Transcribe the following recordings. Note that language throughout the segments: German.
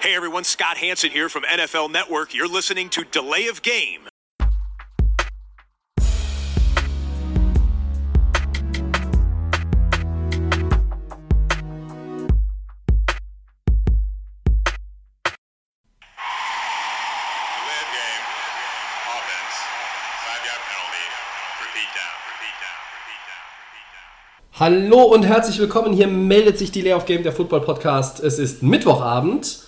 Hey everyone, Scott Hanson here from NFL Network. You're listening to Delay of Game. Delay of game. Offense. Five yard penalty. Repeat down. Repeat down. Repeat down. Repeat down. Hallo und herzlich willkommen. Hier meldet sich die Lay of Game, der Football Podcast. Es ist Mittwochabend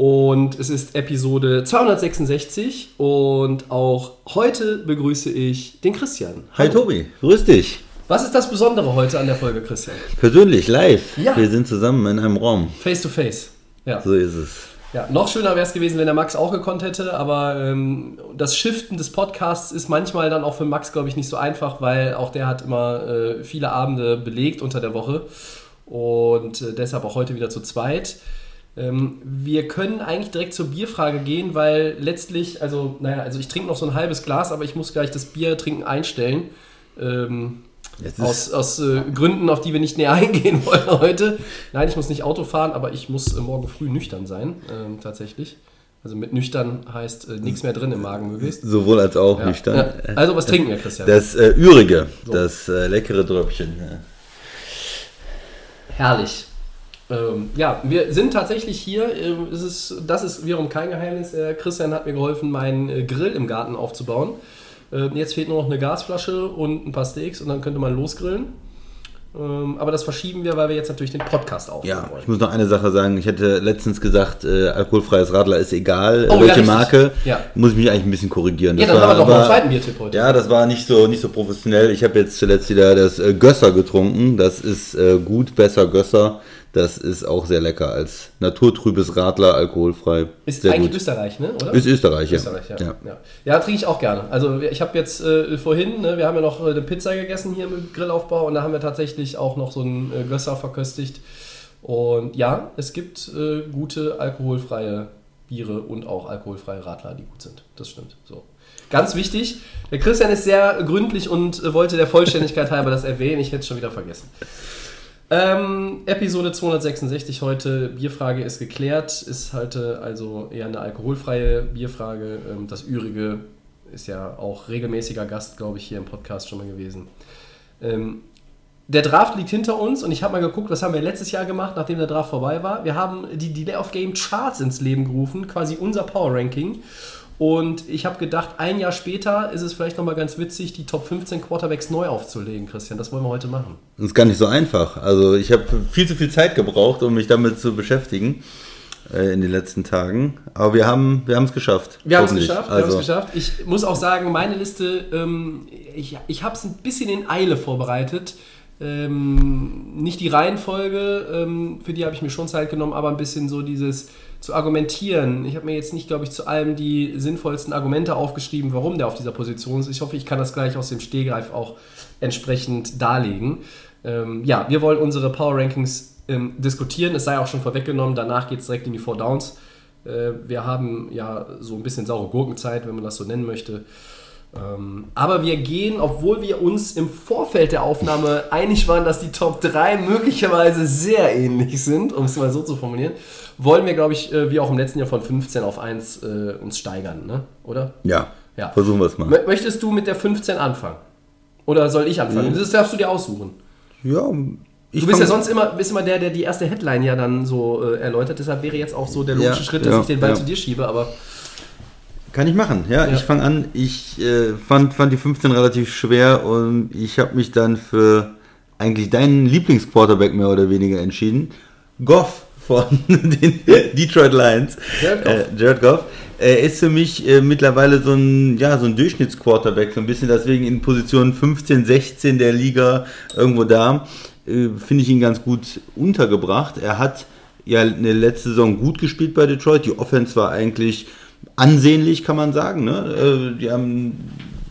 und es ist Episode 266 und auch heute begrüße ich den Christian. Hi Tobi, grüß dich. Was ist das Besondere heute an der Folge, Christian? Persönlich, live. Ja. Wir sind zusammen in einem Raum. Face to face. Ja. So ist es. ja. Noch schöner wäre es gewesen, wenn der Max auch gekonnt hätte, aber ähm, das Shiften des Podcasts ist manchmal dann auch für Max, glaube ich, nicht so einfach, weil auch der hat immer äh, viele Abende belegt unter der Woche und äh, deshalb auch heute wieder zu zweit. Ähm, wir können eigentlich direkt zur Bierfrage gehen, weil letztlich, also, naja, also ich trinke noch so ein halbes Glas, aber ich muss gleich das Bier trinken einstellen. Ähm, aus aus äh, Gründen, auf die wir nicht näher eingehen wollen heute. Nein, ich muss nicht Auto fahren, aber ich muss äh, morgen früh nüchtern sein, ähm, tatsächlich. Also mit nüchtern heißt äh, nichts mehr drin im Magen möglichst. Sowohl als auch Ja. nüchtern. Ja. Also was trinken wir, Christian? Das äh, Ürige, das äh, leckere Dröppchen. Ja. Herrlich. Ähm, ja, wir sind tatsächlich hier. Ähm, es ist, das ist wiederum kein Geheimnis. Äh, Christian hat mir geholfen, meinen äh, Grill im Garten aufzubauen. Ähm, jetzt fehlt nur noch eine Gasflasche und ein paar Steaks und dann könnte man losgrillen. Ähm, aber das verschieben wir, weil wir jetzt natürlich den Podcast aufnehmen Ja, wollen. ich muss noch eine Sache sagen. Ich hätte letztens gesagt, äh, alkoholfreies Radler ist egal, Oh, ja, welche richtig. Marke. Ja. Muss ich mich eigentlich ein bisschen korrigieren. Ja, dann haben wir doch noch einen zweiten Biertipp heute. Ja, das war nicht so, nicht so professionell. Ich habe jetzt zuletzt wieder das Gösser getrunken. Das ist gut, besser Gösser. Das ist auch sehr lecker als naturtrübes Radler, alkoholfrei. Ist sehr eigentlich gut. Österreich, ne? Oder? Ist Österreich, ja. Österreich, ja. ja. Ja, ja. trinke ich auch gerne. Also ich habe jetzt äh, vorhin, ne, wir haben ja noch äh, eine Pizza gegessen hier im Grillaufbau und da haben wir tatsächlich auch noch so einen äh, Gösser verköstigt. Und ja, es gibt äh, gute alkoholfreie Biere und auch alkoholfreie Radler, die gut sind. Das stimmt. So. Ganz wichtig, der Christian ist sehr gründlich und äh, wollte der Vollständigkeit halber das erwähnen. Ich hätte es schon wieder vergessen. Ähm, Episode 266 heute. Bierfrage ist geklärt. Ist heute also eher eine alkoholfreie Bierfrage. Ähm, das Ürige ist ja auch regelmäßiger Gast, glaube ich, hier im Podcast schon mal gewesen. Ähm, der Draft liegt hinter uns und ich habe mal geguckt, was haben wir letztes Jahr gemacht, nachdem der Draft vorbei war. Wir haben die Delay of Game Charts ins Leben gerufen, quasi unser Power Ranking. Und ich habe gedacht, ein Jahr später ist es vielleicht nochmal ganz witzig, die Top 15 Quarterbacks neu aufzulegen, Christian. Das wollen wir heute machen. Das ist gar nicht so einfach. Also ich habe viel zu viel Zeit gebraucht, um mich damit zu beschäftigen äh, in den letzten Tagen. Aber wir haben wir es geschafft. Wir haben es geschafft, wir haben es Also, geschafft. Ich muss auch sagen, meine Liste, ähm, ich, ich habe es ein bisschen in Eile vorbereitet. Ähm, nicht die Reihenfolge, ähm, für die habe ich mir schon Zeit genommen, aber ein bisschen so dieses zu argumentieren. Ich habe mir jetzt nicht, glaube ich, zu allem die sinnvollsten Argumente aufgeschrieben, warum der auf dieser Position ist. Ich hoffe, ich kann das gleich aus dem Stehgreif auch entsprechend darlegen. Ähm, ja, wir wollen unsere Power Rankings ähm, diskutieren. Es sei auch schon vorweggenommen, danach geht es direkt in die Four Downs. Äh, wir haben ja so ein bisschen saure Gurkenzeit, wenn man das so nennen möchte. Ähm, aber wir gehen, obwohl wir uns im Vorfeld der Aufnahme einig waren, dass die Top 3 möglicherweise sehr ähnlich sind, um es mal so zu formulieren, wollen wir, glaube ich, äh, wie auch im letzten Jahr von 15 auf 1 äh, uns steigern, ne? oder? ja, Ja. versuchen wir es mal. Mö- Möchtest du mit der 15 anfangen? Oder soll ich anfangen? Das darfst du dir aussuchen. Ja, ich Du bist ja sonst immer, bist immer der, der die erste Headline ja dann so äh, erläutert. Deshalb wäre jetzt auch so der logische Ja, Schritt, dass ja, ich den Ball ja. zu dir schiebe. Aber Kann ich machen, ja. Ja. Ich fange an. Ich äh, fand, fand die 15 relativ schwer und ich habe mich dann für eigentlich deinen Lieblingsquarterback mehr oder weniger entschieden. Goff von den Detroit Lions. Jared Goff. Äh, Jared Goff. Er ist für mich äh, mittlerweile so ein, ja, so ein Durchschnittsquarterback, so ein bisschen deswegen in Position 15, 16 der Liga irgendwo da. Äh, Finde ich ihn ganz gut untergebracht. Er hat ja eine letzte Saison gut gespielt bei Detroit. Die Offense war eigentlich ansehnlich, kann man sagen. Ne? Äh, Die haben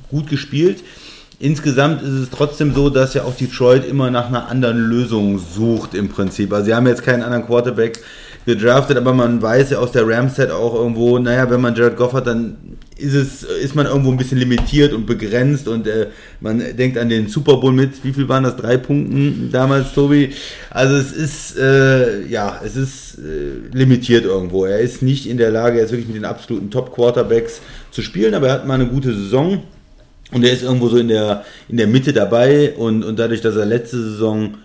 gut gespielt. Insgesamt ist es trotzdem so, dass ja auch Detroit immer nach einer anderen Lösung sucht im Prinzip. Also sie haben jetzt keinen anderen Quarterback, gedraftet, aber man weiß ja aus der Rams-Set auch irgendwo, naja, wenn man Jared Goff hat, dann ist es ist man irgendwo ein bisschen limitiert und begrenzt und äh, man denkt an den Super Bowl mit, wie viel waren das? Drei Punkten damals, Tobi? Also es ist, äh, ja, es ist äh, limitiert irgendwo. Er ist nicht in der Lage, jetzt wirklich mit den absoluten Top-Quarterbacks zu spielen, aber er hat mal eine gute Saison und er ist irgendwo so in der, in der Mitte dabei und, und dadurch, dass er letzte Saison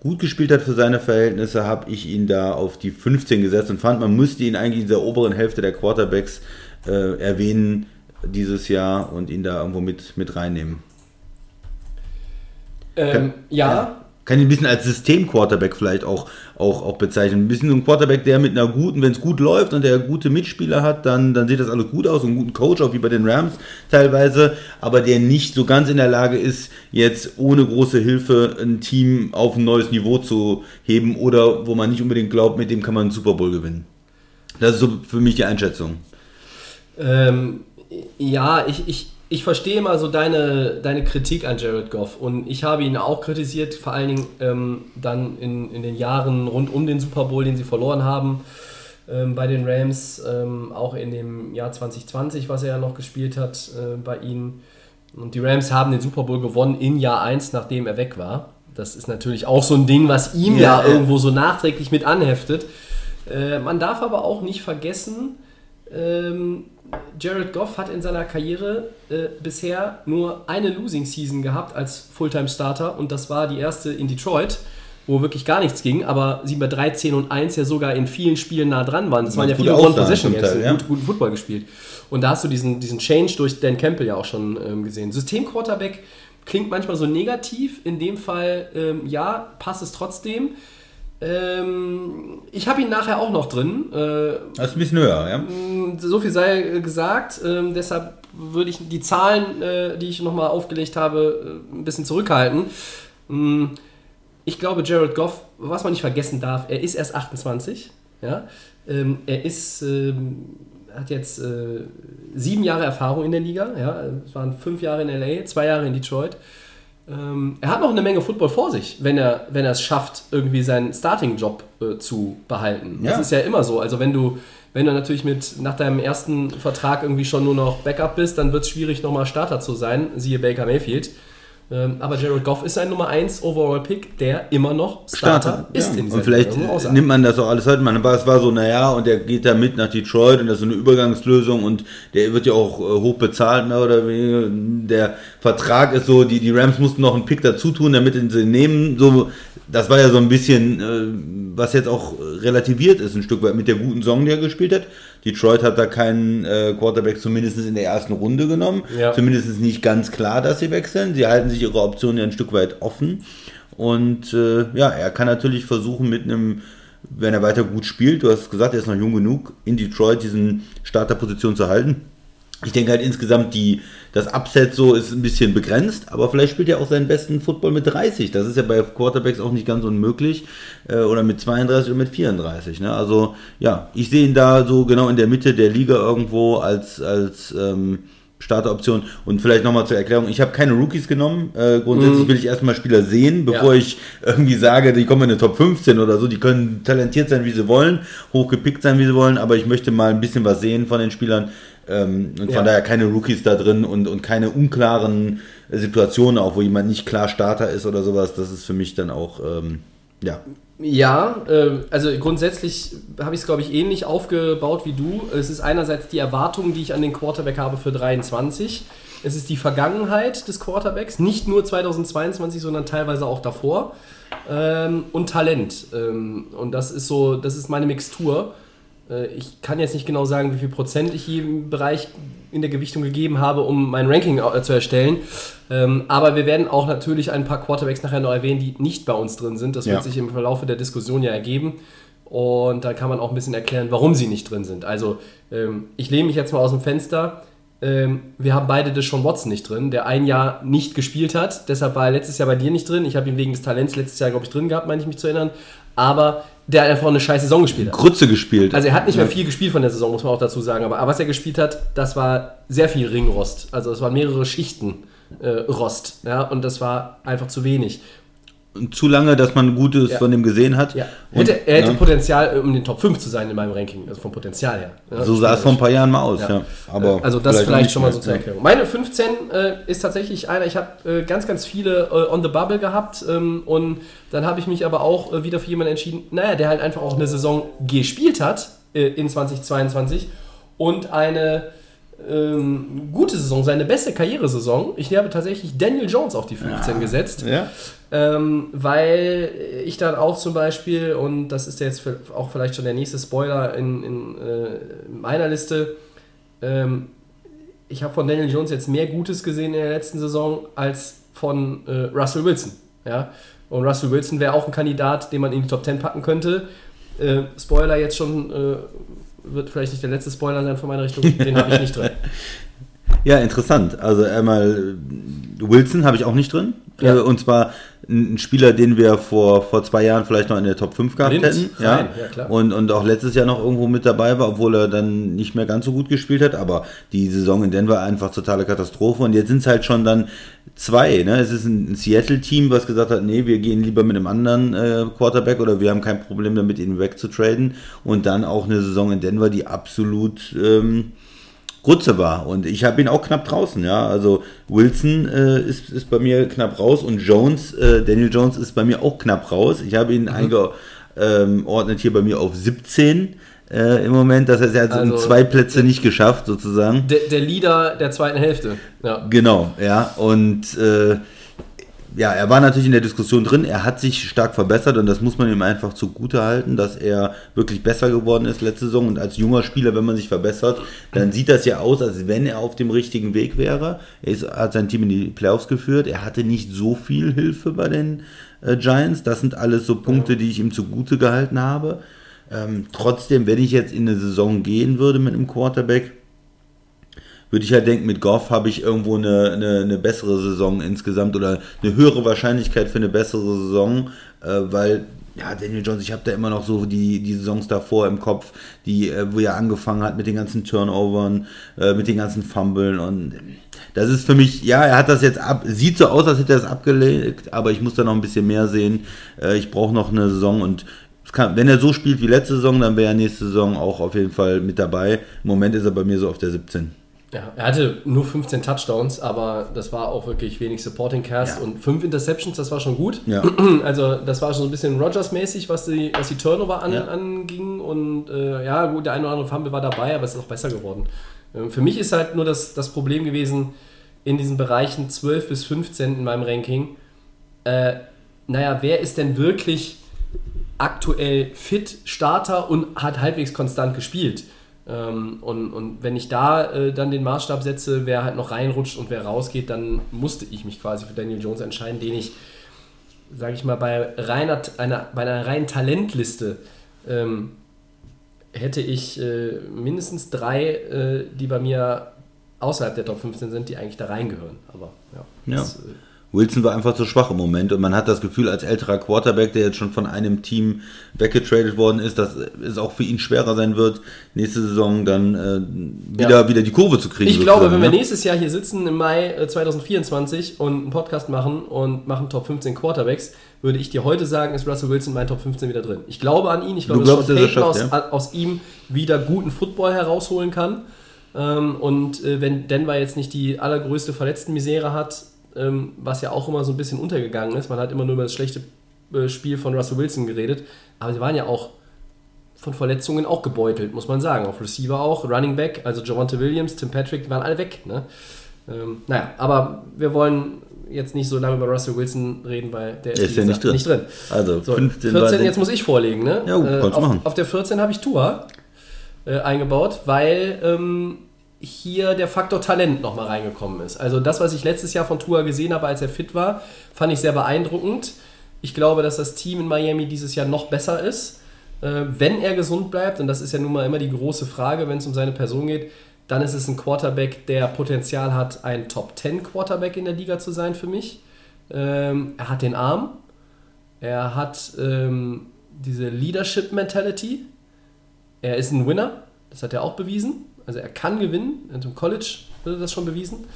gut gespielt hat für seine Verhältnisse, habe ich ihn da auf die 15 gesetzt und fand, man müsste ihn eigentlich in der oberen Hälfte der Quarterbacks äh, erwähnen dieses Jahr und ihn da irgendwo mit, mit reinnehmen. Ähm, ja, Kann ihn ein bisschen als System-Quarterback vielleicht auch, auch, auch bezeichnen. Ein bisschen so ein Quarterback, der mit einer guten, wenn es gut läuft und der gute Mitspieler hat, dann, dann sieht das alles gut aus. Und einen guten Coach, auch wie bei den Rams teilweise, aber der nicht so ganz in der Lage ist, jetzt ohne große Hilfe ein Team auf ein neues Niveau zu heben oder wo man nicht unbedingt glaubt, mit dem kann man einen Super Bowl gewinnen. Das ist so für mich die Einschätzung. Ähm, ja, ich, ich, ich verstehe mal so deine, deine Kritik an Jared Goff und ich habe ihn auch kritisiert, vor allen Dingen ähm, dann in, in den Jahren rund um den Super Bowl, den sie verloren haben ähm, bei den Rams, ähm, auch in dem Jahr 2020, was er ja noch gespielt hat äh, bei ihnen. Und die Rams haben den Super Bowl gewonnen in Jahr 1, nachdem er weg war. Das ist natürlich auch so ein Ding, was ihm ja, Ja, irgendwo so nachträglich mit anheftet. Äh, man darf aber auch nicht vergessen, ähm, Jared Goff hat in seiner Karriere äh, bisher nur eine Losing Season gehabt als Fulltime Starter und das war die erste in Detroit, wo wirklich gar nichts ging, aber sie bei 13 und 1 ja sogar in vielen Spielen nah dran waren. Das waren ja viele One Aussagen Possession zum Games, Teil, ja. gut, guten Football gespielt. Und da hast du diesen, diesen Change durch Dan Campbell ja auch schon ähm, gesehen. System-Quarterback klingt manchmal so negativ, in dem Fall ähm, ja, passt es trotzdem. Ähm, ich habe ihn nachher auch noch drin. Äh, Das ist ein bisschen höher, ja. so viel sei gesagt. Ähm, deshalb würde ich die Zahlen, äh, die ich nochmal aufgelegt habe, äh, ein bisschen zurückhalten. Mm, Ich glaube, Jared Goff, was man nicht vergessen darf, er ist erst 28. Ja? Ähm, er ist, ähm, hat jetzt äh, sieben Jahre Erfahrung in der Liga. Ja? Es waren fünf Jahre in LA, zwei Jahre in Detroit. Ähm, er hat noch eine Menge Football vor sich, wenn er, wenn er es schafft, irgendwie seinen Starting-Job äh, zu behalten. Ja. Das ist ja immer so. Also wenn du, wenn du natürlich mit nach deinem ersten Vertrag irgendwie schon nur noch Backup bist, dann wird es schwierig, nochmal Starter zu sein, siehe Baker Mayfield. Ähm, aber Jared Goff ist ein Nummer 1 Overall-Pick, der immer noch Starter, ist ja. in dieser Und vielleicht sagen. nimmt man das auch alles heute. Man war, es war so, naja, und der geht da mit nach Detroit und das ist so eine Übergangslösung und der wird ja auch äh, hoch bezahlt, mehr oder weniger. Der Vertrag ist so, die, die Rams mussten noch einen Pick dazu tun, damit ihn sie nehmen. So, das war ja so ein bisschen, äh, was jetzt auch relativiert ist, ein Stück weit mit der guten Song, die er gespielt hat. Detroit hat da keinen äh, Quarterback zumindest in der ersten Runde genommen. Ja. Zumindest nicht ganz klar, dass sie wechseln. Sie halten sich ihre Optionen ja ein Stück weit offen. Und äh, ja, er kann natürlich versuchen mit einem, wenn er weiter gut spielt, du hast gesagt, er ist noch jung genug, in Detroit diesen Starterposition zu halten. Ich denke halt insgesamt, die, das Upset so ist ein bisschen begrenzt, aber vielleicht spielt er auch seinen besten Football mit 30. Das ist ja bei Quarterbacks auch nicht ganz unmöglich. Äh, oder mit 32 oder mit 34. Ne? Also ja, ich sehe ihn da so genau in der Mitte der Liga irgendwo als, als ähm, Starteroption. Und vielleicht nochmal zur Erklärung, ich habe keine Rookies genommen. Äh, grundsätzlich will ich erstmal Spieler sehen, bevor Ja. ich irgendwie sage, die kommen in eine Top 15 oder so. Die können talentiert sein, wie sie wollen, hochgepickt sein, wie sie wollen, aber ich möchte mal ein bisschen was sehen von den Spielern. Ähm, und von Ja. daher keine Rookies da drin und, und keine unklaren Situationen, auch wo jemand nicht klar Starter ist oder sowas. Das ist für mich dann auch, ähm, ja. Ja, äh, also grundsätzlich habe ich es, glaube ich, ähnlich aufgebaut wie du. Es ist einerseits die Erwartung, die ich an den Quarterback habe für 23. Es ist die Vergangenheit des Quarterbacks, nicht nur 2022, sondern teilweise auch davor. Ähm, und Talent. Ähm, und das ist so, das ist meine Mixtur. Äh, ich kann jetzt nicht genau sagen, wie viel Prozent ich jedem Bereich in der Gewichtung gegeben habe, um mein Ranking äh, zu erstellen. Ähm, aber wir werden auch natürlich ein paar Quarterbacks nachher noch erwähnen, die nicht bei uns drin sind. Das Ja. wird sich im Verlaufe der Diskussion ja ergeben. Und da kann man auch ein bisschen erklären, warum sie nicht drin sind. Also, ähm, ich lehne mich jetzt mal aus dem Fenster. Ähm, wir haben beide Deshaun Watson nicht drin, der ein Jahr nicht gespielt hat. Deshalb war er letztes Jahr bei dir nicht drin. Ich habe ihn wegen des Talents letztes Jahr, glaube ich, drin gehabt, meine ich mich zu erinnern. Aber der hat einfach eine scheiß Saison gespielt hat. Grütze gespielt. Also er hat nicht mehr viel gespielt von der Saison, muss man auch dazu sagen. Aber was er gespielt hat, das war sehr viel Ringrost. Also es waren mehrere Schichten äh, Rost. Ja, und das war einfach zu wenig. Zu lange, dass man Gutes Ja. von dem gesehen hat. Ja. Und, Hätte, er hätte ne, Potenzial, um in den Top 5 zu sein in meinem Ranking, also vom Potenzial her. Ja, so sah es vor ein paar Jahren mal aus, ja. Ja. Aber also das vielleicht, nicht schon mal so zur ja. Erklärung. Meine 15 äh, ist tatsächlich einer, ich habe äh, ganz, ganz viele äh, on the bubble gehabt ähm, und dann habe ich mich aber auch äh, wieder für jemanden entschieden, naja, der halt einfach auch eine Saison gespielt hat äh, in 2022 und eine ähm, gute Saison, seine beste Karrieresaison. Ich habe tatsächlich Daniel Jones auf die 15 gesetzt. Ja. Ähm, weil ich dann auch zum Beispiel, und das ist jetzt für- auch vielleicht schon der nächste Spoiler in, in äh, meiner Liste, ähm, ich habe von Daniel Jones jetzt mehr Gutes gesehen in der letzten Saison als von äh, Russell Wilson. Ja? Und Russell Wilson wäre auch ein Kandidat, den man in die Top 10 packen könnte. Äh, Spoiler jetzt schon, äh, wird vielleicht nicht der letzte Spoiler sein von meiner Richtung, den habe ich nicht drin. Ja, interessant. Also einmal äh, Wilson habe ich auch nicht drin. Ja. Äh, Und zwar ein Spieler, den wir vor, vor zwei Jahren vielleicht noch in der Top 5 gehabt Blind hätten. rein, ja, klar. Und, und auch letztes Jahr noch irgendwo mit dabei war, obwohl er dann nicht mehr ganz so gut gespielt hat. Aber die Saison in Denver einfach totale Katastrophe. Und jetzt sind es halt schon dann zwei. Ne? Es ist ein ein Seattle-Team, was gesagt hat, nee, wir gehen lieber mit einem anderen äh, Quarterback oder wir haben kein Problem damit, ihn wegzutraden. Und dann auch eine Saison in Denver, die absolut... Ähm, Grütze war. Und ich habe ihn auch knapp draußen, ja. Also Wilson äh, ist, ist bei mir knapp raus und Jones, äh, Daniel Jones ist bei mir auch knapp raus. Ich habe ihn Mhm. eingeordnet hier bei mir auf 17 äh, im Moment. Das heißt, er hat es um Also, zwei Plätze nicht geschafft, sozusagen. Der, der Leader der zweiten Hälfte. Ja. Genau, ja. Und äh, ja, er war natürlich in der Diskussion drin. Er hat sich stark verbessert und das muss man ihm einfach zugute halten, dass er wirklich besser geworden ist letzte Saison. Und als junger Spieler, wenn man sich verbessert, dann sieht das ja aus, als wenn er auf dem richtigen Weg wäre. Er ist, hat sein Team in die Playoffs geführt. Er hatte nicht so viel Hilfe bei den äh, Giants. Das sind alles so Punkte, die ich ihm zugute gehalten habe. Ähm, trotzdem, wenn ich jetzt in eine Saison gehen würde mit einem Quarterback, würde ich halt denken, mit Goff habe ich irgendwo eine, eine, eine bessere Saison insgesamt oder eine höhere Wahrscheinlichkeit für eine bessere Saison, äh, weil ja, Daniel Jones, ich habe da immer noch so die, die Saisons davor im Kopf, die, äh, wo er angefangen hat mit den ganzen Turnovern, äh, mit den ganzen Fumbeln und das ist für mich, ja, er hat das jetzt ab, sieht so aus, als hätte er es abgelegt, aber ich muss da noch ein bisschen mehr sehen. Äh, ich brauche noch eine Saison und kann, wenn er so spielt wie letzte Saison, dann wäre er nächste Saison auch auf jeden Fall mit dabei. Im Moment ist er bei mir so auf der 17. Ja, er hatte nur 15 Touchdowns, aber das war auch wirklich wenig Supporting Cast Ja. und 5 Interceptions, das war schon gut. Ja. Also das war schon so ein bisschen Rogers-mäßig, was die, was die Turnover an, Ja. anging und äh, ja gut, der eine oder andere Fumble war dabei, aber es ist auch besser geworden. Ähm, für mich ist halt nur das, das Problem gewesen, in diesen Bereichen 12 bis 15 in meinem Ranking, äh, naja, wer ist denn wirklich aktuell fit, Starter und hat halbwegs konstant gespielt? Ähm, und, und wenn ich da äh, dann den Maßstab setze, wer halt noch reinrutscht und wer rausgeht, dann musste ich mich quasi für Daniel Jones entscheiden, den ich, sage ich mal, bei, reiner, einer, bei einer reinen Talentliste ähm, hätte ich äh, mindestens drei, äh, die bei mir außerhalb der Top 15 sind, die eigentlich da reingehören. Aber ja, Ja. das, äh, Wilson war einfach zu schwach im Moment und man hat das Gefühl, als älterer Quarterback, der jetzt schon von einem Team weggetradet worden ist, dass es auch für ihn schwerer sein wird, nächste Saison dann äh, wieder, Ja. wieder die Kurve zu kriegen. Ich glaube, wenn wir ne? nächstes Jahr hier sitzen im Mai äh, 2024 und einen Podcast machen und machen Top 15 Quarterbacks, würde ich dir heute sagen, ist Russell Wilson mein Top 15 wieder drin. Ich glaube an ihn, ich glaube, glaubst, dass er Sean aus, aus ihm wieder guten Football herausholen kann. Ähm, und äh, wenn Denver jetzt nicht die allergrößte Verletztenmisere hat, ähm, was ja auch immer so ein bisschen untergegangen ist, man hat immer nur über das schlechte äh, Spiel von Russell Wilson geredet, aber sie waren ja auch von Verletzungen auch gebeutelt, muss man sagen. Auf Receiver auch, Running Back, also Javante Williams, Tim Patrick, die waren alle weg. Ne? Ähm, naja, aber wir wollen jetzt nicht so lange über Russell Wilson reden, weil der ist, ja nicht drin. nicht drin. Also So, 15 14, war den- jetzt muss ich vorlegen. Ne? Ja, gut, du auf, machen. auf der 14 habe ich Tua äh, eingebaut, weil ähm, hier der Faktor Talent nochmal reingekommen ist. Also das, was ich letztes Jahr von Tua gesehen habe, als er fit war, fand ich sehr beeindruckend. Ich glaube, dass das Team in Miami dieses Jahr noch besser ist, äh, wenn er gesund bleibt. Und das ist ja nun mal immer die große Frage, wenn es um seine Person geht. Dann ist es ein Quarterback, der Potenzial hat, ein Top 10 Quarterback in der Liga zu sein für mich. Ähm, er hat den Arm, er hat ähm, diese Leadership Mentality. Er ist ein Winner, das hat er auch bewiesen. Also er kann gewinnen. Im College wurde das schon bewiesen.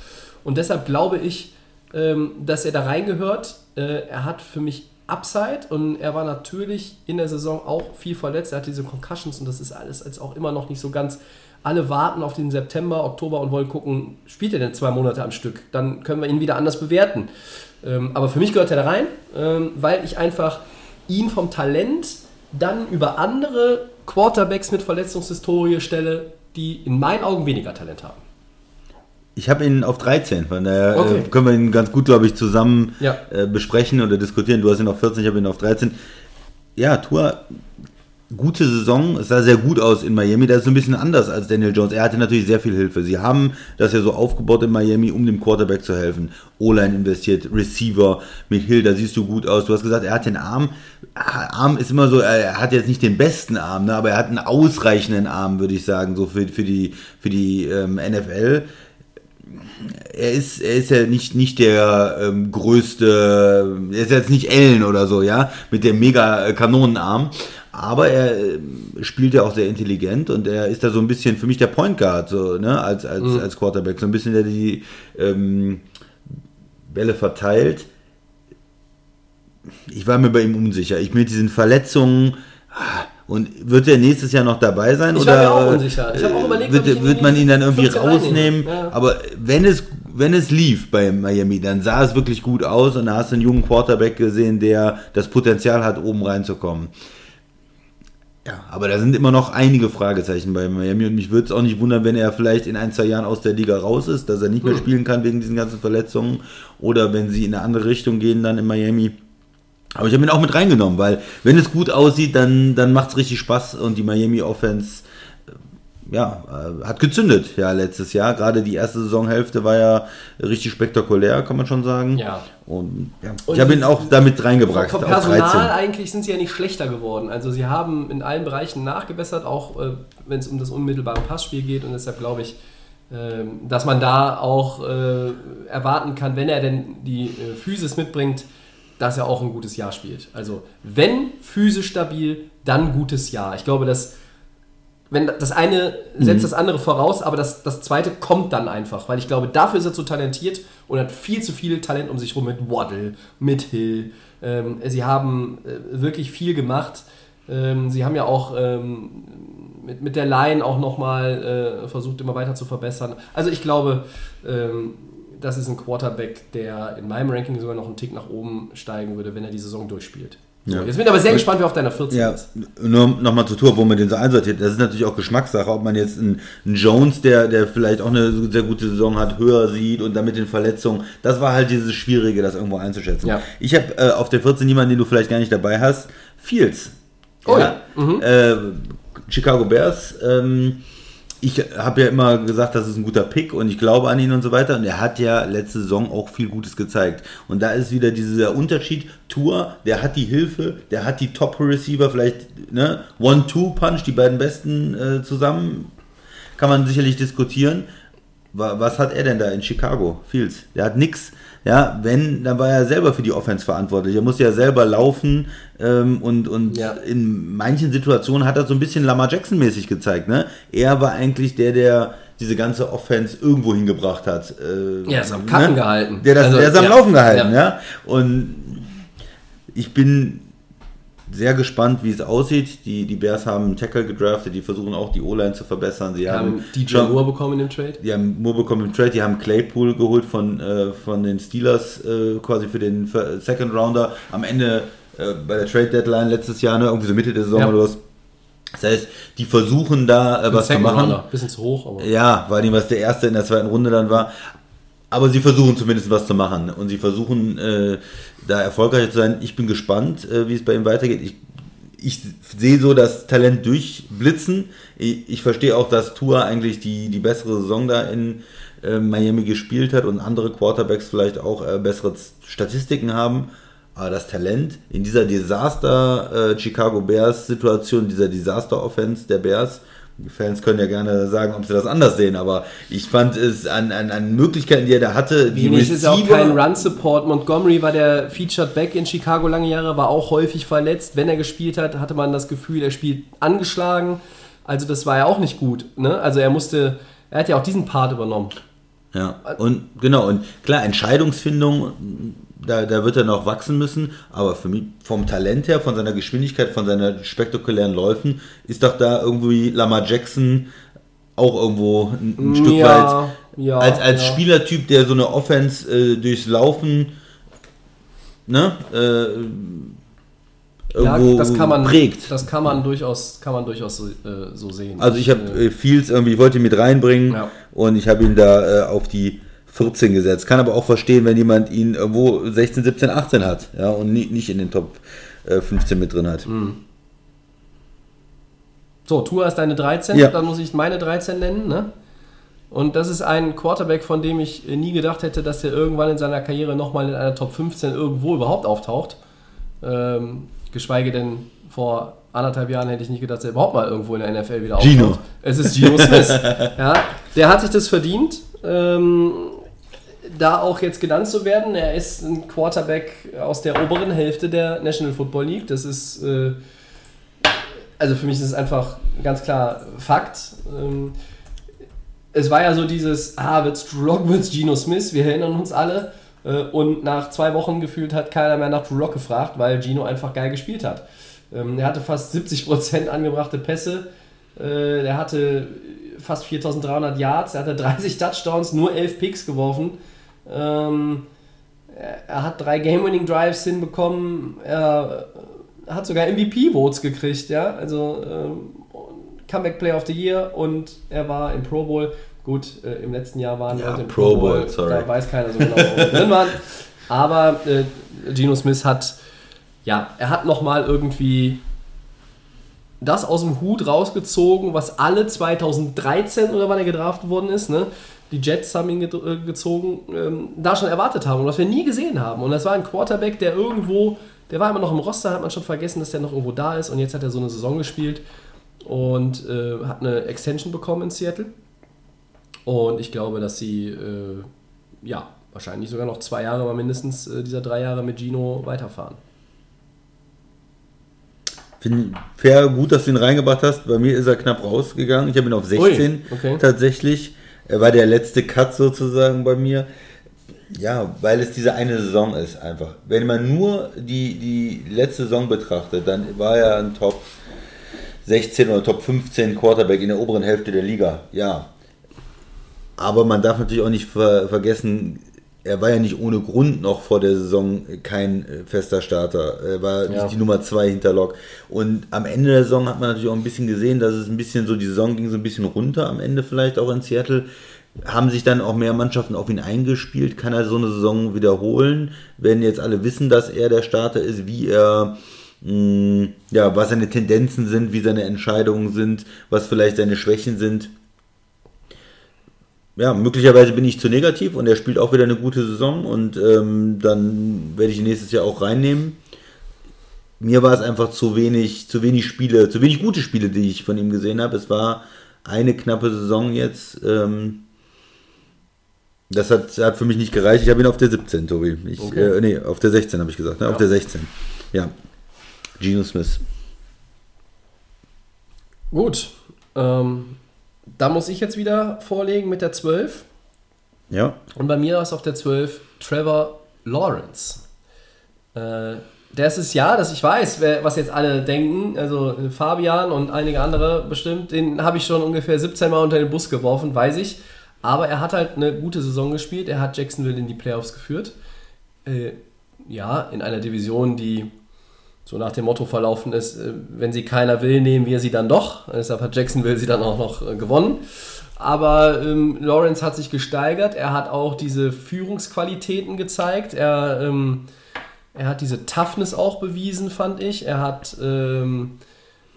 Und deshalb glaube ich, ähm, dass er da reingehört. Äh, er hat für mich Upside und er war natürlich in der Saison auch viel verletzt. Er hat diese Concussions und das ist alles als auch immer noch nicht so ganz. Alle warten auf den September, Oktober und wollen gucken, spielt er denn zwei Monate am Stück? Dann können wir ihn wieder anders bewerten. Ähm, aber für mich gehört er da rein, ähm, weil ich einfach ihn vom Talent dann über andere Quarterbacks mit Verletzungshistorie stelle, die in meinen Augen weniger Talent haben. Ich habe ihn auf 13, von daher Okay. äh, können wir ihn ganz gut, glaube ich, zusammen Ja. äh, besprechen oder diskutieren. Du hast ihn auf 14, ich habe ihn auf 13. Ja, Tour, gute Saison. Es sah sehr gut aus in Miami. Das ist so ein bisschen anders als Daniel Jones. Er hatte natürlich sehr viel Hilfe. Sie haben das ja so aufgebaut in Miami, um dem Quarterback zu helfen. O-Line investiert, Receiver mit Hill, da siehst du gut aus. Du hast gesagt, er hat den Arm. Arm ist immer so, er hat jetzt nicht den besten Arm, ne, aber er hat einen ausreichenden Arm, würde ich sagen, so für, für die, für die ähm, NFL er ist, er ist ja nicht, nicht der ähm, größte, er ist jetzt nicht Ellen oder so, ja, mit dem mega Kanonenarm. Aber er äh, spielt ja auch sehr intelligent und er ist da so ein bisschen für mich der Point Guard, so, ne, als, als, als Quarterback. So ein bisschen, der die ähm, Bälle verteilt. Ich war mir bei ihm unsicher. Ich mit diesen Verletzungen. ah, Und wird er nächstes Jahr noch dabei sein? Ich oder war mir auch äh, unsicher. Ich habe auch überlegt, wird, ihn wird man ihn dann irgendwie 15 reinnehmen. rausnehmen? Ja. Aber wenn es, wenn es lief bei Miami, dann sah es wirklich gut aus und da hast du einen jungen Quarterback gesehen, der das Potenzial hat, oben reinzukommen. Ja, aber da sind immer noch einige Fragezeichen bei Miami und mich würde es auch nicht wundern, wenn er vielleicht in ein, zwei Jahren aus der Liga raus ist, dass er nicht mehr spielen kann wegen diesen ganzen Verletzungen oder wenn sie in eine andere Richtung gehen dann in Miami. Aber ich habe ihn auch mit reingenommen, weil wenn es gut aussieht, dann, dann macht es richtig Spaß und die Miami Offense ja, äh, hat gezündet ja letztes Jahr. Gerade die erste Saisonhälfte war ja richtig spektakulär, kann man schon sagen. Ja. Und, ja. Und ich habe ihn auch damit reingebracht Vom Personal 13. eigentlich sind sie ja nicht schlechter geworden. Also sie haben in allen Bereichen nachgebessert, auch äh, wenn es um das unmittelbare Passspiel geht. Und deshalb glaube ich, ähm, dass man da auch äh, erwarten kann, wenn er denn die äh, Physis mitbringt, dass er auch ein gutes Jahr spielt. Also wenn physisch stabil, dann gutes Jahr. Ich glaube, dass wenn das eine setzt das andere voraus, aber das, das zweite kommt dann einfach, weil ich glaube, dafür ist er zu talentiert und hat viel zu viel Talent um sich rum mit Waddle, mit Hill. Ähm, sie haben äh, wirklich viel gemacht. Ähm, sie haben ja auch ähm, mit, mit der Line auch nochmal äh, versucht, immer weiter zu verbessern. Also ich glaube, ähm, das ist ein Quarterback, der in meinem Ranking sogar noch einen Tick nach oben steigen würde, wenn er die Saison durchspielt. Ja. Jetzt bin ich aber sehr gespannt, wer auf deiner 14 Ja, ist. nur nochmal zur Tour, wo man den so einsortiert. Das ist natürlich auch Geschmackssache, ob man jetzt einen, einen Jones, der, der vielleicht auch eine sehr gute Saison hat, höher sieht und dann mit den Verletzungen. Das war halt dieses Schwierige, das irgendwo einzuschätzen. Ja. Ich habe äh, auf der 14 jemanden, den du vielleicht gar nicht dabei hast, Fields. Oh ja. Äh, Chicago Bears. Ähm, ich habe ja immer gesagt, das ist ein guter Pick und ich glaube an ihn und so weiter. Und er hat ja letzte Saison auch viel Gutes gezeigt. Und da ist wieder dieser Unterschied. Tour, der hat die Hilfe, der hat die Top-Receiver, vielleicht ne, One-Two-Punch, die beiden besten äh, zusammen. Kann man sicherlich diskutieren. Wa- Was hat er denn da in Chicago? Fields. Der hat nix. Ja, wenn, dann war er selber für die Offense verantwortlich. Er musste ja selber laufen ähm, und, und Ja. in manchen Situationen hat er so ein bisschen Lamar Jackson-mäßig gezeigt. Ne? Er war eigentlich der, der diese ganze Offense irgendwo hingebracht hat. Äh, Ja, ist am Kacken gehalten. Der, das, Also, der ist am ja. Laufen gehalten, Ja. ja. Und ich bin sehr gespannt, wie es aussieht. Die, die Bears haben einen Tackle gedraftet, die versuchen auch die O-Line zu verbessern. Sie haben haben DJ Moore bekommen in dem Trade. die haben Moore bekommen im Trade, die haben Claypool geholt von, äh, von den Steelers äh, quasi für den für Second Rounder. Am Ende äh, bei der Trade Deadline letztes Jahr, ne, irgendwie so Mitte der Saison Ja. oder was. Das heißt, die versuchen da äh, was zu Second machen. Rounder, Bisschen zu hoch, aber. Ja, weil ihm was der erste in der zweiten Runde dann war. Aber sie versuchen zumindest was zu machen und sie versuchen äh, da erfolgreich zu sein. Ich bin gespannt, äh, wie es bei ihm weitergeht. Ich, ich sehe so das Talent durchblitzen. Ich, ich verstehe auch, dass Tua eigentlich die, die bessere Saison da in äh, Miami gespielt hat und andere Quarterbacks vielleicht auch äh, bessere Statistiken haben. Aber das Talent in dieser Desaster äh, Chicago Bears Situation, dieser Desaster Offense der Bears, Fans können ja gerne sagen, ob sie das anders sehen, aber ich fand es an, an, an Möglichkeiten, die er da hatte, die Wenig ist ja auch kein Run-Support. Montgomery war der Featured Back in Chicago lange Jahre, war auch häufig verletzt. Wenn er gespielt hat, hatte man das Gefühl, er spielt angeschlagen. Also das war ja auch nicht gut. Ne? Also er musste, er hat ja auch diesen Part übernommen. Ja, und genau, und klar, Entscheidungsfindung da, da wird er noch wachsen müssen, aber für mich vom Talent her, von seiner Geschwindigkeit, von seinen spektakulären Läufen, ist doch da irgendwie Lamar Jackson auch irgendwo ein, ein Stück Ja, weit ja, als, als ja. Spielertyp, der so eine Offense äh, durchs Laufen ne, äh, Ja, irgendwo das kann man, prägt. Das kann man durchaus, kann man durchaus so, äh, so sehen. Also ich habe äh, Fields irgendwie, ich wollte ihn mit reinbringen und ich habe ihn da äh, auf die 14 gesetzt. Kann aber auch verstehen, wenn jemand ihn irgendwo 16, 17, 18 hat ja, und nie, nicht in den Top äh, 15 mit drin hat. Mhm. So, Tua ist deine 13, Ja. dann muss ich meine 13 nennen, ne? Und das ist ein Quarterback, von dem ich äh, nie gedacht hätte, dass er irgendwann in seiner Karriere nochmal in einer Top 15 irgendwo überhaupt auftaucht. Ähm, geschweige denn vor anderthalb Jahren hätte ich nicht gedacht, dass er überhaupt mal irgendwo in der NFL wieder Gino. auftaucht. Es ist Gino Smith. ja, der hat sich das verdient, ähm, da auch jetzt genannt zu werden. Er ist ein Quarterback aus der oberen Hälfte der National Football League. Das ist äh, also für mich ist es einfach ganz klar Fakt. Ähm, es war ja so dieses, ah, wird's Drew Lock, wird's Geno Smith, wir erinnern uns alle. Äh, und nach zwei Wochen gefühlt hat keiner mehr nach Drew Lock gefragt, weil Gino einfach geil gespielt hat. Ähm, er hatte fast 70% angebrachte Pässe, äh, er hatte fast 4300 Yards, er hatte 30 Touchdowns, nur 11 Picks geworfen. Ähm, er, hat drei Game-Winning-Drives hinbekommen, er hat sogar MVP-Votes gekriegt, ja. Also ähm, Comeback Player of the Year und er war im Pro Bowl. Gut, äh, im letzten Jahr waren Ja, Leute im Pro Bowl, sorry. Da weiß keiner so genau, wo drin waren. Aber äh, Geno Smith hat, ja, er hat nochmal irgendwie das aus dem Hut rausgezogen, was alle 2013 oder wann er gedraftet worden ist, ne? Die Jets haben ihn äh, gezogen, ähm, da schon erwartet haben und was wir nie gesehen haben. Und das war ein Quarterback, der irgendwo, der war immer noch im Roster, hat man schon vergessen, dass der noch irgendwo da ist. Und jetzt hat er so eine Saison gespielt und äh, hat eine Extension bekommen in Seattle. Und ich glaube, dass sie, äh, ja, wahrscheinlich sogar noch zwei Jahre, aber mindestens äh, dieser drei Jahre mit Gino weiterfahren. Finde ich fair, gut, dass du ihn reingebracht hast. Bei mir ist er knapp rausgegangen. Ich habe ihn auf 16 Ui, okay. tatsächlich. Er war der letzte Cut sozusagen bei mir. Ja, weil es diese eine Saison ist einfach. Wenn man nur die, die letzte Saison betrachtet, dann war er ein Top 16 oder Top 15 Quarterback in der oberen Hälfte der Liga. Ja. Aber man darf natürlich auch nicht ver vergessen, er war ja nicht ohne Grund noch vor der Saison kein äh, fester Starter. Er war Ja. nicht die Nummer 2 hinter Lock. Und am Ende der Saison hat man natürlich auch ein bisschen gesehen, dass es ein bisschen so, die Saison ging so ein bisschen runter am Ende vielleicht auch in Seattle. Haben sich dann auch mehr Mannschaften auf ihn eingespielt? Kann er so eine Saison wiederholen? Wenn jetzt alle wissen, dass er der Starter ist, wie er, mh, ja, was seine Tendenzen sind, wie seine Entscheidungen sind, was vielleicht seine Schwächen sind ja, möglicherweise bin ich zu negativ und er spielt auch wieder eine gute Saison und ähm, dann werde ich ihn nächstes Jahr auch reinnehmen. Mir war es einfach zu wenig, zu wenig Spiele, zu wenig gute Spiele, die ich von ihm gesehen habe. Es war eine knappe Saison jetzt. Ähm, das hat, hat für mich nicht gereicht. Ich habe ihn auf der 17, Tobi. Ich, Okay. äh, nee, auf der 16 habe ich gesagt. Ne? Auf Ja. der 16. Ja. Geno Smith. Gut, ähm, da muss ich jetzt wieder vorlegen mit der 12. Ja. Und bei mir ist auf der 12 Trevor Lawrence. Äh, das ist ja, dass ich weiß, wer, was jetzt alle denken. Also äh, Fabian und einige andere bestimmt, den habe ich schon ungefähr 17 Mal unter den Bus geworfen, weiß ich. Aber er hat halt eine gute Saison gespielt. Er hat Jacksonville in die Playoffs geführt. Äh, ja, in einer Division, die so nach dem Motto verlaufen ist, äh, wenn sie keiner will, nehmen wir sie dann doch. Deshalb hat Jacksonville sie dann auch noch äh, gewonnen. Aber ähm, Lawrence hat sich gesteigert. Er hat auch diese Führungsqualitäten gezeigt. Er, ähm, er hat diese Toughness auch bewiesen, fand ich. Er hat ähm,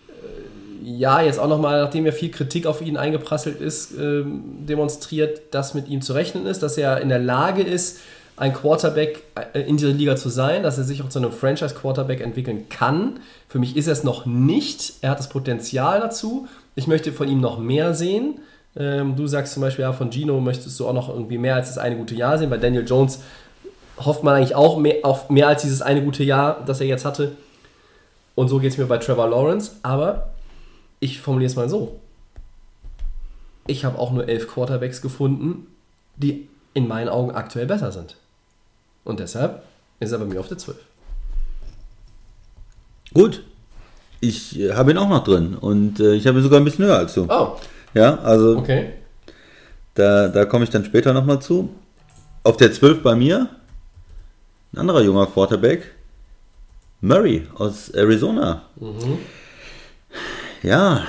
äh, ja jetzt auch nochmal, nachdem ja viel Kritik auf ihn eingeprasselt ist, ähm, demonstriert, dass mit ihm zu rechnen ist, dass er in der Lage ist, ein Quarterback äh, in dieser Liga zu sein, dass er sich auch zu einem Franchise-Quarterback entwickeln kann. Für mich ist er es noch nicht. Er hat das Potenzial dazu. Ich möchte von ihm noch mehr sehen. Ähm, du sagst zum Beispiel, ja, von Gino möchtest du auch noch irgendwie mehr als das eine gute Jahr sehen. Bei Daniel Jones hofft man eigentlich auch mehr, auf mehr als dieses eine gute Jahr, das er jetzt hatte. Und so geht es mir bei Trevor Lawrence. Aber ich formuliere es mal so. Ich habe auch nur elf Quarterbacks gefunden, die in meinen Augen aktuell besser sind. Und deshalb ist er bei mir auf der 12. Gut. Ich äh, habe ihn auch noch drin und äh, ich habe ihn sogar ein bisschen höher als du. Oh, Ja, also okay. da, da komme ich dann später nochmal zu. Auf der 12 bei mir ein anderer junger Quarterback, Murray aus Arizona. Ja,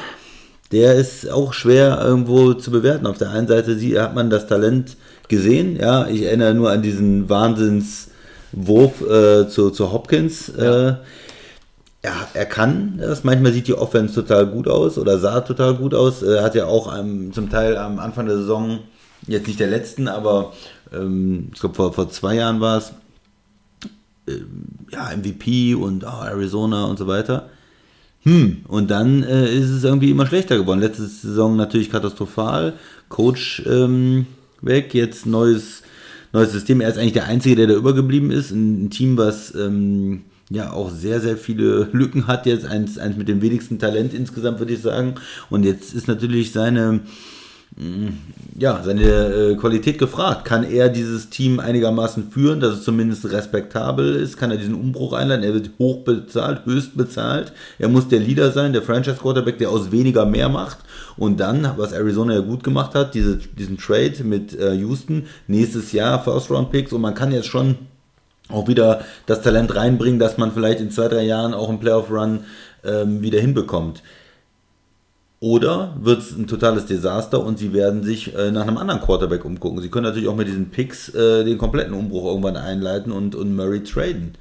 der ist auch schwer irgendwo zu bewerten. Auf der einen Seite hat man das Talent gesehen. Ja, ich erinnere nur an diesen Wahnsinnswurf äh, zu, zu Hopkins. Äh, ja, er kann das. Manchmal sieht die Offense total gut aus oder sah total gut aus. Er hat ja auch am, zum Teil am Anfang der Saison, jetzt nicht der letzten, aber ähm, ich glaube vor, vor zwei Jahren war es, ähm, ja, MVP und ah, Arizona und so weiter. Hm, und dann äh, ist es irgendwie immer schlechter geworden. Letzte Saison natürlich katastrophal. Coach ähm, weg, jetzt neues, neues System. Er ist eigentlich der Einzige, der da übergeblieben ist. Ein, Team, was ähm, ja auch sehr, sehr viele Lücken hat. Jetzt eins, eins mit dem wenigsten Talent insgesamt, würde ich sagen. Und jetzt ist natürlich seine ja, seine äh, Qualität gefragt. Kann er dieses Team einigermaßen führen, dass es zumindest respektabel ist? Kann er diesen Umbruch einleiten? Er wird hoch bezahlt, höchst bezahlt. Er muss der Leader sein, der Franchise Quarterback, der aus weniger mehr macht. Und dann, was Arizona ja gut gemacht hat, diese, diesen Trade mit äh, Houston, nächstes Jahr First Round Picks und man kann jetzt schon auch wieder das Talent reinbringen, dass man vielleicht in zwei, drei Jahren auch einen Playoff Run ähm, wieder hinbekommt. Oder wird es ein totales Desaster und sie werden sich äh, nach einem anderen Quarterback umgucken. Sie können natürlich auch mit diesen Picks äh, den kompletten Umbruch irgendwann einleiten und, und Murray traden.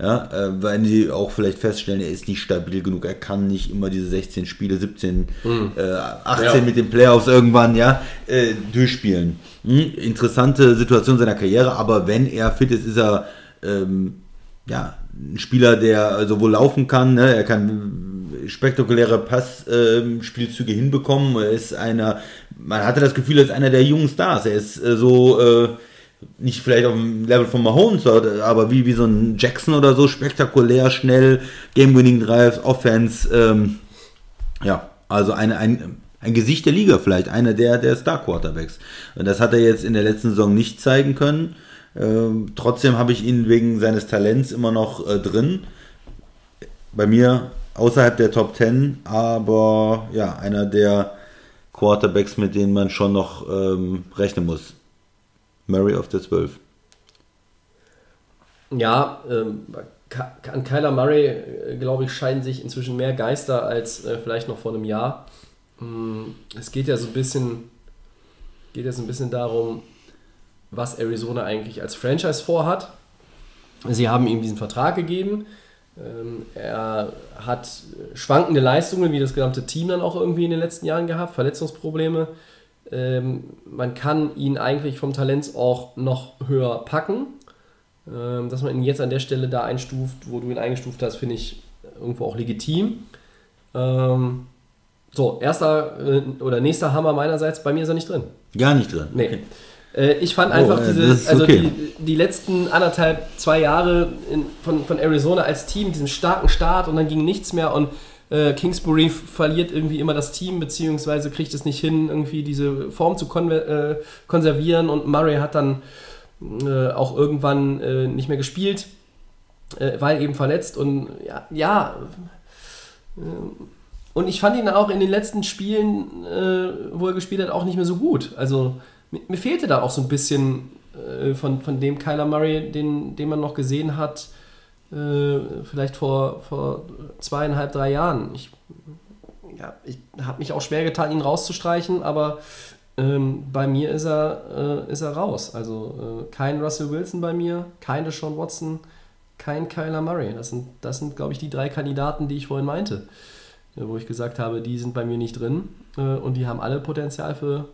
Ja, äh, wenn sie auch vielleicht feststellen, er ist nicht stabil genug, er kann nicht immer diese 16 Spiele, 17, äh, 18 Ja. mit den Playoffs irgendwann ja äh, durchspielen. Hm, interessante Situation seiner Karriere, aber wenn er fit ist, ist er ähm, ja, ein Spieler, der sowohl laufen kann, ne, er kann spektakuläre Passspielzüge hinbekommen. Er ist einer, man hatte das Gefühl, er ist einer der jungen Stars. Er ist äh, so, äh, nicht vielleicht auf dem Level von Mahomes, aber wie, wie so ein Jackson oder so, spektakulär, schnell, Game-Winning Drives, Offense. Ähm, ja, also eine, ein, ein Gesicht der Liga vielleicht, einer der, der Star-Quarterbacks. Das hat er jetzt in der letzten Saison nicht zeigen können. Ähm, trotzdem habe ich ihn wegen seines Talents immer noch äh, drin. Bei mir außerhalb der Top 10, aber ja, einer der Quarterbacks, mit denen man schon noch ähm, rechnen muss. Murray auf der 12. Ja, ähm, an Kyler Murray, äh, glaube ich, scheiden sich inzwischen mehr Geister als äh, vielleicht noch vor einem Jahr. Mm, Es geht ja so ein bisschen, geht ja so ein bisschen darum, was Arizona eigentlich als Franchise vorhat. Sie haben ihm diesen Vertrag gegeben. Ähm, Er hat schwankende Leistungen, wie das gesamte Team dann auch irgendwie in den letzten Jahren gehabt, Verletzungsprobleme. Ähm, Man kann ihn eigentlich vom Talent auch noch höher packen. Ähm, Dass man ihn jetzt an der Stelle da einstuft, wo du ihn eingestuft hast, finde ich irgendwo auch legitim. Ähm, So, erster äh, oder nächster Hammer meinerseits, bei mir ist er nicht drin. Gar nicht drin. Nee. Okay. Äh, ich fand einfach äh, diese, also okay. die, die letzten anderthalb, zwei Jahre in, von, von Arizona als Team, diesen starken Start und dann ging nichts mehr und äh, Kingsbury verliert irgendwie immer das Team, beziehungsweise kriegt es nicht hin, irgendwie diese Form zu äh, konservieren. Und Murray hat dann äh, auch irgendwann äh, nicht mehr gespielt, äh, weil eben verletzt. Und ja, ja und ich fand ihn auch in den letzten Spielen, wo er gespielt hat, auch nicht mehr so gut. Also mir, mir fehlte da auch so ein bisschen von, von dem Kyler Murray, den, den man noch gesehen hat, äh, vielleicht vor, vor zweieinhalb, drei Jahren. Ich, ja, ich habe mich auch schwer getan, ihn rauszustreichen, aber ähm, bei mir ist er, äh, ist er raus. Also äh, kein Russell Wilson bei mir, kein Deshaun Watson, kein Kyler Murray. Das sind, das sind glaube ich, die drei Kandidaten, die ich vorhin meinte. Äh, wo ich gesagt habe, die sind bei mir nicht drin äh, und die haben alle Potenzial für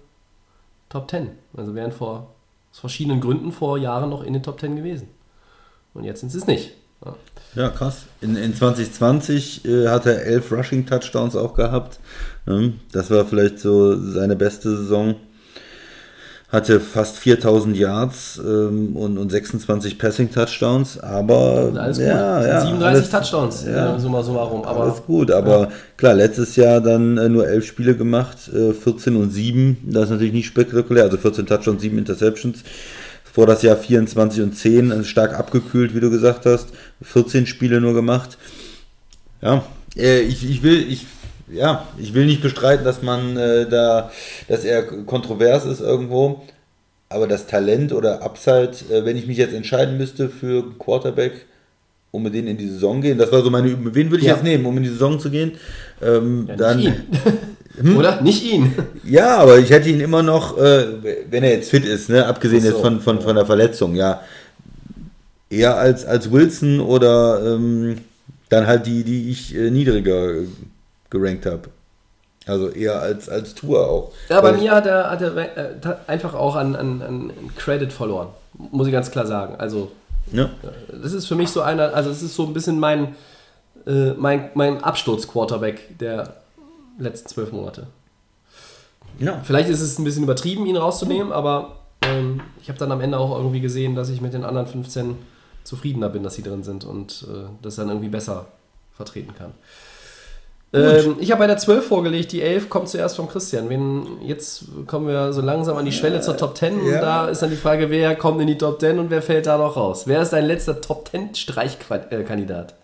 Top 10. Also wären vor aus verschiedenen Gründen vor Jahren noch in den Top 10 gewesen. Und jetzt sind sie es nicht. Ja. Ja, krass. In, in 2020 äh, hat er elf Rushing-Touchdowns auch gehabt. Ähm, das war vielleicht so seine beste Saison. Hatte fast 4000 Yards ähm, und, und 26 Passing-Touchdowns, aber Alles gut. ja, ja, 37 alles- Touchdowns, ja. äh, summa summarum. Aber Alles gut, aber klar, letztes Jahr dann äh, nur elf Spiele gemacht, äh, 14 und 7, das ist natürlich nicht spektakulär, also 14 Touchdowns, 7 Interceptions. Vor das Jahr 24 und 10, also stark abgekühlt, wie du gesagt hast. 14 Spiele nur gemacht. Ja, äh, ich, ich will, ich, ja, ich will nicht bestreiten, dass man äh, da, dass er kontrovers ist irgendwo. Aber das Talent oder Upside, äh, wenn ich mich jetzt entscheiden müsste für Quarterback, um mit denen in die Saison gehen, das war so meine Übung. Wen würde ich Ja. jetzt nehmen, um in die Saison zu gehen? Ähm, Ja, dann, ihn. Oder? Nicht ihn. ja, aber ich hätte ihn immer noch, äh, wenn er jetzt fit ist, ne, abgesehen so. jetzt von, von, von der Verletzung, ja, eher als, als Wilson oder ähm, dann halt die, die ich äh, niedriger äh, gerankt habe. Also eher als, als Tour auch. Ja, bei mir hat er, hat er äh, einfach auch an, an, an Credit verloren. Muss ich ganz klar sagen. Also, Ja, das ist für mich so einer, also es ist so ein bisschen mein, äh, mein, mein Absturz-Quarterback der letzten zwölf Monate. ja. Vielleicht ist es ein bisschen übertrieben, ihn rauszunehmen, aber ähm, ich habe dann am Ende auch irgendwie gesehen, dass ich mit den anderen 15 zufriedener bin, dass sie drin sind und äh, das dann irgendwie besser vertreten kann. Ähm, ich habe bei der 12 vorgelegt, die 11 kommt zuerst von Christian. Wen, jetzt kommen wir so langsam an die Schwelle zur Top 10 und Ja. da ist dann die Frage, wer kommt in die Top 10 und wer fällt da noch raus? Wer ist dein letzter Top 10 Streichkandidat?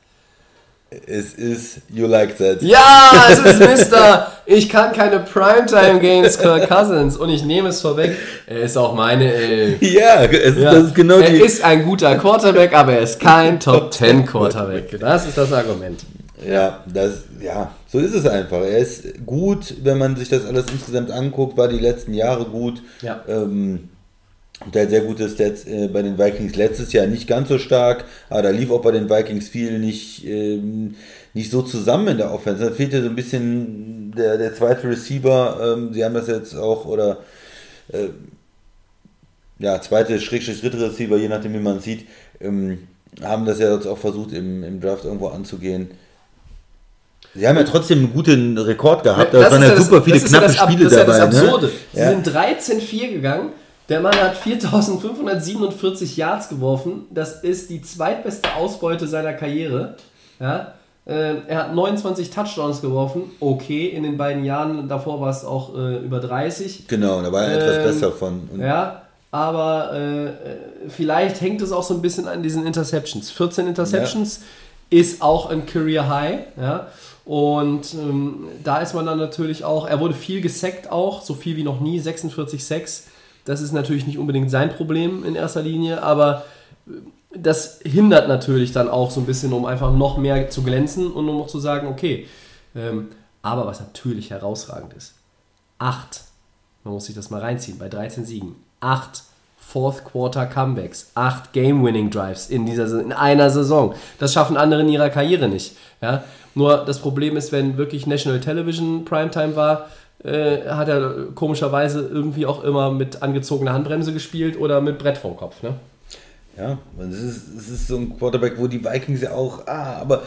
Es ist You Like That. Ja, es ist Mister. Ich kann keine Primetime Games Kirk Cousins und ich nehme es vorweg. Er ist auch meine Elf. Ja, es, Ja. das ist genau er die. ist ein guter Quarterback, aber er ist kein Top 10 Quarterback. Das ist das Argument. Ja, das, ja, so ist es einfach. Er ist gut, wenn man sich das alles insgesamt anguckt, war die letzten Jahre gut. Ja. Ähm, der hat sehr gute Stats äh, bei den Vikings letztes Jahr nicht ganz so stark, aber da lief auch bei den Vikings viel nicht, ähm, nicht so zusammen in der Offense. Da fehlte so ein bisschen der, der zweite Receiver. Ähm, sie haben das jetzt auch, oder äh, ja, zweite, Schrägstrich, dritte Receiver, je nachdem, wie man sieht, ähm, haben das ja jetzt auch versucht, im, im Draft irgendwo anzugehen. Sie haben ja trotzdem einen guten Rekord gehabt. Da waren ja das- super viele ja knappe das Spiele das ist ja dabei. das Absurde. Ne? Sie sind 13-4 gegangen. Der Mann hat 4547 Yards geworfen. Das ist die zweitbeste Ausbeute seiner Karriere. Ja? Äh, er hat 29 Touchdowns geworfen. Okay, in den beiden Jahren davor war es auch äh, über 30. Genau, da war er etwas Ähm, besser von. Und Ja, aber äh, äh, vielleicht hängt es auch so ein bisschen an diesen Interceptions. 14 Interceptions ist auch ein Career High. Ja? Und ähm, da ist man dann natürlich auch, er wurde viel gesackt auch, so viel wie noch nie, 46 Sacks. Das ist natürlich nicht unbedingt sein Problem in erster Linie, aber äh, das hindert natürlich dann auch so ein bisschen, um einfach noch mehr zu glänzen und um auch zu sagen, okay. Ähm, aber was natürlich herausragend ist, 8 man muss sich das mal reinziehen, bei 13 Siegen. 8 Fourth Quarter Comebacks, 8 Game-Winning Drives in, dieser, in einer Saison. Das schaffen andere in ihrer Karriere nicht. Ja? Nur das Problem ist, wenn wirklich National Television Primetime war, äh, hat er komischerweise irgendwie auch immer mit angezogener Handbremse gespielt oder mit Brett vorm Kopf. Ne? Ja, es ist, es ist so ein Quarterback, wo die Vikings ja auch, ah, aber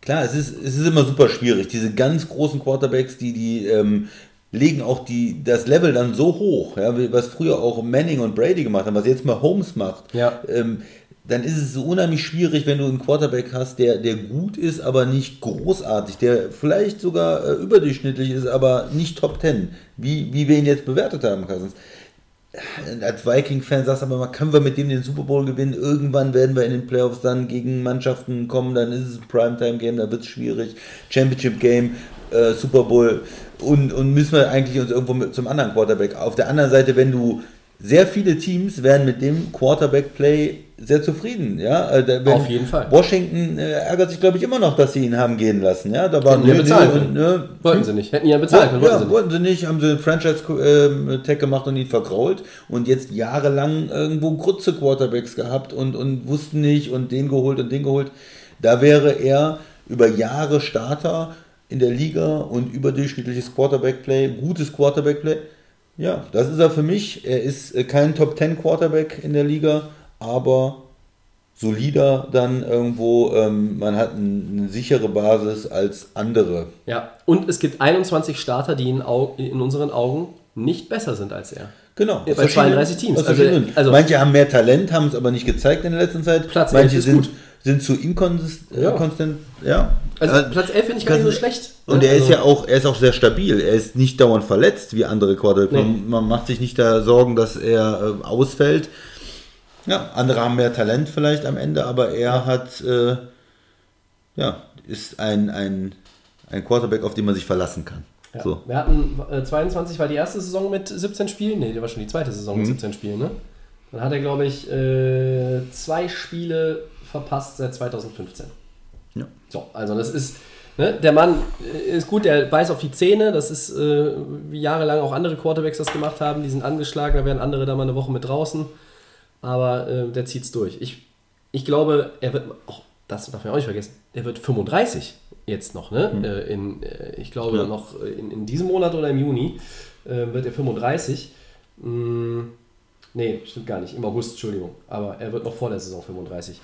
klar, es ist, es ist immer super schwierig. Diese ganz großen Quarterbacks, die, die ähm, legen auch die, das Level dann so hoch, ja, was früher auch Manning und Brady gemacht haben, was jetzt mal Holmes macht. Ja. Ähm, dann ist es so unheimlich schwierig, wenn du einen Quarterback hast, der, der gut ist, aber nicht großartig, der vielleicht sogar äh, überdurchschnittlich ist, aber nicht Top Ten, wie, wie wir ihn jetzt bewertet haben, Cousins als Viking-Fan sagst du aber mal, können wir mit dem den Super Bowl gewinnen? Irgendwann werden wir in den Playoffs dann gegen Mannschaften kommen, dann ist es ein Primetime-Game, da wird es schwierig. Championship-Game, äh, Super Bowl und, und müssen wir eigentlich uns irgendwo mit, zum anderen Quarterback. Auf der anderen Seite, wenn du sehr viele Teams werden mit dem Quarterback-Play sehr zufrieden, ja. Äh, wenn- Auf jeden Fall. Washington äh, ärgert sich, glaube ich, immer noch, dass sie ihn haben gehen lassen, ja. Da war Hätten nö, können. nö, Wollten sie nicht. Hätten ja bezahlt können, wollten ja, sie nicht. wollten sie nicht, haben sie einen Franchise-Tag gemacht und ihn vergrault und jetzt jahrelang irgendwo Grütze Quarterbacks gehabt und, und wussten nicht und den geholt und den geholt. Da wäre er über Jahre Starter in der Liga und überdurchschnittliches Quarterback-Play, gutes Quarterback-Play. Ja, das ist er für mich. Er ist äh, kein Top-10 Quarterback in der Liga, aber solider dann irgendwo. Ähm, man hat ein, eine sichere Basis als andere. Ja, und es gibt 21 Starter, die in, Au in unseren Augen nicht besser sind als er. Genau. Ja, bei verschiedenen- 32 Teams. Also, also- Manche haben mehr Talent, haben es aber nicht gezeigt in der letzten Zeit. Platz Manche ist sind, gut. sind zu inkonsistent. Ja. Äh, konstant, ja. Also Äh, Platz 11 finde ich gar nicht so schlecht. Und ne? er ist Also- ja auch, er ist auch sehr stabil. Er ist nicht dauernd verletzt wie andere Quarterbacks. Nee. Man, man macht sich nicht da Sorgen, dass er äh, ausfällt. Ja, andere haben mehr Talent vielleicht am Ende, aber er hat, äh, ja, ist ein, ein, ein Quarterback, auf den man sich verlassen kann. Ja. So. Wir hatten äh, 22 war die erste Saison mit 17 Spielen. Nee, die war schon die zweite Saison mit 17 Spielen, ne? Dann hat er, glaube ich, äh, zwei Spiele verpasst seit 2015. Ja. So, also das ist, ne, der Mann äh, ist gut, der beißt auf die Zähne, das ist, äh, wie jahrelang auch andere Quarterbacks das gemacht haben, die sind angeschlagen, da werden andere da mal eine Woche mit draußen, aber äh, der zieht's durch. Ich, ich glaube, er wird, auch das darf man auch nicht vergessen, der wird 35 jetzt noch, ne? Äh, in, äh, ich glaube Ja. noch in, in diesem Monat oder im Juni äh, wird er 35. Mm, nee, stimmt gar nicht, im August, Entschuldigung, aber er wird noch vor der Saison 35.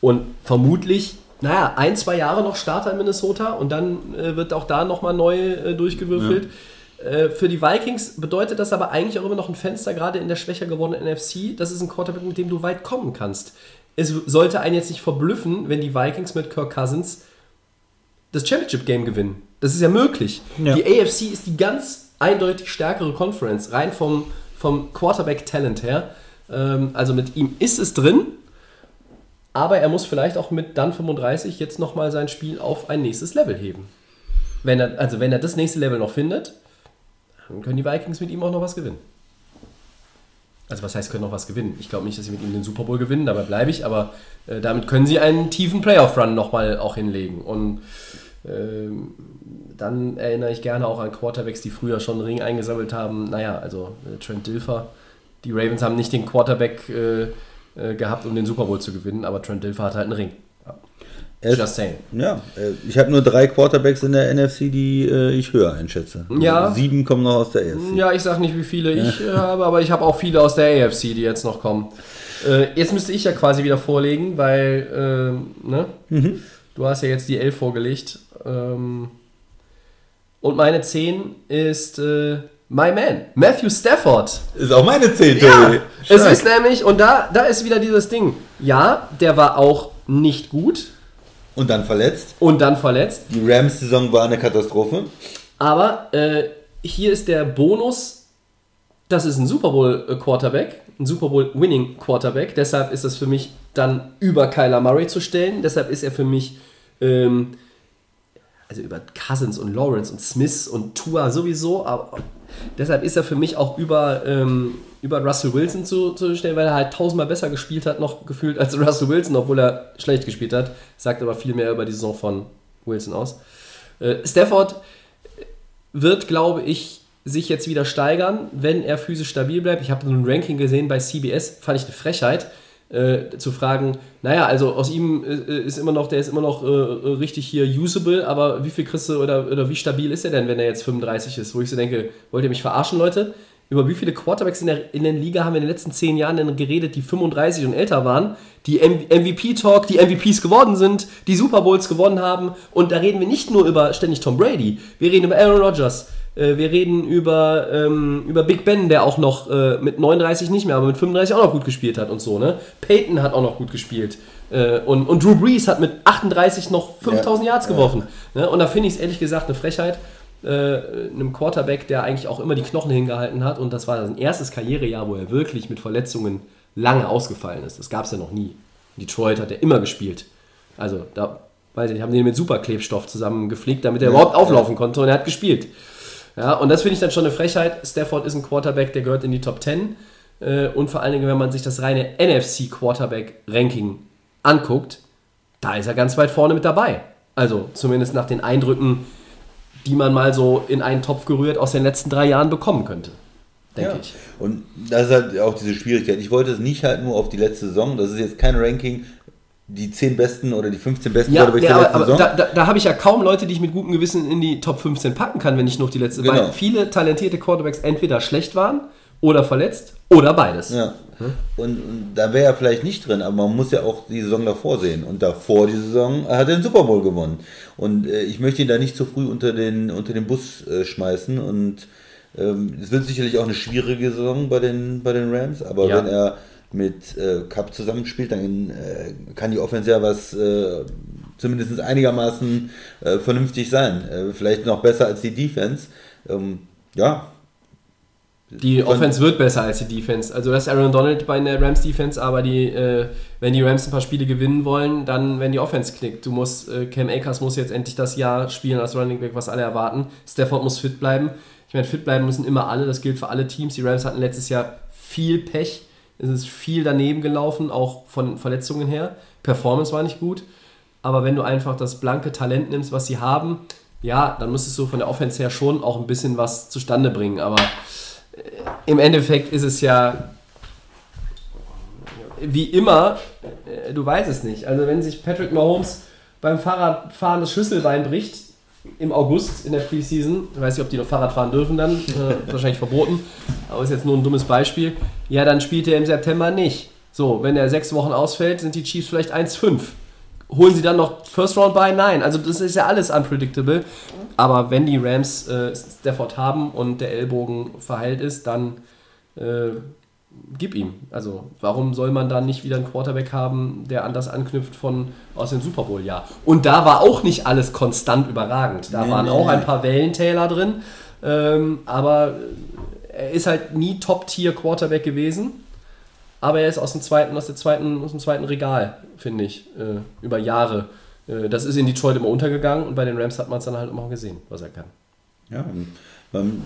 Und vermutlich, naja, ein, zwei Jahre noch Starter in Minnesota und dann äh, wird auch da nochmal neu äh, durchgewürfelt. Äh, für die Vikings bedeutet das aber eigentlich auch immer noch ein Fenster, gerade in der schwächer gewordenen NFC. Das ist ein Quarterback, mit dem du weit kommen kannst. Es sollte einen jetzt nicht verblüffen, wenn die Vikings mit Kirk Cousins das Championship-Game gewinnen. Das ist ja möglich. Ja. Die AFC ist die ganz eindeutig stärkere Conference, rein vom, vom Quarterback-Talent her. Ähm, also mit ihm ist es drin, aber er muss vielleicht auch mit dann 35 jetzt nochmal sein Spiel auf ein nächstes Level heben. Wenn er, also wenn er das nächste Level noch findet, dann können die Vikings mit ihm auch noch was gewinnen. Also was heißt, können noch was gewinnen? Ich glaube nicht, dass sie mit ihm den Super Bowl gewinnen, dabei bleibe ich, aber äh, damit können sie einen tiefen Playoff-Run nochmal auch hinlegen. Und ähm, dann erinnere ich gerne auch an Quarterbacks, die früher schon einen Ring eingesammelt haben. Naja, also äh, Trent Dilfer. Die Ravens haben nicht den Quarterback äh, äh, gehabt, um den Super Bowl zu gewinnen, aber Trent Dilfer hat halt einen Ring. Ist- Just saying. Ja, äh, ich habe nur drei Quarterbacks in der NFC, die äh, ich höher einschätze. Ja. Sieben kommen noch aus der AFC. Ja, ich sag nicht, wie viele ich äh, habe, aber ich habe auch viele aus der AFC, die jetzt noch kommen. Äh, jetzt müsste ich ja quasi wieder vorlegen, weil ähm, ne? du hast ja jetzt die 11 vorgelegt. Ähm, und meine 10 ist äh, My Man, Matthew Stafford. Ist auch meine 10, Ja, es ist nämlich, und da, da ist wieder dieses Ding. Ja, der war auch nicht gut Und dann verletzt. und dann verletzt. Die Rams-Saison war eine Katastrophe. Aber äh, hier ist der Bonus, das ist ein Super Bowl äh, Quarterback, ein Super Bowl Winning Quarterback. Deshalb ist es für mich dann über Kyler Murray zu stellen. Deshalb ist er für mich ähm, also über Cousins und Lawrence und Smith und Tua sowieso, aber deshalb ist er für mich auch über, ähm, über Russell Wilson zu, zu stellen, weil er halt tausendmal besser gespielt hat, noch gefühlt als Russell Wilson, obwohl er schlecht gespielt hat. Sagt aber viel mehr über die Saison von Wilson aus. Äh, Stafford wird, glaube ich, sich jetzt wieder steigern, wenn er physisch stabil bleibt. Ich habe so ein Ranking gesehen bei CBS, fand ich eine Frechheit, äh, zu fragen, naja, also aus ihm äh, ist immer noch, der ist immer noch äh, äh, richtig hier usable, aber wie viel kriegst du oder, oder wie stabil ist er denn, wenn er jetzt 35 ist? Wo ich so denke, wollt ihr mich verarschen, Leute? Über wie viele Quarterbacks in der, in der Liga haben wir in den letzten 10 Jahren denn geredet, die 35 und älter waren, die MVP-Talk, die MVPs geworden sind, die Super Bowls gewonnen haben. Und da reden wir nicht nur über ständig Tom Brady, wir reden über Aaron Rodgers, äh, wir reden über, ähm, über Big Ben, der auch noch äh, mit 39 nicht mehr, aber mit 35 auch noch gut gespielt hat und so. Ne? Peyton hat auch noch gut gespielt. Äh, und, und Drew Brees hat mit 38 noch 5000 Ja, Yards ja. geworfen. Ne? Und da finde ich es ehrlich gesagt eine Frechheit, äh, einem Quarterback, der eigentlich auch immer die Knochen hingehalten hat. Und das war sein erstes Karrierejahr, wo er wirklich mit Verletzungen lange ausgefallen ist. Das gab es ja noch nie. In Detroit hat er immer gespielt. Also da, weiß ich nicht, haben den mit Superklebstoff zusammengeflickt, damit er überhaupt auflaufen konnte und er hat gespielt. Ja, und das finde ich dann schon eine Frechheit. Stafford ist ein Quarterback, der gehört in die Top 10. Äh, und vor allen Dingen, wenn man sich das reine NFC Quarterback Ranking anguckt, da ist er ganz weit vorne mit dabei. Also zumindest nach den Eindrücken, die man mal so in einen Topf gerührt aus den letzten drei Jahren bekommen könnte. Denke Ja. ich. Und das ist halt auch diese Schwierigkeit. Ich wollte es nicht halt nur auf die letzte Saison. Das ist jetzt kein Ranking, die 10 besten oder die 15 besten Ja, Quarterbacks ja der letzten aber Saison. da, da, da habe ich ja kaum Leute, die ich mit gutem Gewissen in die Top 15 packen kann, wenn ich nur auf die letzte. Genau. Weil viele talentierte Quarterbacks entweder schlecht waren oder verletzt oder beides. Ja. Und, und da wäre er vielleicht nicht drin, aber man muss ja auch die Saison davor sehen. Und davor die Saison hat er den Super Bowl gewonnen. Und äh, ich möchte ihn da nicht zu früh unter den, unter den Bus äh, schmeißen. Und ähm, es wird sicherlich auch eine schwierige Saison bei den, bei den Rams, aber Ja. wenn er mit äh, Cup zusammenspielt, dann äh, kann die Offense ja was äh, zumindest einigermaßen äh, vernünftig sein. Vielleicht noch besser als die Defense. Ähm, ja, Die Offense wird besser als die Defense. Also das ist Aaron Donald bei der Rams Defense, aber die, äh, wenn die Rams ein paar Spiele gewinnen wollen, dann wenn die Offense knickt. Du musst, äh, Cam Akers muss jetzt endlich das Jahr spielen als Running Back, was alle erwarten. Stafford muss fit bleiben. Ich meine, fit bleiben müssen immer alle, das gilt für alle Teams. Die Rams hatten letztes Jahr viel Pech. Es ist viel daneben gelaufen, auch von Verletzungen her. Performance war nicht gut. Aber wenn du einfach das blanke Talent nimmst, was sie haben, ja, dann müsstest du von der Offense her schon auch ein bisschen was zustande bringen. Aber im Endeffekt ist es ja wie immer, äh, du weißt es nicht. Also wenn sich Patrick Mahomes beim Fahrradfahren das Schlüsselbein bricht, im August in der Preseason, ich weiß nicht, ob die noch Fahrrad fahren dürfen dann, äh, wahrscheinlich verboten, aber ist jetzt nur ein dummes Beispiel, ja, dann spielt er im September nicht. So, wenn er sechs Wochen ausfällt, sind die Chiefs vielleicht 1-5. Holen sie dann noch First Round bei? Nein, also das ist ja alles unpredictable. Aber wenn die Rams äh, Stafford haben und der Ellbogen verheilt ist, dann äh, gib ihm. Also warum soll man dann nicht wieder einen Quarterback haben, der anders anknüpft von aus dem Super Bowl Jahr? Und da war auch nicht alles konstant überragend. Da Nee, waren nee, auch nee. ein paar Wellentäler drin, ähm, aber er ist halt nie Top-Tier Quarterback gewesen. Aber er ist aus dem zweiten, aus der zweiten, aus dem zweiten Regal, finde ich, äh, über Jahre. Äh, das ist in Detroit immer untergegangen und bei den Rams hat man es dann halt immer gesehen, was er kann. Ja, man,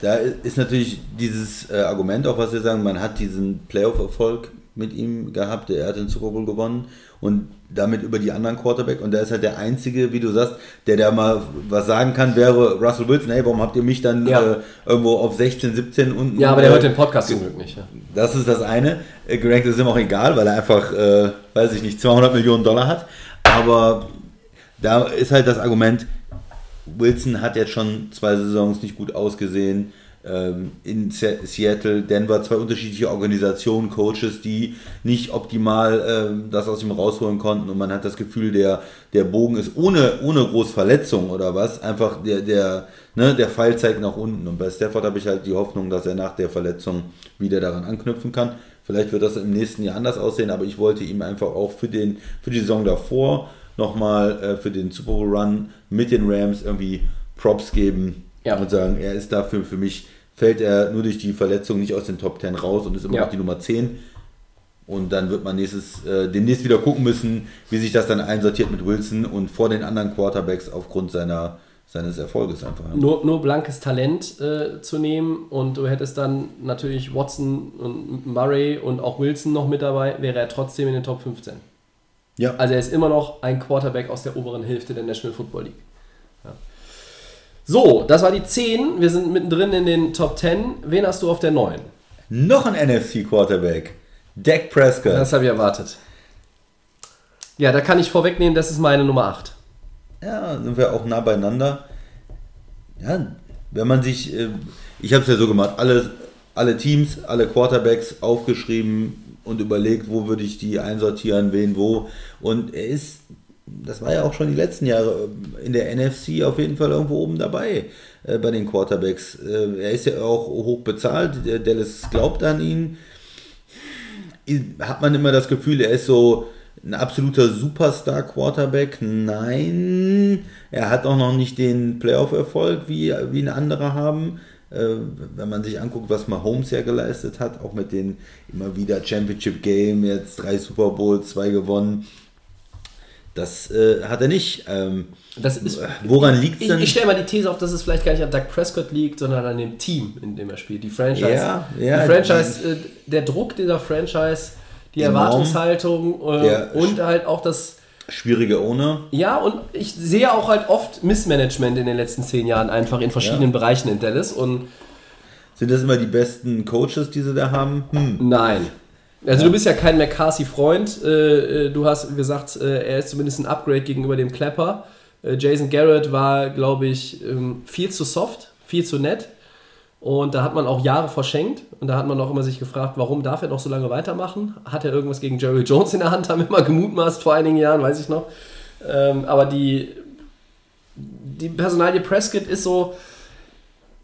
da ist natürlich dieses äh, Argument auch, was wir sagen, man hat diesen Playoff-Erfolg mit ihm gehabt, er hat den Super Bowl gewonnen und damit über die anderen Quarterback und der ist halt der Einzige, wie du sagst, der da mal was sagen kann, wäre Russell Wilson, hey, warum habt ihr mich dann Ja. äh, irgendwo auf 16, 17 unten? Ja, aber der äh, hört den Podcast zum Glück nicht. Ja. Das ist das eine. Äh, Greg ist ihm auch egal, weil er einfach, äh, weiß ich nicht, 200 Millionen Dollar hat. Aber da ist halt das Argument, Wilson hat jetzt schon zwei Saisons nicht gut ausgesehen. Ähm, in Se Seattle, Denver, zwei unterschiedliche Organisationen, Coaches, die nicht optimal ähm, das aus ihm rausholen konnten. Und man hat das Gefühl, der, der Bogen ist ohne, ohne groß Verletzung oder was, einfach der, der, ne, der Pfeil zeigt nach unten. Und bei Stafford habe ich halt die Hoffnung, dass er nach der Verletzung wieder daran anknüpfen kann. Vielleicht wird das im nächsten Jahr anders aussehen, aber ich wollte ihm einfach auch für, den, für die Saison davor nochmal äh, für den Super Bowl Run mit den Rams irgendwie Props geben Ja. und sagen, er ist dafür für mich, fällt er nur durch die Verletzung nicht aus den Top 10 raus und ist immer Ja. noch die Nummer 10. Und dann wird man nächstes, äh, demnächst wieder gucken müssen, wie sich das dann einsortiert mit Wilson und vor den anderen Quarterbacks aufgrund seiner, seines Erfolges einfach. Nur, nur blankes Talent äh, zu nehmen und du hättest dann natürlich Watson und Murray und auch Wilson noch mit dabei, wäre er trotzdem in den Top 15. Ja, Also er ist immer noch ein Quarterback aus der oberen Hälfte der National Football League. Ja. So, das war die 10. Wir sind mittendrin in den Top 10. Wen hast du auf der 9? noch ein NFC-Quarterback. Dak Prescott. Das habe ich erwartet. Ja, da kann ich vorwegnehmen, das ist meine Nummer 8. Ja, sind wir auch nah beieinander. Ja, wenn man sich, äh, ich habe es ja so gemacht, alle, alle Teams, alle Quarterbacks aufgeschrieben und überlegt, wo würde ich die einsortieren, wen wo. Und er ist, das war ja auch schon die letzten Jahre in der NFC auf jeden Fall irgendwo oben dabei äh, bei den Quarterbacks. Äh, er ist ja auch hoch bezahlt, Dallas glaubt an ihn hat man immer das Gefühl, er ist so ein absoluter Superstar-Quarterback. Nein, er hat auch noch nicht den Playoff-Erfolg, wie, wie ein anderer haben. Äh, wenn man sich anguckt, was Mahomes ja geleistet hat, auch mit den immer wieder Championship-Game, jetzt drei Super Bowls, zwei gewonnen. Das äh, hat er nicht. Ähm, ist, woran liegt es ich, denn? ich stelle mal die These auf, dass es vielleicht gar nicht an Doug Prescott liegt, sondern an dem Team, in dem er spielt. Die Franchise. Ja, ja, die Franchise, äh, der Druck dieser Franchise, die Enorm. Erwartungshaltung äh, und halt auch das. Schwierige Owner. Ja, und ich sehe auch halt oft Missmanagement in den letzten zehn Jahren einfach in verschiedenen. Bereichen in Dallas und Sind das immer die besten Coaches, die sie da haben? Hm. nein. Also du bist ja kein McCarthy-Freund. Äh, äh, du hast gesagt, äh, er ist zumindest ein Upgrade gegenüber dem Klepper. Äh, Jason Garrett war, glaube ich, ähm, viel zu soft, viel zu nett. Und da hat man auch Jahre verschenkt. Und da hat man auch immer sich gefragt, warum darf er noch so lange weitermachen? Hat er irgendwas gegen Jerry Jones in der Hand? Haben wir mal gemutmaßt vor einigen Jahren, weiß ich noch. Ähm, aber die, die Personalie Prescott ist so,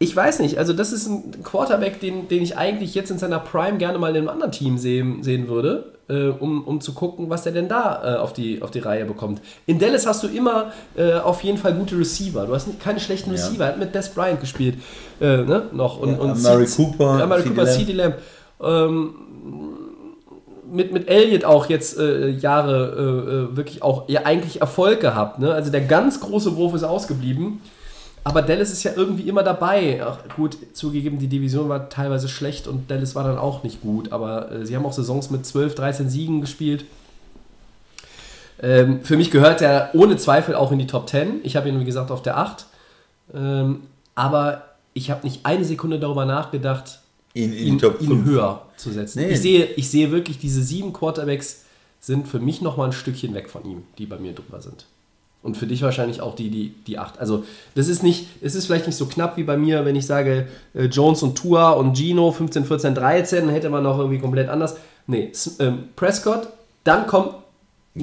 ich weiß nicht, also das ist ein Quarterback, den, den ich eigentlich jetzt in seiner Prime gerne mal in einem anderen Team sehen, sehen würde. äh, um, um zu gucken, was der denn da äh, auf, die, auf die Reihe bekommt. In Dallas hast du immer äh, auf jeden Fall gute Receiver. Du hast nicht- keine schlechten. Receiver. Er hat mit Des Bryant gespielt äh, ne? noch. Und, Ja, und Amari C- Cooper, Amari Cooper. CeeDee Lamb. Ähm, mit, mit Elliott auch jetzt äh, Jahre äh, äh, wirklich auch ja, eigentlich Erfolg gehabt. Ne? Also der ganz große Wurf ist ausgeblieben. Aber Dallas ist ja irgendwie immer dabei. Ach, gut, zugegeben, die Division war teilweise schlecht und Dallas war dann auch nicht gut. Aber äh, sie haben auch Saisons mit 12, 13 Siegen gespielt. Ähm, für mich gehört er ohne Zweifel auch in die Top 10. Ich habe ihn, wie gesagt, auf der 8. Ähm, aber ich habe nicht eine Sekunde darüber nachgedacht, In, in ihn, Top ihn 5. höher zu setzen. Nee. Ich, sehe, ich sehe wirklich, diese sieben Quarterbacks sind für mich nochmal ein Stückchen weg von ihm, die bei mir drüber sind. Und für dich wahrscheinlich auch die, die, die acht. Also, das ist nicht, es ist vielleicht nicht so knapp wie bei mir, wenn ich sage, äh, Jones und Tua und Gino 15, 14, 13, dann hätte man noch irgendwie komplett anders. Nee, ähm, Prescott, dann kommt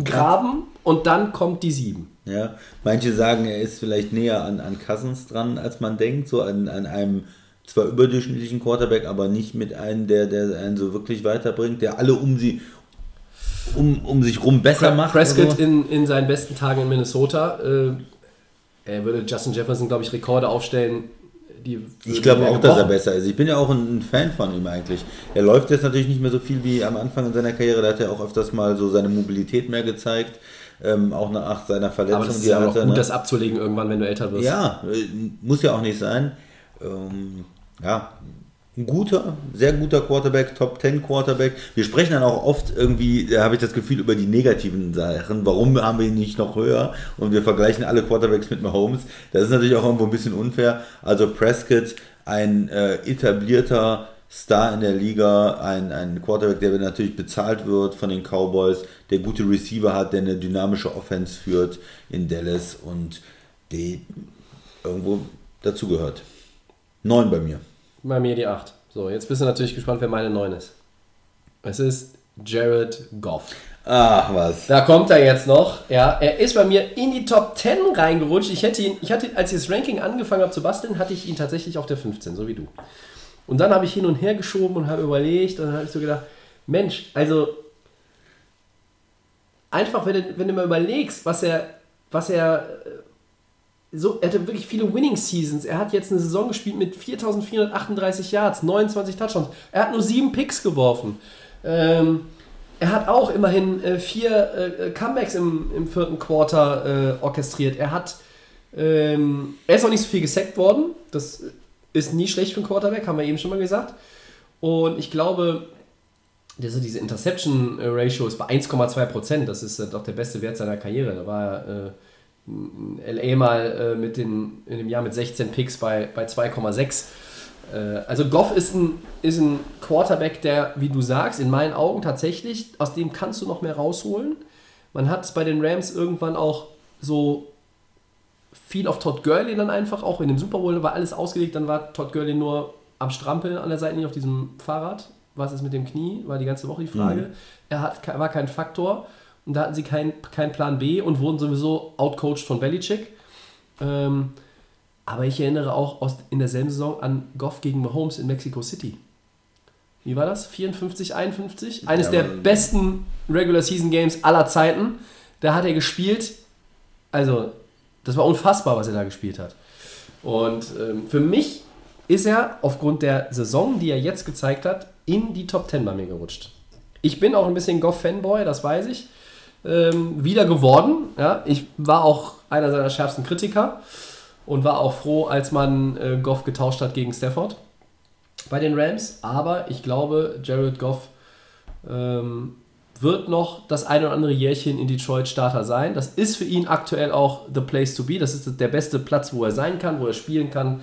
Graben und dann kommt die sieben. Ja, manche sagen, er ist vielleicht näher an, an Cousins dran, als man denkt, so an, an einem zwar überdurchschnittlichen Quarterback, aber nicht mit einem, der, der einen so wirklich weiterbringt, der alle um sie um, um sich rum besser macht. Prescott also. in, in seinen besten Tagen in Minnesota. Äh, er würde Justin Jefferson, glaube ich, Rekorde aufstellen. Die Ich glaube auch, dass er besser ist. Ich bin ja auch ein, Fan von ihm eigentlich. Er läuft jetzt natürlich nicht mehr so viel wie am Anfang in seiner Karriere. Da hat er auch öfters mal so seine Mobilität mehr gezeigt. Ähm, auch nach seiner Verletzung, Aber das ist ja auch gut, ne? das abzulegen irgendwann, wenn du älter wirst. Ja, äh, muss ja auch nicht sein. Ähm, ja, ein guter, sehr guter Quarterback, Top 10 Quarterback. Wir sprechen dann auch oft irgendwie, da habe ich das Gefühl, über die negativen Sachen. Warum haben wir ihn nicht noch höher? Und wir vergleichen alle Quarterbacks mit Mahomes. Das ist natürlich auch irgendwo ein bisschen unfair. Also Prescott, ein äh, etablierter Star in der Liga, ein, ein Quarterback, der natürlich bezahlt wird von den Cowboys, der gute Receiver hat, der eine dynamische Offense führt in Dallas und die irgendwo dazugehört. Neun bei mir. Bei mir die 8. So, jetzt bist du natürlich gespannt, wer meine 9 ist. Es ist Jared Goff. Ach was. Da kommt er jetzt noch. Ja, er ist bei mir in die Top 10 reingerutscht. Ich hätte ihn, ich hatte, als ich das Ranking angefangen habe zu basteln, hatte ich ihn tatsächlich auf der 15, so wie du. Und dann habe ich hin und her geschoben und habe überlegt und dann habe ich so gedacht, Mensch, also einfach, wenn du, wenn du mal überlegst, was er, was er so, er hatte wirklich viele Winning Seasons. Er hat jetzt eine Saison gespielt mit 4438 Yards, 29 Touchdowns. Er hat nur sieben Picks geworfen. Ähm, er hat auch immerhin äh, vier äh, Comebacks im, im vierten Quarter äh, orchestriert. Er hat, ähm, er ist auch nicht so viel gesackt worden. Das ist nie schlecht für einen Quarterback, haben wir eben schon mal gesagt. Und ich glaube, also diese Interception äh, Ratio ist bei 1,2 Prozent. Das ist äh, doch der beste Wert seiner Karriere. Da war er äh, LA mal äh, mit den, in dem Jahr mit 16 Picks bei, bei 2,6. Äh, also Goff ist ein, ist ein Quarterback, der, wie du sagst, in meinen Augen tatsächlich, aus dem kannst du noch mehr rausholen. Man hat es bei den Rams irgendwann auch so viel auf Todd Gurley dann einfach, auch in dem Super Bowl war alles ausgelegt, dann war Todd Gurley nur am Strampeln an der Seite, nicht auf diesem Fahrrad. Was ist mit dem Knie? War die ganze Woche die Frage. Er hat, war kein Faktor und da hatten sie keinen kein Plan B und wurden sowieso outcoached von Belichick. Ähm, aber ich erinnere auch aus, in derselben Saison an Goff gegen Mahomes in Mexico City. Wie war das? 54, 51? Eines Ja, der besten Regular Season Games aller Zeiten. Da hat er gespielt. Also, das war unfassbar, was er da gespielt hat. Und ähm, für mich ist er aufgrund der Saison, die er jetzt gezeigt hat, in die Top 10 bei mir gerutscht. Ich bin auch ein bisschen Goff-Fanboy, das weiß ich. Ähm, wieder geworden. Ja? Ich war auch einer seiner schärfsten Kritiker und war auch froh, als man äh, Goff getauscht hat gegen Stafford bei den Rams. Aber ich glaube, Jared Goff ähm, wird noch das ein oder andere Jährchen in Detroit Starter sein. Das ist für ihn aktuell auch the place to be. Das ist der beste Platz, wo er sein kann, wo er spielen kann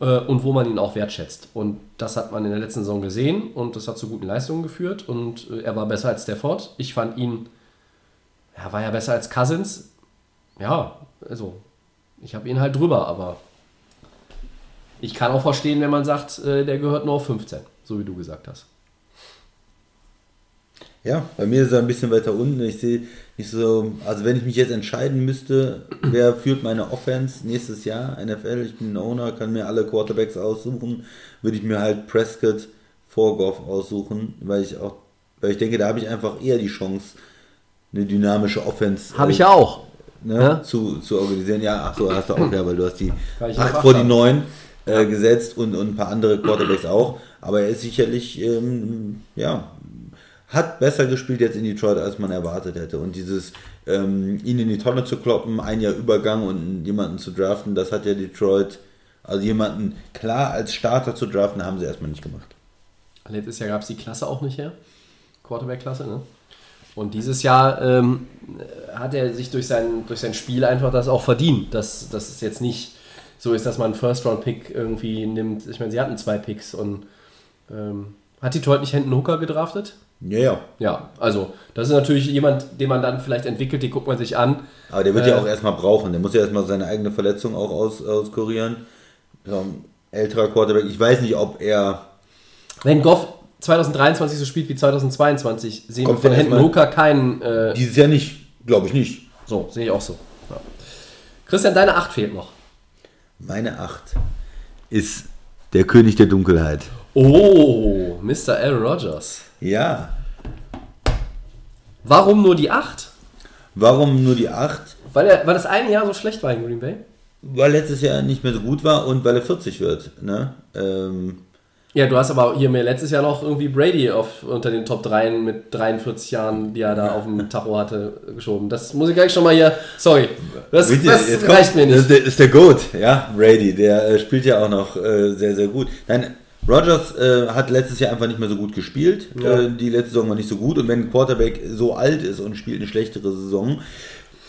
äh, und wo man ihn auch wertschätzt. Und das hat man in der letzten Saison gesehen und das hat zu guten Leistungen geführt und äh, er war besser als Stafford. Ich fand ihn, er war ja besser als Cousins. Ja, also ich habe ihn halt drüber, aber ich kann auch verstehen, wenn man sagt, äh, der gehört nur auf 15, so wie du gesagt hast. Ja, bei mir ist er ein bisschen weiter unten. Ich sehe nicht so, also wenn ich mich jetzt entscheiden müsste, wer führt meine Offense nächstes Jahr, NFL, ich bin ein Owner, kann mir alle Quarterbacks aussuchen, würde ich mir halt Prescott vor Goff aussuchen, weil ich auch Weil ich denke, da habe ich einfach eher die Chance, eine dynamische Offense Habe ich äh, ja auch. ne, Ja. zu, zu organisieren. Ja, ach so, hast du auch, ja, weil du hast die Weil ich 8 auf vor die hab. 9 äh, gesetzt und, und ein paar andere Quarterbacks auch. Aber er ist sicherlich, ähm, ja, hat besser gespielt jetzt in Detroit, als man erwartet hätte. Und dieses, ähm, ihn in die Tonne zu kloppen, ein Jahr Übergang und jemanden zu draften, das hat ja Detroit, also jemanden klar als Starter zu draften, haben sie erstmal nicht gemacht. Letztes Jahr gab es die Klasse auch nicht her. Quarterback-Klasse, ne? Und dieses Jahr ähm, hat er sich durch sein, durch sein Spiel einfach das auch verdient. Dass, dass es jetzt nicht so ist, dass man einen First-Round-Pick irgendwie nimmt. Ich meine, sie hatten zwei Picks und ähm, hat Detroit nicht Hendon Hooker gedraftet? Ja, ja. Ja, also das ist natürlich jemand, den man dann vielleicht entwickelt, den guckt man sich an. Aber der wird ja Äh, auch erstmal brauchen. Der muss ja erstmal seine eigene Verletzung auch aus, auskurieren. So ein älterer Quarterback. Ich weiß nicht, ob er. Wenn Goff 2023 so spielt wie 2022, sehen Kommt wir von Hendon Hooker keinen. Äh, Dieses Jahr nicht, glaube ich nicht. so, sehe ich auch so. Ja. Christian, deine 8 fehlt noch. Meine 8 ist der König der Dunkelheit. Oh, Mr. Aaron Rodgers. Ja. Warum nur die 8? Warum nur die 8? Weil, er, weil das eine Jahr so schlecht war in Green Bay? Weil letztes Jahr nicht mehr so gut war und weil er 40 wird. Ne? Ähm, Ja, du hast aber hier mir letztes Jahr noch irgendwie Brady auf, unter den Top 3 mit 43 Jahren, die er da auf dem Tacho hatte, geschoben. Das muss ich gleich schon mal hier. Sorry. Das, Bitte, das reicht kommt- mir Das ist nicht. der, ist der Goat, ja, Brady. Der äh, spielt ja auch noch äh, sehr, sehr gut. Nein, Rogers äh, hat letztes Jahr einfach nicht mehr so gut gespielt. Ja. Äh, die letzte Saison war nicht so gut. Und wenn ein Quarterback so alt ist und spielt eine schlechtere Saison,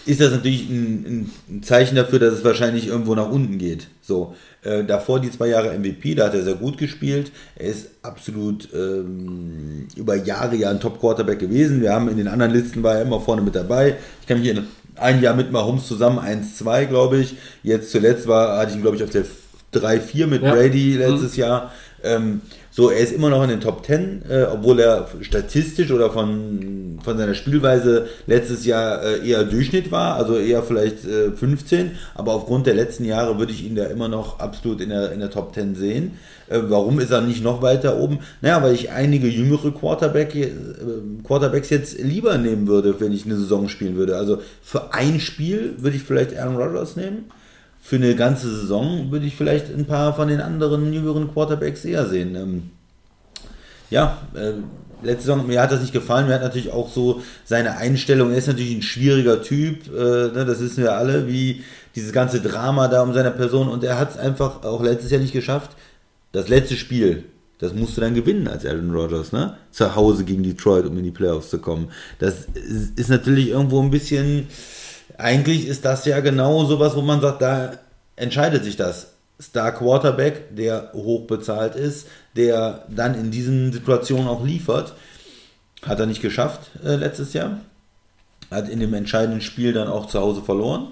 ist das natürlich ein, ein Zeichen dafür, dass es wahrscheinlich irgendwo nach unten geht. So, äh, davor die zwei Jahre MVP, da hat er sehr gut gespielt. Er ist absolut ähm, über Jahre ja ein Top-Quarterback gewesen. Wir haben in den anderen Listen war er immer vorne mit dabei. Ich kann mich erinnern, ein Jahr mit Mahomes zusammen, 1-2, glaube ich. Jetzt zuletzt war, hatte ich ihn, glaube ich, auf der 3-4 mit Ja. Brady letztes Jahr. Ähm, so, er ist immer noch in den Top 10, äh, obwohl er statistisch oder von, von seiner Spielweise letztes Jahr äh, eher Durchschnitt war, also eher vielleicht äh, 15, aber aufgrund der letzten Jahre würde ich ihn da immer noch absolut in der, in der Top 10 sehen. Äh, warum ist er nicht noch weiter oben? Naja, weil ich einige jüngere Quarterback, äh, Quarterbacks jetzt lieber nehmen würde, wenn ich eine Saison spielen würde. Also für ein Spiel würde ich vielleicht Aaron Rodgers nehmen für eine ganze Saison würde ich vielleicht ein paar von den anderen jüngeren Quarterbacks eher sehen. Ähm, ja, äh, letzte Saison, mir hat das nicht gefallen. Mir hat natürlich auch so seine Einstellung. Er ist natürlich ein schwieriger Typ, äh, ne, das wissen wir alle, wie dieses ganze Drama da um seine Person. Und er hat es einfach auch letztes Jahr nicht geschafft. Das letzte Spiel, das musste dann gewinnen als Aaron Rodgers, ne? Zu Hause gegen Detroit, um in die Playoffs zu kommen. Das ist natürlich irgendwo ein bisschen eigentlich ist das ja genau sowas, wo man sagt, da entscheidet sich das. Star Quarterback, der hoch bezahlt ist, der dann in diesen Situationen auch liefert, hat er nicht geschafft äh, letztes Jahr. Hat in dem entscheidenden Spiel dann auch zu Hause verloren.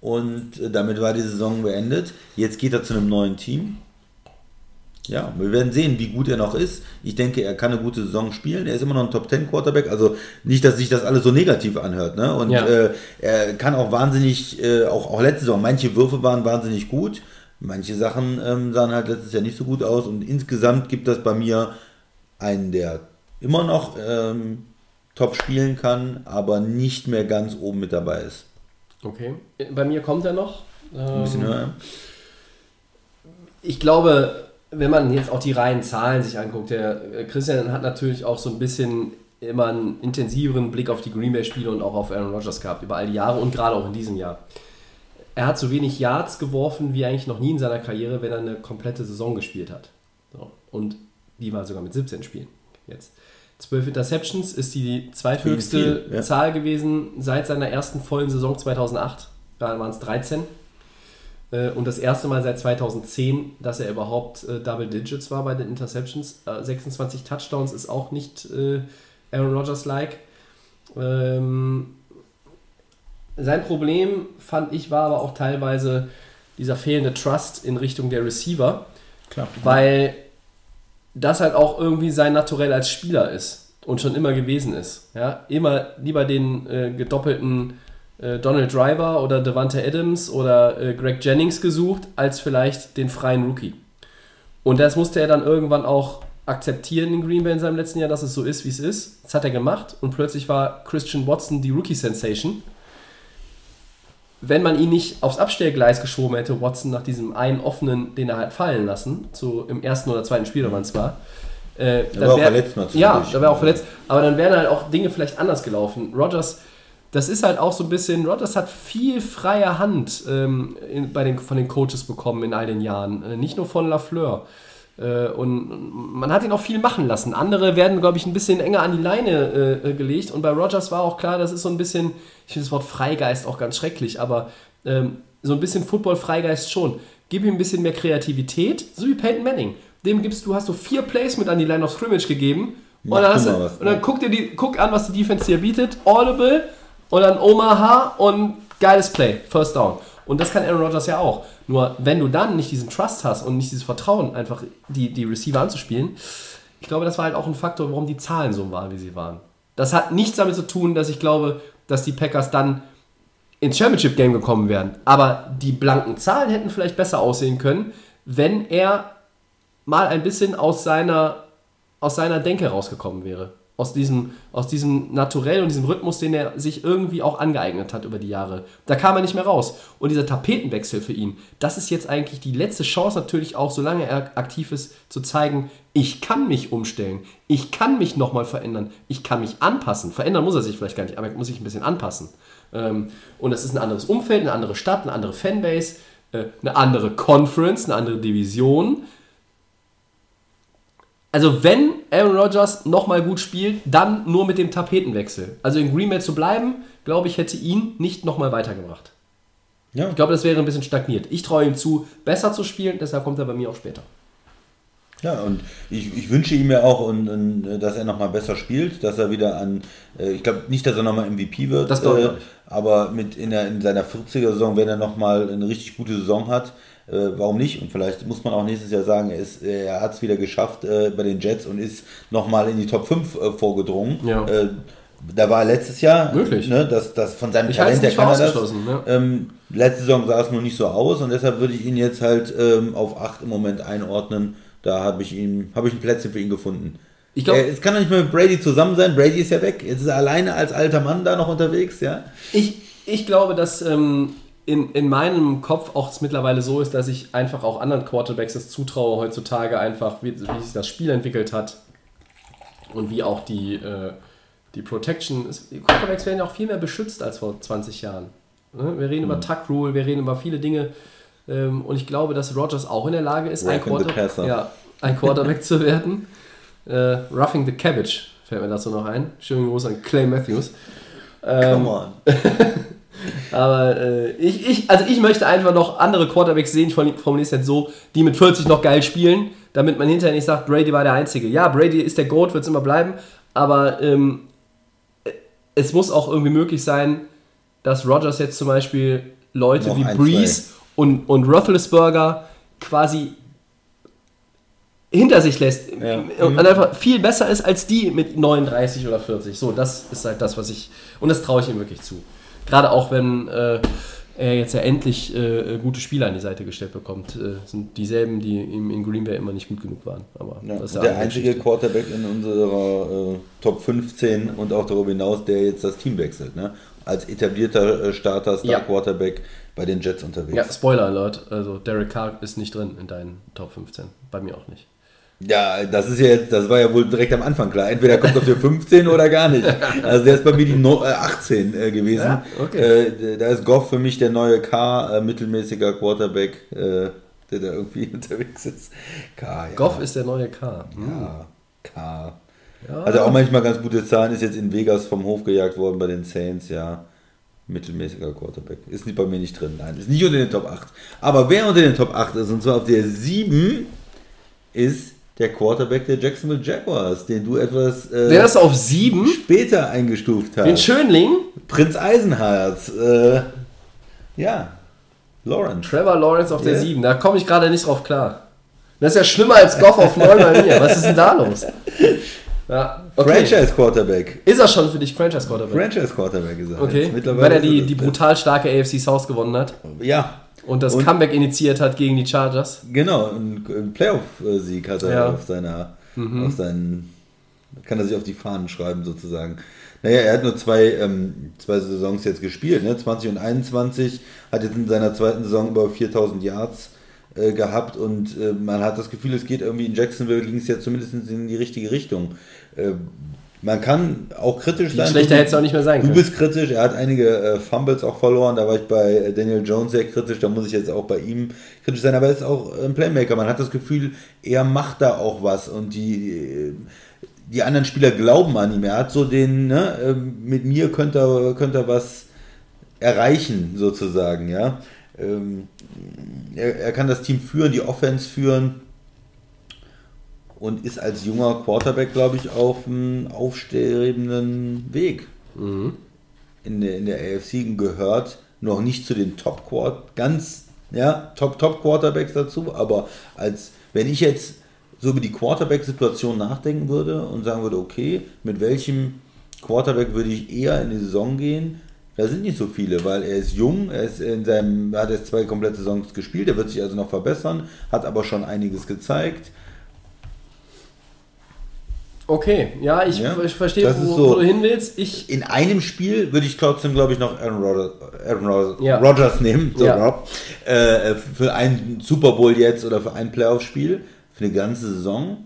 Und äh, damit war die Saison beendet. Jetzt geht er zu einem neuen Team. Ja, wir werden sehen, wie gut er noch ist. Ich denke, er kann eine gute Saison spielen. Er ist immer noch ein Top 10 Quarterback. Also nicht, dass sich das alles so negativ anhört. Ne? Und Ja. äh, er kann auch wahnsinnig, äh, auch, auch letzte Saison, manche Würfe waren wahnsinnig gut. Manche Sachen ähm, sahen halt letztes Jahr nicht so gut aus. Und insgesamt gibt das bei mir einen, der immer noch ähm, top spielen kann, aber nicht mehr ganz oben mit dabei ist. Okay. Bei mir kommt er noch. Ein bisschen Ähm, höher. ich glaube, wenn man jetzt auch die reinen Zahlen sich anguckt, der äh, Christian hat natürlich auch so ein bisschen immer einen intensiveren Blick auf die Green Bay Spiele und auch auf Aaron Rodgers gehabt über all die Jahre und gerade auch in diesem Jahr. Er hat so wenig Yards geworfen wie eigentlich noch nie in seiner Karriere, wenn er eine komplette Saison gespielt hat. So. Und die war sogar mit 17 Spielen jetzt. 12 Interceptions ist die zweithöchste Viel, ja. Zahl gewesen seit seiner ersten vollen Saison 2008. Da waren es 13. Äh, Und das erste Mal seit 2010, dass er überhaupt äh, Double Digits war bei den Interceptions. Äh, 26 Touchdowns ist auch nicht äh, Aaron Rodgers-like. Ähm, sein Problem, fand ich, war aber auch teilweise dieser fehlende Trust in Richtung der Receiver, Klar. weil das halt auch irgendwie sein Naturell als Spieler ist und schon immer gewesen ist. Ja? Immer lieber den äh, gedoppelten äh, Donald Driver oder Devante Adams oder äh, Greg Jennings gesucht, als vielleicht den freien Rookie. Und das musste er dann irgendwann auch akzeptieren in Green Bay in seinem letzten Jahr, dass es so ist, wie es ist. Das hat er gemacht und plötzlich war Christian Watson die Rookie-Sensation. Wenn man ihn nicht aufs Abstellgleis geschoben hätte, Watson nach diesem einen offenen, den er halt fallen lassen, so im ersten oder zweiten Spiel, wann es war, äh, dann war auch verletzt mal Ja, da wäre auch verletzt. Aber dann wären halt auch Dinge vielleicht anders gelaufen. Rogers, das ist halt auch so ein bisschen, Rogers hat viel freie Hand ähm, in, bei den, von den Coaches bekommen in all den Jahren. Äh, nicht nur von Lafleur. Äh, und man hat ihn auch viel machen lassen. Andere werden, glaube ich, ein bisschen enger an die Leine äh, gelegt. Und bei Rogers war auch klar, das ist so ein bisschen, ich finde das Wort Freigeist auch ganz schrecklich, aber ähm, so ein bisschen Football-Freigeist schon. Gib ihm ein bisschen mehr Kreativität, so wie Peyton Manning. Dem gibst du, hast du vier Plays mit an die Line of Scrimmage gegeben. Und dann, du was, und dann guck dir die, guck an, was die Defense dir bietet. Audible und dann Omaha und geiles Play, First Down. Und das kann Aaron Rodgers ja auch. Nur wenn du dann nicht diesen Trust hast und nicht dieses Vertrauen, einfach die, die Receiver anzuspielen, ich glaube, das war halt auch ein Faktor, warum die Zahlen so waren, wie sie waren. Das hat nichts damit zu tun, dass ich glaube, dass die Packers dann ins Championship Game gekommen wären. Aber die blanken Zahlen hätten vielleicht besser aussehen können, wenn er mal ein bisschen aus seiner, aus seiner Denke rausgekommen wäre. Aus diesem, aus diesem Naturell und diesem Rhythmus, den er sich irgendwie auch angeeignet hat über die Jahre. Da kam er nicht mehr raus. Und dieser Tapetenwechsel für ihn, das ist jetzt eigentlich die letzte Chance natürlich auch, solange er aktiv ist, zu zeigen, ich kann mich umstellen. Ich kann mich nochmal verändern. Ich kann mich anpassen. Verändern muss er sich vielleicht gar nicht, aber er muss sich ein bisschen anpassen. Ähm, und es ist ein anderes Umfeld, eine andere Stadt, eine andere Fanbase, äh, eine andere Conference, eine andere Division. Also wenn Aaron Rodgers nochmal gut spielt, dann nur mit dem Tapetenwechsel. Also in Green Bay zu bleiben, glaube ich, hätte ihn nicht nochmal weitergebracht. Ja. Ich glaube, das wäre ein bisschen stagniert. Ich traue ihm zu, besser zu spielen, deshalb kommt er bei mir auch später. Ja, und ich, ich wünsche ihm ja auch, und, und, dass er nochmal besser spielt, dass er wieder an, äh, ich glaube nicht, dass er nochmal MVP wird, Das ich äh, aber mit in, der, in seiner 40er-Saison, wenn er nochmal eine richtig gute Saison hat, äh, warum nicht? Und vielleicht muss man auch nächstes Jahr sagen, er, ist- er hat es wieder geschafft äh, bei den Jets und ist nochmal in die Top 5 äh, vorgedrungen. Ja. Äh, da war er letztes Jahr, Wirklich? ne, das, das von seinem Ich es Talent für kann er das. Ne? Ähm, letzte Saison sah es noch nicht so aus und deshalb würde ich ihn jetzt halt ähm, auf 8 im Moment einordnen. Da habe ich ihm, habe ich ein Plätzchen für ihn gefunden. Ich glaub- er, jetzt kann er nicht mehr mit Brady zusammen sein. Brady ist ja weg. Jetzt ist er alleine als alter Mann da noch unterwegs, ja. Ich, ich glaube, dass ähm, in, in meinem Kopf auch es mittlerweile so ist, dass ich einfach auch anderen Quarterbacks es zutraue heutzutage einfach, wie, wie sich das Spiel entwickelt hat und wie auch die, äh, die Protection ist. Die Quarterbacks werden ja auch viel mehr beschützt als vor 20 Jahren. Ne? Wir reden über Tuck Rule, wir reden über viele Dinge ähm, und ich glaube, dass Rogers auch in der Lage ist, ein, Quarter ja, ein Quarterback zu werden. Äh, roughing the Cabbage fällt mir dazu noch ein. Schönen Gruß an Clay Matthews. Ähm, Come on. aber äh, ich, ich, also ich möchte einfach noch andere Quarterbacks sehen, ich formuliere es jetzt so, die mit 40 noch geil spielen, damit man hinterher nicht sagt, Brady war der Einzige. Ja, Brady ist der GOAT, wird es immer bleiben, aber ähm, es muss auch irgendwie möglich sein, dass Rogers jetzt zum Beispiel Leute Noch wie ein, Breeze und, und Roethlisberger quasi hinter sich lässt Ja. und einfach viel besser ist als die mit 39 oder 40. So, das ist halt das, was ich und das traue ich ihm wirklich zu. Gerade auch wenn äh, er jetzt ja endlich äh, gute Spieler an die Seite gestellt bekommt, äh, sind dieselben, die ihm in Green Bay immer nicht gut genug waren. Aber Ja, der eine einzige Geschichte. Quarterback in unserer äh, Top 15 und auch darüber hinaus, der jetzt das Team wechselt. Ne? Als etablierter äh, Starter, Star Ja. Quarterback bei den Jets unterwegs. Ja, Spoiler Alert, also Derek Carr ist nicht drin in deinen Top 15. Bei mir auch nicht. Ja, das ist ja jetzt, das war ja wohl direkt am Anfang klar. Entweder kommt er für 15 oder gar nicht. Also der ist bei mir die no äh, 18 äh, gewesen. Ja, okay. äh, da ist Goff für mich der neue K, äh, mittelmäßiger Quarterback, äh, der da irgendwie unterwegs ist. K, ja. Goff ist der neue K. Hm. Ja, K. Ja. Er auch manchmal ganz gute Zahlen, ist jetzt in Vegas vom Hof gejagt worden bei den Saints, ja. Mittelmäßiger Quarterback. Ist nicht bei mir nicht drin, nein. Ist nicht unter den Top 8. Aber wer unter den Top 8 ist, und zwar auf der 7, ist der Quarterback der Jacksonville Jaguars, den du etwas äh, Der ist auf 7. später eingestuft Den hast. Schönling. Prinz Eisenhardt. Äh, ja, Lawrence. Trevor Lawrence auf der Ja. 7. Da komme ich gerade nicht drauf klar. Das ist ja schlimmer als Goff auf 9 bei mir. Was ist denn da los? Ja, okay. Franchise Quarterback. Ist er schon für dich Franchise Quarterback? Franchise Quarterback ist er. Okay. Weil er die, die brutal starke AFC South gewonnen hat Ja, und das Und- Comeback initiiert hat gegen die Chargers. Genau, ein, ein Playoff-Sieg hat er Ja. auf seiner auf seinen, kann er sich auf die Fahnen schreiben sozusagen. Naja, er hat nur zwei, ähm, zwei Saisons jetzt gespielt, ne? 20 und 21, hat jetzt in seiner zweiten Saison über 4000 Yards äh, gehabt und äh, man hat das Gefühl, es geht irgendwie in Jacksonville, ging es ja zumindest in die richtige Richtung. Äh, man kann auch kritisch sein. schlechter Du- hätte es auch nicht mehr sein Du können. bist kritisch, er hat einige äh, Fumbles auch verloren, da war ich bei äh, Daniel Jones sehr kritisch, da muss ich jetzt auch bei ihm kritisch sein, aber er ist auch ein Playmaker, man hat das Gefühl, er macht da auch was. Und die, äh, die anderen Spieler glauben an ihm, er hat so den, ne, äh, mit mir könnte er, könnte er was erreichen sozusagen, ja. Ähm, er, er kann das Team führen, die Offense führen und ist als junger Quarterback, glaube ich, auf einem aufstrebenden Weg in der, in der AFC gehört noch nicht zu den Top Quart ganz ja Top Top Quarterbacks dazu, aber als wenn ich jetzt so über die Quarterback Situation nachdenken würde und sagen würde, okay, mit welchem Quarterback würde ich eher in die Saison gehen? Da sind nicht so viele, weil er ist jung, er ist in seinem, er hat jetzt zwei komplette Saisons gespielt, er wird sich also noch verbessern, hat aber schon einiges gezeigt. Okay, ja, ich, Ja, ich verstehe, wo, so- wo du hin willst. Ich, In einem Spiel würde ich trotzdem, glaube ich, noch Aaron Rodgers, Aaron Rodgers, Ja. Rodgers nehmen, so, Ja. Rob, äh, für einen Super Bowl jetzt oder für ein Playoff-Spiel, für eine ganze Saison.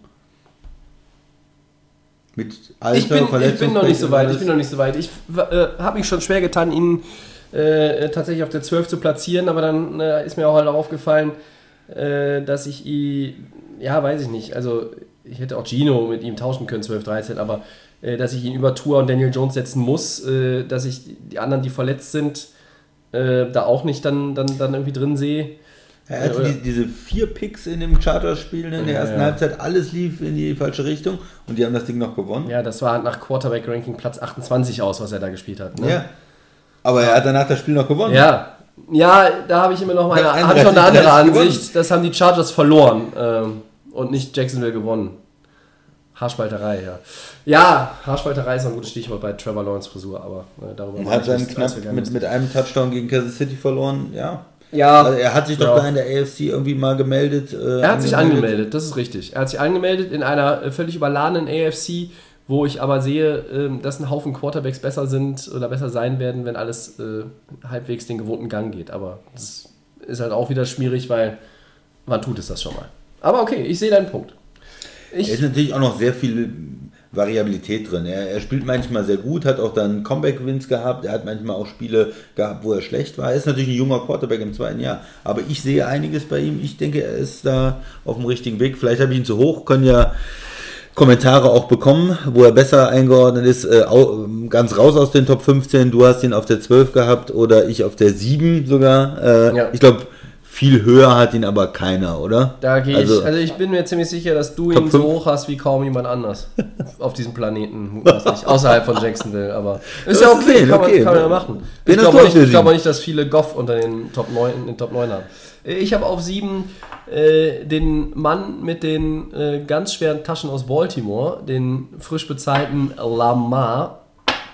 Mit Alter, ich, bin, ich bin noch nicht so weit. Ich bin noch nicht so weit. Ich äh, habe mich schon schwer getan, ihn äh, tatsächlich auf der 12 zu platzieren, aber dann äh, ist mir auch halt aufgefallen, äh, dass ich ihn, ja, weiß ich nicht, also ich hätte auch Gino mit ihm tauschen können, 12, 13, aber äh, dass ich ihn über Tour und Daniel Jones setzen muss, äh, dass ich die anderen, die verletzt sind, äh, da auch nicht dann, dann, dann irgendwie drin sehe. Er hatte Ja, die, diese vier Picks in dem Charterspiel in der Ja, ersten ja. Halbzeit, alles lief in die falsche Richtung und die haben das Ding noch gewonnen. Ja, das war nach Quarterback-Ranking Platz 28 aus, was er da gespielt hat. Ne? Ja. Aber er hat danach das Spiel noch gewonnen. Ja, ja, da habe ich immer noch meine, Ja, habe ich noch eine andere 31 gewonnen. Ansicht. Das haben die Chargers verloren ähm, und nicht Jacksonville gewonnen. Haarspalterei, ja. Ja, Haarspalterei ist ein gutes Stichwort bei Trevor Lawrence Frisur, aber äh, darüber Und hat dann nicht knapp mit, mit einem Touchdown gegen Kansas City verloren. Ja. Ja, Also er hat sich doch ja. da in der AFC irgendwie mal gemeldet. äh, Er hat sich angemeldet, das ist richtig. Er hat sich angemeldet in einer äh, völlig überladenen AFC, wo ich aber sehe, ähm, dass ein Haufen Quarterbacks besser sind oder besser sein werden, wenn alles äh, halbwegs den gewohnten Gang geht. Aber das ist halt auch wieder schwierig, weil man tut es das schon mal. Aber okay, ich sehe deinen Punkt. Er Ich, ist natürlich auch noch sehr viel Variabilität drin. Er, er spielt manchmal sehr gut, hat auch dann Comeback-Wins gehabt. Er hat manchmal auch Spiele gehabt, wo er schlecht war. Er ist natürlich ein junger Quarterback im zweiten Jahr. Aber ich sehe einiges bei ihm. Ich denke, er ist da auf dem richtigen Weg. Vielleicht habe ich ihn zu hoch, können ja Kommentare auch bekommen, wo er besser eingeordnet ist. Äh, ganz raus aus den Top 15. Du hast ihn auf der 12 gehabt oder ich auf der 7 sogar. Äh, Ja. Ich glaube, viel höher hat ihn aber keiner, oder? da gehe also, ich, also ich bin mir ziemlich sicher, dass du Top ihn so hoch hast wie kaum jemand anders auf diesem Planeten. mutmaßlich. Außerhalb von Jacksonville, aber ist Ja, okay, kann, man, okay. kann man ja machen. Ich glaube nicht, ich auch nicht, dass viele Goff unter den Top 9, in den Top 9 haben. Ich habe auf 7 äh, den Mann mit den äh, ganz schweren Taschen aus Baltimore, den frisch bezahlten Lamar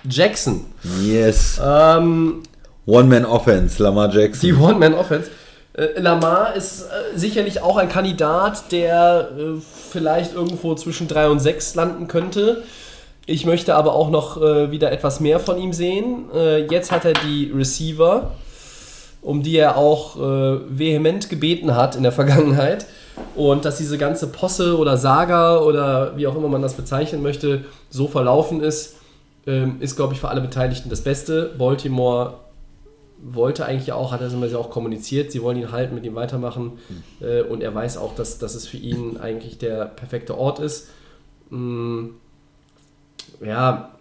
Jackson. yes. Ähm, One-Man-Offense, Lamar Jackson. die One-Man-Offense. Äh, Lamar ist äh, sicherlich auch ein Kandidat, der äh, vielleicht irgendwo zwischen 3 und 6 landen könnte. Ich möchte aber auch noch äh, wieder etwas mehr von ihm sehen. Äh, jetzt hat er die Receiver, um die er auch äh, vehement gebeten hat in der Vergangenheit. Und dass diese ganze Posse oder Saga oder wie auch immer man das bezeichnen möchte, so verlaufen ist, ähm, ist, glaube ich, für alle Beteiligten das Beste. Baltimore wollte eigentlich auch, hat er ja auch kommuniziert, sie wollen ihn halten, mit ihm weitermachen. Äh, und er weiß auch, dass, dass es für ihn eigentlich der perfekte Ort ist. Mm, ja,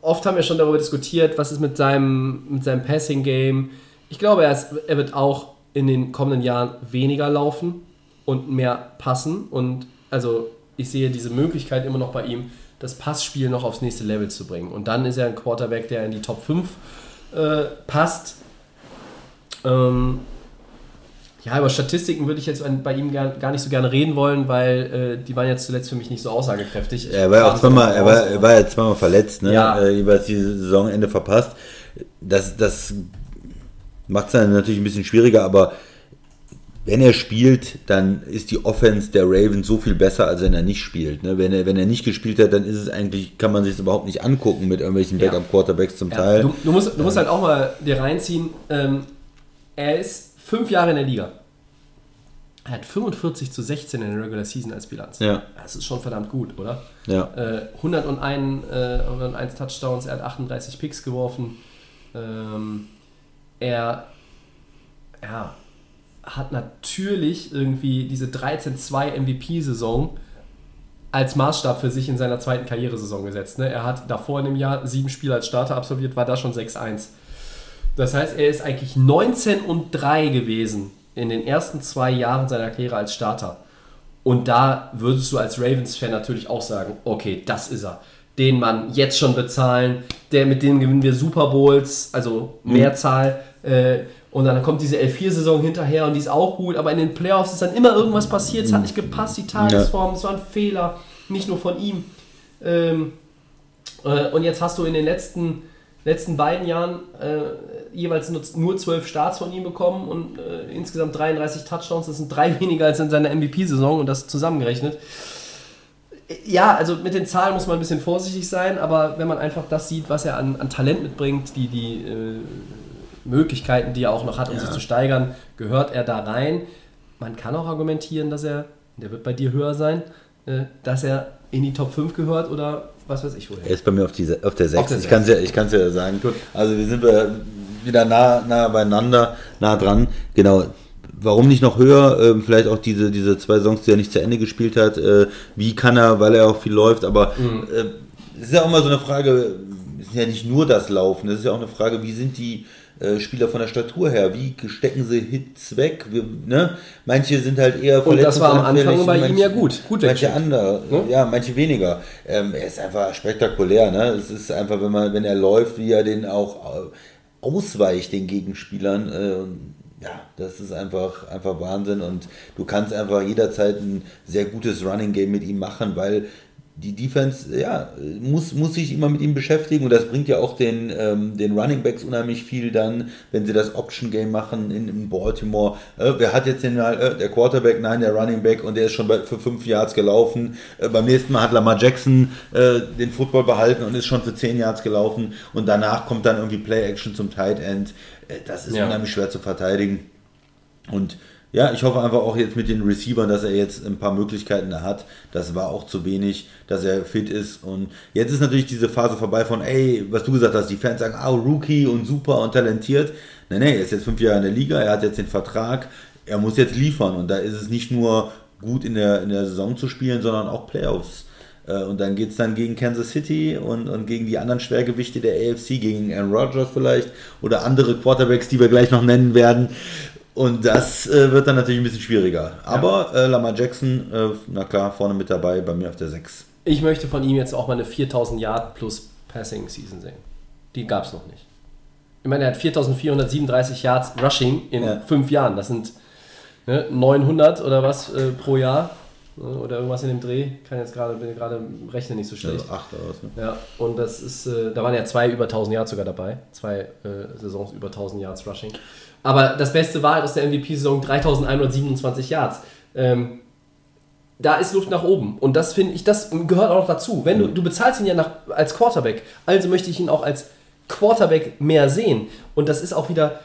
oft haben wir schon darüber diskutiert, was ist mit seinem, mit seinem Passing-Game. Ich glaube, er, ist, er wird auch in den kommenden Jahren weniger laufen und mehr passen. Und also ich sehe diese Möglichkeit immer noch bei ihm, das Passspiel noch aufs nächste Level zu bringen. Und dann ist er ein Quarterback, der in die Top 5 äh, passt. Ähm, ja, über Statistiken würde ich jetzt bei ihm gar, gar nicht so gerne reden wollen, weil äh, die waren jetzt zuletzt für mich nicht so aussagekräftig. Er war ja auch zweimal, er war, er war ja zweimal verletzt, ne? Ja. Äh, jeweils die Saisonende verpasst. Das, das macht es dann natürlich ein bisschen schwieriger, aber wenn er spielt, dann ist die Offense der Ravens so viel besser, als wenn er nicht spielt. Ne? Wenn, er, wenn er nicht gespielt hat, dann ist es eigentlich, kann man sich das überhaupt nicht angucken mit irgendwelchen. Backup-Quarterbacks zum Ja, Teil. du, du, musst, du musst halt auch mal dir reinziehen, ähm, er ist fünf Jahre in der Liga. Er hat 45 zu 16 in der Regular Season als Bilanz. Ja. Das ist schon verdammt gut, oder? Ja. Äh, 101, äh, 101 Touchdowns, er hat 38 Picks geworfen. Ähm, er ja, hat natürlich irgendwie diese 13-2 MVP-Saison als Maßstab für sich in seiner zweiten Karrieresaison gesetzt. Ne? Er hat davor in dem Jahr sieben Spiele als Starter absolviert, war da schon 6-1. Das heißt, er ist eigentlich 19 und 3 gewesen in den ersten zwei Jahren seiner Karriere als Starter. Und da würdest du als Ravens-Fan natürlich auch sagen, okay, das ist er. Den Mann jetzt schon bezahlen, der mit dem gewinnen wir Super Bowls, also Mehrzahl. Äh, und dann kommt diese L4-Saison hinterher und die ist auch gut, aber in den Playoffs ist dann immer irgendwas passiert, es hat nicht gepasst, die Tagesform, es war ein Fehler, nicht nur von ihm. Ähm, äh, und jetzt hast du in den letzten, letzten beiden Jahren äh, jeweils nur, nur 12 Starts von ihm bekommen und äh, insgesamt 33 Touchdowns. Das sind drei weniger als in seiner MVP-Saison und das zusammengerechnet. Ja, also mit den Zahlen muss man ein bisschen vorsichtig sein, aber wenn man einfach das sieht, was er an, an Talent mitbringt, die, die äh, Möglichkeiten, die er auch noch hat, um sich zu steigern, gehört er da rein. Man kann auch argumentieren, dass er, der wird bei dir höher sein, äh, dass er in die Top 5 gehört oder was weiß ich woher. Er ist bei mir auf, die, Se- auf der 6. der ich kann es ja, ich kann's ja sagen. Also wir sind wir wieder nah, nah beieinander, nah dran. Genau. Warum nicht noch höher? Ähm, vielleicht auch diese, diese zwei Songs, die er nicht zu Ende gespielt hat. Äh, wie kann er, weil er auch viel läuft. Aber Mhm. äh, es ist ja auch mal so eine Frage, es ist ja nicht nur das Laufen, es ist ja auch eine Frage, wie sind die äh, Spieler von der Statur her? Wie stecken sie Hits weg? Wir, ne? Manche sind halt eher Und das war am Anfang bei ihm ja gut. Gut manche andere, ja, manche weniger. Ähm, er ist einfach spektakulär, ne? Es ist einfach, wenn man, wenn er läuft, wie er den auch äh, ausweicht, den Gegenspielern. Äh, ja, das ist einfach, einfach Wahnsinn und du kannst einfach jederzeit ein sehr gutes Running Game mit ihm machen, weil die Defense, ja, muss, muss sich immer mit ihm beschäftigen und das bringt ja auch den, ähm, den Running Backs unheimlich viel dann, wenn sie das Option Game machen in, in Baltimore. Äh, wer hat jetzt den äh, der Quarterback, nein, der Running Back und der ist schon bei, für fünf Yards gelaufen. Äh, beim nächsten Mal hat Lamar Jackson äh, den Football behalten und ist schon für zehn Yards gelaufen und danach kommt dann irgendwie Play Action zum Tight End. Äh, das ist Ja. unheimlich schwer zu verteidigen. Und ja, ich hoffe einfach auch jetzt mit den Receivern, dass er jetzt ein paar Möglichkeiten hat. Das war auch zu wenig, dass er fit ist. Und jetzt ist natürlich diese Phase vorbei von, ey, was du gesagt hast, die Fans sagen, ah, Rookie und super und talentiert. Nee, nee, er ist jetzt fünf Jahre in der Liga, er hat jetzt den Vertrag, er muss jetzt liefern. Und da ist es nicht nur gut in der, in der Saison zu spielen, sondern auch Playoffs. Äh, Und dann geht es dann gegen Kansas City und, und gegen die anderen Schwergewichte der AFC, gegen Aaron Rodgers vielleicht oder andere Quarterbacks, die wir gleich noch nennen werden. Und das äh, wird dann natürlich ein bisschen schwieriger. Aber äh, Lamar Jackson, äh, na klar, vorne mit dabei, bei mir auf der 6. Ich möchte von ihm jetzt auch mal eine 4000 Yard plus Passing Season sehen. Die gab es noch nicht. Ich meine, er hat 4437 Yards Rushing in Ja. fünf Jahren. Das sind ne, 900 oder was äh, pro Jahr. Ne, Oder irgendwas in dem Dreh. Kann jetzt gerade, bin gerade Rechnen nicht so schlecht. Also 8 aus. Ne? Ja, und das ist, äh, da waren ja zwei über 1000 Yards sogar dabei. Zwei äh, Saisons über 1000 Yards Rushing. Aber das Beste war halt aus der MVP-Saison 3127 Yards. Ähm, da ist Luft nach oben. Und das finde ich, das gehört auch noch dazu. Wenn du, du bezahlst ihn ja nach, als Quarterback, also möchte ich ihn auch als Quarterback mehr sehen. Und das ist auch wieder,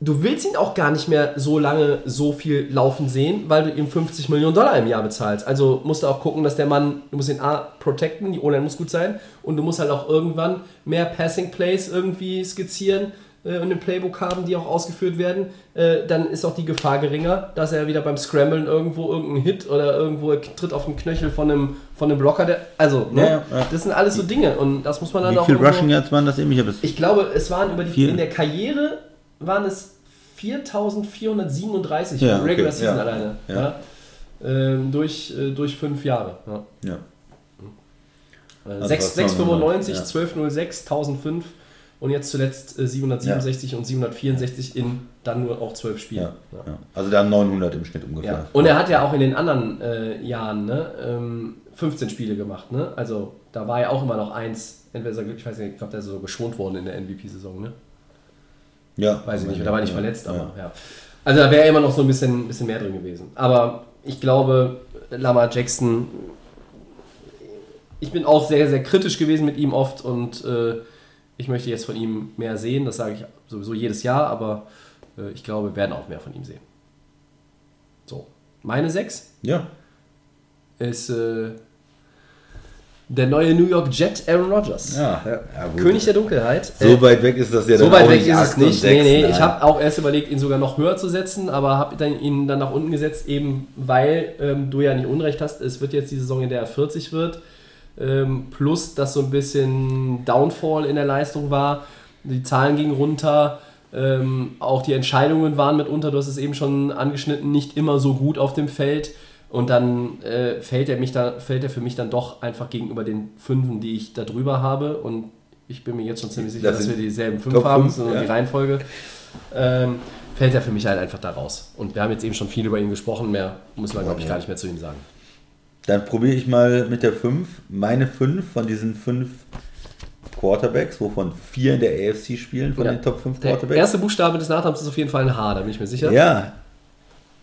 du willst ihn auch gar nicht mehr so lange so viel laufen sehen, weil du ihm 50 Millionen Dollar im Jahr bezahlst. Also musst du auch gucken, dass der Mann, du musst ihn A, protecten, die O-Line muss gut sein und du musst halt auch irgendwann mehr Passing Plays irgendwie skizzieren äh, und im Playbook haben, die auch ausgeführt werden. Äh, dann ist auch die Gefahr geringer, dass er wieder beim Scramblen irgendwo irgendeinen Hit oder irgendwo tritt auf den Knöchel von einem, von einem Blocker. Der, also, ne? Ja, ja. das sind alles so Dinge und das muss man dann Wie auch viel irgendwo- Rushing Yards waren das eben? Ich ich glaube, es waren über die, Vier. in der Karriere waren es 4437 Ja, im Regular okay, Season alleine. Ähm, durch, äh, durch fünf Jahre. Ja. ja. Äh, Also sechs- was 695, ja. 1206, 1005 und jetzt zuletzt äh, 767 und 764 in dann nur auch zwölf Spielen. Ja, ja. Also da 900 im Schnitt ungefähr. Ja. Und er hat ja auch in den anderen äh, Jahren ne, ähm, 15 Spiele gemacht. Ne? Also da war ja auch immer noch eins. Entweder, er- ich weiß nicht, ich glaube, der ist so geschont worden in der MVP-Saison. Ne? ja. Weiß ich nicht, da war nicht Ja, verletzt, ja. aber ja. Also da wäre immer noch so ein bisschen, bisschen mehr drin gewesen. Aber ich glaube, Lamar Jackson, ich bin auch sehr, sehr kritisch gewesen mit ihm oft und äh, ich möchte jetzt von ihm mehr sehen. Das sage ich sowieso jedes Jahr, aber äh, ich glaube, wir werden auch mehr von ihm sehen. So, meine sechs Ja. ist äh, der neue New York Jet Aaron Rodgers. Ja, ja. König der Dunkelheit. So Äh, weit weg ist das ja so weit weg ist es nicht. Nee, nee, ich habe auch erst überlegt, ihn sogar noch höher zu setzen, aber habe ihn dann nach unten gesetzt, eben weil ähm, du ja nicht Unrecht hast. Es wird jetzt die Saison, in der er 40 wird. Ähm, plus, dass so ein bisschen Downfall in der Leistung war. Die Zahlen gingen runter. Ähm, auch die Entscheidungen waren mitunter, du hast es eben schon angeschnitten, nicht immer so gut auf dem Feld. Und dann äh, fällt, er mich da, fällt er für mich dann doch einfach gegenüber den Fünfen, die ich da drüber habe. Und ich bin mir jetzt schon ziemlich sicher, Das dass wir dieselben fünf Top haben, sondern ja. die Reihenfolge. Ähm, fällt er für mich halt einfach da raus. Und wir haben jetzt eben schon viel über ihn gesprochen, mehr muss man, glaube ich, gar nicht mehr zu ihm sagen. Dann probiere ich mal mit der 5. Meine 5 von diesen 5 Quarterbacks, wovon vier in der AFC spielen, von Ja. den Top 5 Der Quarterbacks. erste Buchstabe des Nachnamens ist auf jeden Fall ein H, da bin ich mir sicher. Ja,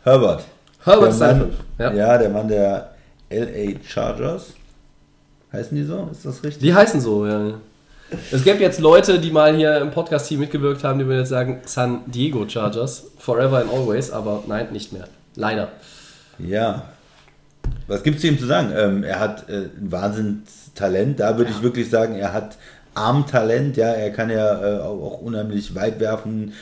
Herbert. Herbert Der ist Mann-. Ja. Ja. der Mann der LA Chargers. Heißen die so? Ist das richtig? Die heißen so, ja. Es gäbe jetzt Leute, die mal hier im Podcast-Team mitgewirkt haben, die würden jetzt sagen San Diego Chargers, forever and always, aber nein, nicht mehr. Leider. Ja. Was gibt es ihm zu sagen? Ähm, er hat äh, ein Wahnsinnstalent. Da würde ich wirklich sagen, er hat Armtalent. Ja, er kann ja äh, auch, unheimlich weit werfen,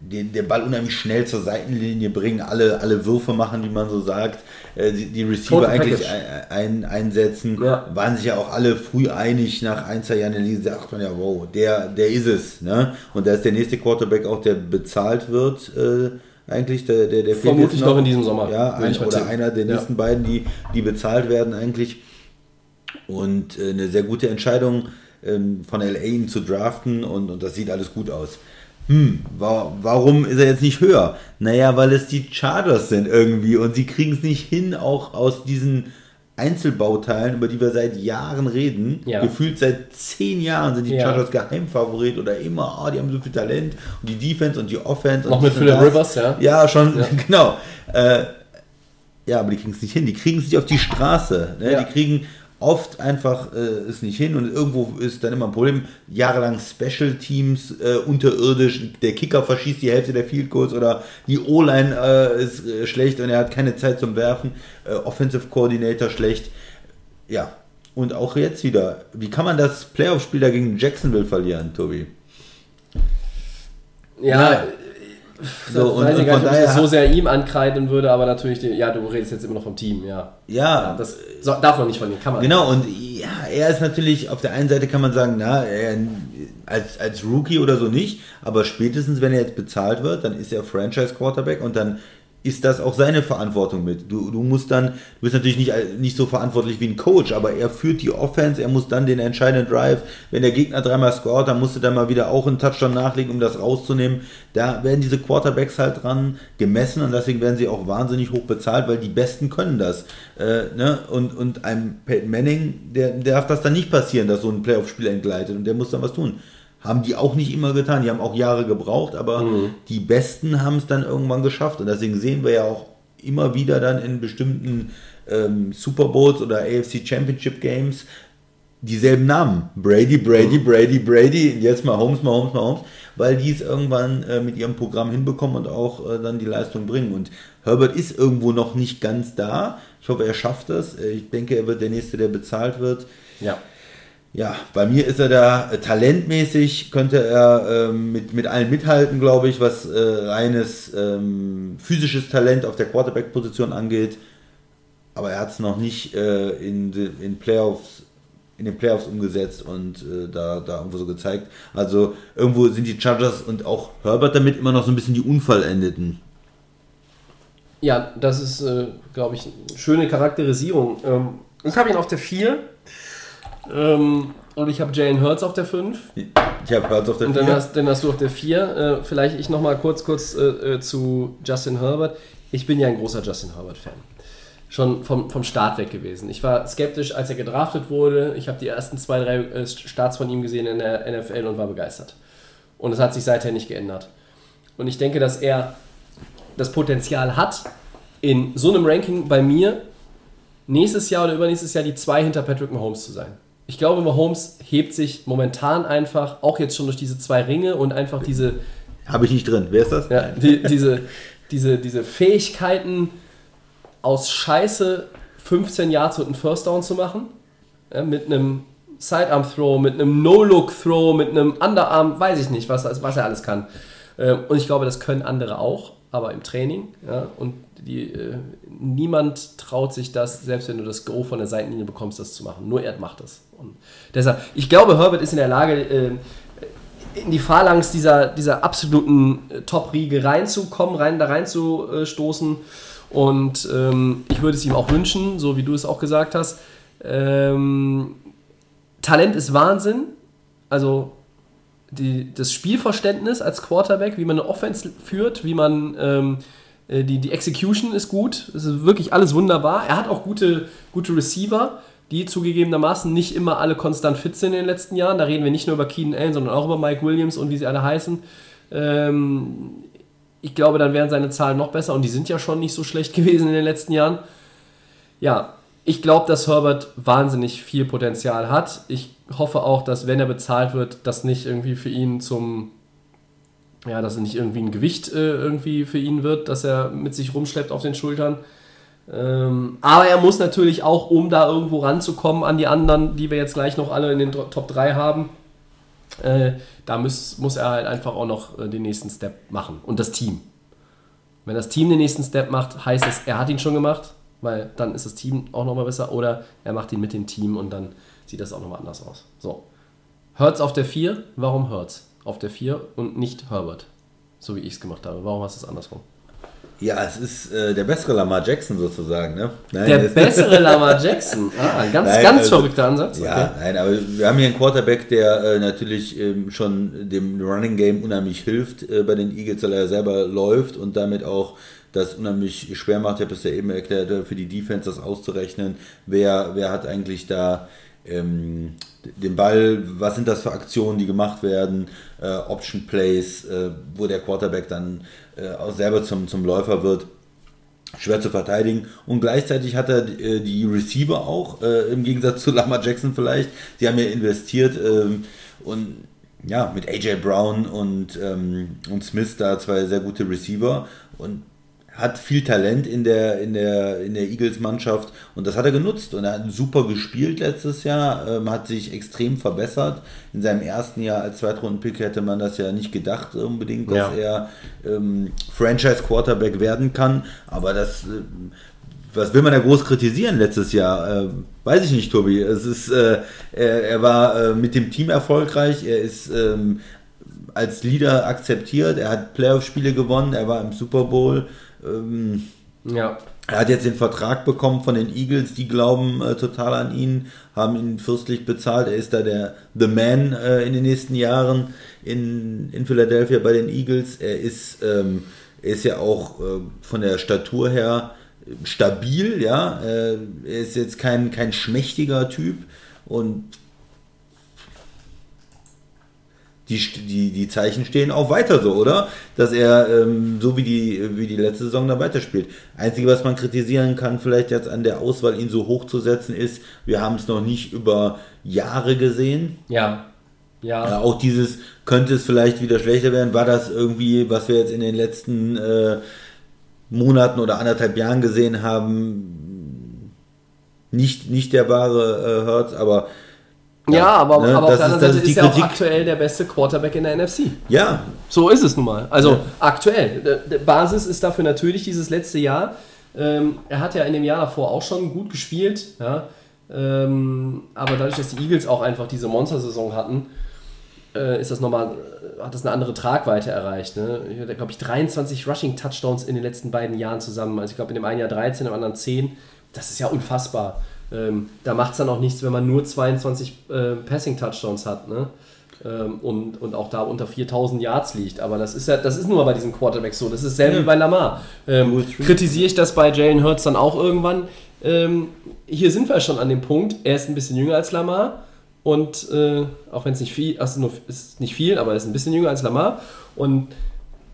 den, den Ball unheimlich schnell zur Seitenlinie bringen, alle, alle Würfe machen, wie man so sagt, äh, die, die Receiver Total eigentlich ein, ein, einsetzen. Ja. Waren sich ja auch alle früh einig nach ein, zwei Jahren in der Liga, sagt man ja, wow, der, der ist es. Ne? Und da ist der nächste Quarterback auch, der bezahlt wird, äh, eigentlich, der, der, der Vermutlich jetzt noch in diesem Sommer, Ja, ein, oder tippen. einer der Ja. nächsten beiden, die, die bezahlt werden eigentlich. Und äh, eine sehr gute Entscheidung ähm, von LA ihn zu draften und, und das sieht alles gut aus. Hm, wa warum ist er jetzt nicht höher? Naja, weil es die Chargers sind irgendwie und sie kriegen es nicht hin, auch aus diesen Einzelbauteilen, über die wir seit Jahren reden. Ja. Gefühlt seit zehn Jahren sind die Ja. Chargers Geheimfavorit oder immer, ah, die haben so viel Talent und die Defense und die Offense. Noch und mit das. Rivers, ja. Ja, schon, Ja. genau. Äh, ja, aber die kriegen es nicht hin. Die kriegen es nicht auf die Straße. Ne? Die kriegen oft einfach äh, es nicht hin und irgendwo ist dann immer ein Problem. Jahrelang Special Teams äh, unterirdisch, der Kicker verschießt die Hälfte der Field Goals oder die O-Line äh, ist äh, schlecht und er hat keine Zeit zum Werfen. Äh, Offensive Coordinator schlecht. Ja, und auch jetzt wieder. Wie kann man das Playoff-Spiel da gegen Jacksonville verlieren, Tobi? Ja, Ja. So, und, weiß und von nicht, ob ich das daher. so sehr ihm ankreiden würde, aber natürlich, den, ja, du redest jetzt immer noch vom Team, ja. ja, ja das so, darf man nicht von ihm, kann man Genau, und ja, er ist natürlich, auf der einen Seite kann man sagen, na, er, als, als Rookie oder so nicht, aber spätestens, wenn er jetzt bezahlt wird, dann ist er Franchise-Quarterback und dann ist das auch seine Verantwortung mit. Du, du musst dann, du bist natürlich nicht, nicht so verantwortlich wie ein Coach, aber er führt die Offense, er muss dann den entscheidenden Drive, wenn der Gegner dreimal scoret, dann musst du dann mal wieder auch einen Touchdown nachlegen, um das rauszunehmen. Da werden diese Quarterbacks halt dran gemessen und deswegen werden sie auch wahnsinnig hoch bezahlt, weil die Besten können das. Äh, ne? und, und einem Peyton Manning, der, der darf das dann nicht passieren, dass so ein Playoff-Spiel entgleitet und der muss dann was tun. Haben die auch nicht immer getan, die haben auch Jahre gebraucht, aber die Besten haben es dann irgendwann geschafft und deswegen sehen wir ja auch immer wieder dann in bestimmten ähm, Super Bowls oder AFC Championship Games dieselben Namen. Brady, Brady, Brady, Brady, und jetzt mal Holmes, mal Holmes, mal Holmes, weil die es irgendwann äh, mit ihrem Programm hinbekommen und auch äh, dann die Leistung bringen. Und Herbert ist irgendwo noch nicht ganz da. Ich hoffe, er schafft es. Äh, Ich denke, er wird der Nächste, der bezahlt wird. Ja. Ja, bei mir ist er da äh, talentmäßig, könnte er ähm, mit, mit allen mithalten, glaube ich, was äh, reines ähm, physisches Talent auf der Quarterback-Position angeht. Aber er hat es noch nicht äh, in, in Playoffs in den Playoffs umgesetzt und äh, da, da irgendwo so gezeigt. Also irgendwo sind die Chargers und auch Herbert damit immer noch so ein bisschen die Unvollendeten. Ja, das ist, äh, glaube ich, eine schöne Charakterisierung. Ähm, ich habe ihn auf der 4 ähm, und ich habe Jalen Hurts auf der 5. Ich habe Hurts auf der Und dann hast, dann hast du auf der 4. Äh, vielleicht ich nochmal kurz, kurz äh, äh, zu Justin Herbert. Ich bin ja ein großer Justin Herbert-Fan. Schon vom, vom Start weg gewesen. Ich war skeptisch, als er gedraftet wurde. Ich habe die ersten zwei, drei äh, Starts von ihm gesehen in der NFL und war begeistert. Und es hat sich seither nicht geändert. Und ich denke, dass er das Potenzial hat, in so einem Ranking bei mir nächstes Jahr oder übernächstes Jahr die zwei hinter Patrick Mahomes zu sein. Ich glaube, Mahomes hebt sich momentan einfach, auch jetzt schon durch diese zwei Ringe und einfach diese, Habe ich nicht drin. Wer ist das? ja, die, diese, diese, diese Fähigkeiten aus Scheiße 15 Yards und einen First Down zu machen, ja, mit einem Sidearm-Throw, mit einem No-Look-Throw, mit einem Underarm, weiß ich nicht, was, was er alles kann. Ähm, Und ich glaube, das können andere auch, aber im Training. Ja, und die, äh, niemand traut sich das, selbst wenn du das Go von der Seitenlinie bekommst, das zu machen. Nur er macht das. Und deshalb, ich glaube, Herbert ist in der Lage, äh, in die Phalanx dieser, dieser absoluten äh, Top-Riege reinzukommen, rein, da reinzustoßen. Und ähm, ich würde es ihm auch wünschen, so wie du es auch gesagt hast. Ähm, Talent ist Wahnsinn. Also die, das Spielverständnis als Quarterback, wie man eine Offense führt, wie man ähm, äh, die, die Execution ist gut. Es ist wirklich alles wunderbar. Er hat auch gute, gute Receiver, die zugegebenermaßen nicht immer alle konstant fit sind in den letzten Jahren. Da reden wir nicht nur über Keenan Allen, sondern auch über Mike Williams und wie sie alle heißen. Ähm, ich glaube, dann wären seine Zahlen noch besser und die sind ja schon nicht so schlecht gewesen in den letzten Jahren. Ja, ich glaube, dass Herbert wahnsinnig viel Potenzial hat. Ich hoffe auch, dass wenn er bezahlt wird, das nicht irgendwie für ihn zum, ja, dass er nicht irgendwie ein Gewicht äh, irgendwie für ihn wird, dass er mit sich rumschleppt auf den Schultern. Ähm, aber er muss natürlich auch, um da irgendwo ranzukommen an die anderen, die wir jetzt gleich noch alle in den Top 3 haben, äh, da muss, muss er halt einfach auch noch äh, den nächsten Step machen. Und das Team. Wenn das Team den nächsten Step macht, heißt es, er hat ihn schon gemacht, weil dann ist das Team auch nochmal besser. Oder er macht ihn mit dem Team und dann sieht das auch nochmal anders aus. So. Hurts auf der 4. Warum Hurts auf der 4 und nicht Herbert? So wie ich es gemacht habe. Warum hast du es andersrum? Ja, es ist äh, der bessere Lamar Jackson sozusagen, ne? Nein, Der es- bessere Lamar Jackson. Ah, ein ganz, Nein, ganz also- verrückter Ansatz. Ja, nein, aber wir haben hier einen Quarterback, der äh, natürlich ähm, schon dem Running Game unheimlich hilft äh, bei den Eagles, weil er selber läuft und damit auch das unheimlich schwer macht. Ich habe es ja eben erklärt, äh, für die Defense das auszurechnen. Wer, wer hat eigentlich da ähm, den Ball, was sind das für Aktionen, die gemacht werden, äh, Option Plays, äh, wo der Quarterback dann äh, auch selber zum, zum Läufer wird schwer zu verteidigen. Und gleichzeitig hat er äh, die Receiver auch, äh, im Gegensatz zu Lamar Jackson vielleicht, die haben ja investiert ähm, und ja, mit AJ Brown und, ähm, und Smith da zwei sehr gute Receiver. Und hat viel Talent in der, in der, in der Eagles-Mannschaft und das hat er genutzt und er hat super gespielt letztes Jahr, ähm, hat sich extrem verbessert. In seinem ersten Jahr als Zweitrunden-Pick hätte man das ja nicht gedacht unbedingt, dass Ja. er ähm, Franchise-Quarterback werden kann, aber das, ähm, was will man da groß kritisieren letztes Jahr? Äh, weiß ich nicht, Tobi. Es ist, äh, er, er war äh, mit dem Team erfolgreich, er ist ähm, als Leader akzeptiert, er hat Playoff-Spiele gewonnen, er war im Super Bowl. Ähm, Ja. er hat jetzt den Vertrag bekommen von den Eagles, die glauben äh, total an ihn, haben ihn fürstlich bezahlt. Er ist da der The Man äh, in den nächsten Jahren in, in Philadelphia bei den Eagles. Er ist, ähm, er ist ja auch äh, von der Statur her stabil, ja. Äh, er ist jetzt kein, kein schmächtiger Typ und die, die, die Zeichen stehen auch weiter so, oder? Dass er ähm, so wie die, wie die letzte Saison da weiterspielt. Einzige, was man kritisieren kann, vielleicht jetzt an der Auswahl, ihn so hoch zu setzen, ist, wir haben es noch nicht über Jahre gesehen. Ja. Ja. Ja, auch dieses, könnte es vielleicht wieder schlechter werden, war das irgendwie, was wir jetzt in den letzten äh, Monaten oder anderthalb Jahren gesehen haben, nicht, nicht der wahre äh, Hertz, aber Ja, aber, ne, aber auf der ist- anderen Seite ist die ist er auch Kritik. aktuell der beste Quarterback in der NFC. ja, So ist es nun mal. Also aktuell. Der- der Basis ist dafür natürlich dieses letzte Jahr. Ähm, er hat ja in dem Jahr davor auch schon gut gespielt. Ja? Ähm, aber dadurch, dass die Eagles auch einfach diese Monstersaison hatten, äh, ist das nochmal, äh, hat das eine andere Tragweite erreicht. Ne? Ich hatte, glaube ich, 23 Rushing-Touchdowns in den letzten beiden Jahren zusammen. Also ich glaube, in dem einen Jahr 13, im anderen 10. Das ist ja unfassbar. Ähm, da macht es dann auch nichts, wenn man nur 22 äh, Passing-Touchdowns hat. Ne? Ähm, und, und auch da unter 4000 Yards liegt. Aber das ist ja, das ist nur mal bei diesen Quarterbacks so. Das ist selbe wie bei Lamar. Ähm, kritisiere ich das bei Jalen Hurts dann auch irgendwann? Ähm, hier sind wir schon an dem Punkt. Er ist ein bisschen jünger als Lamar. Und äh, auch wenn es nicht viel, also ist nicht viel, aber er ist ein bisschen jünger als Lamar. Und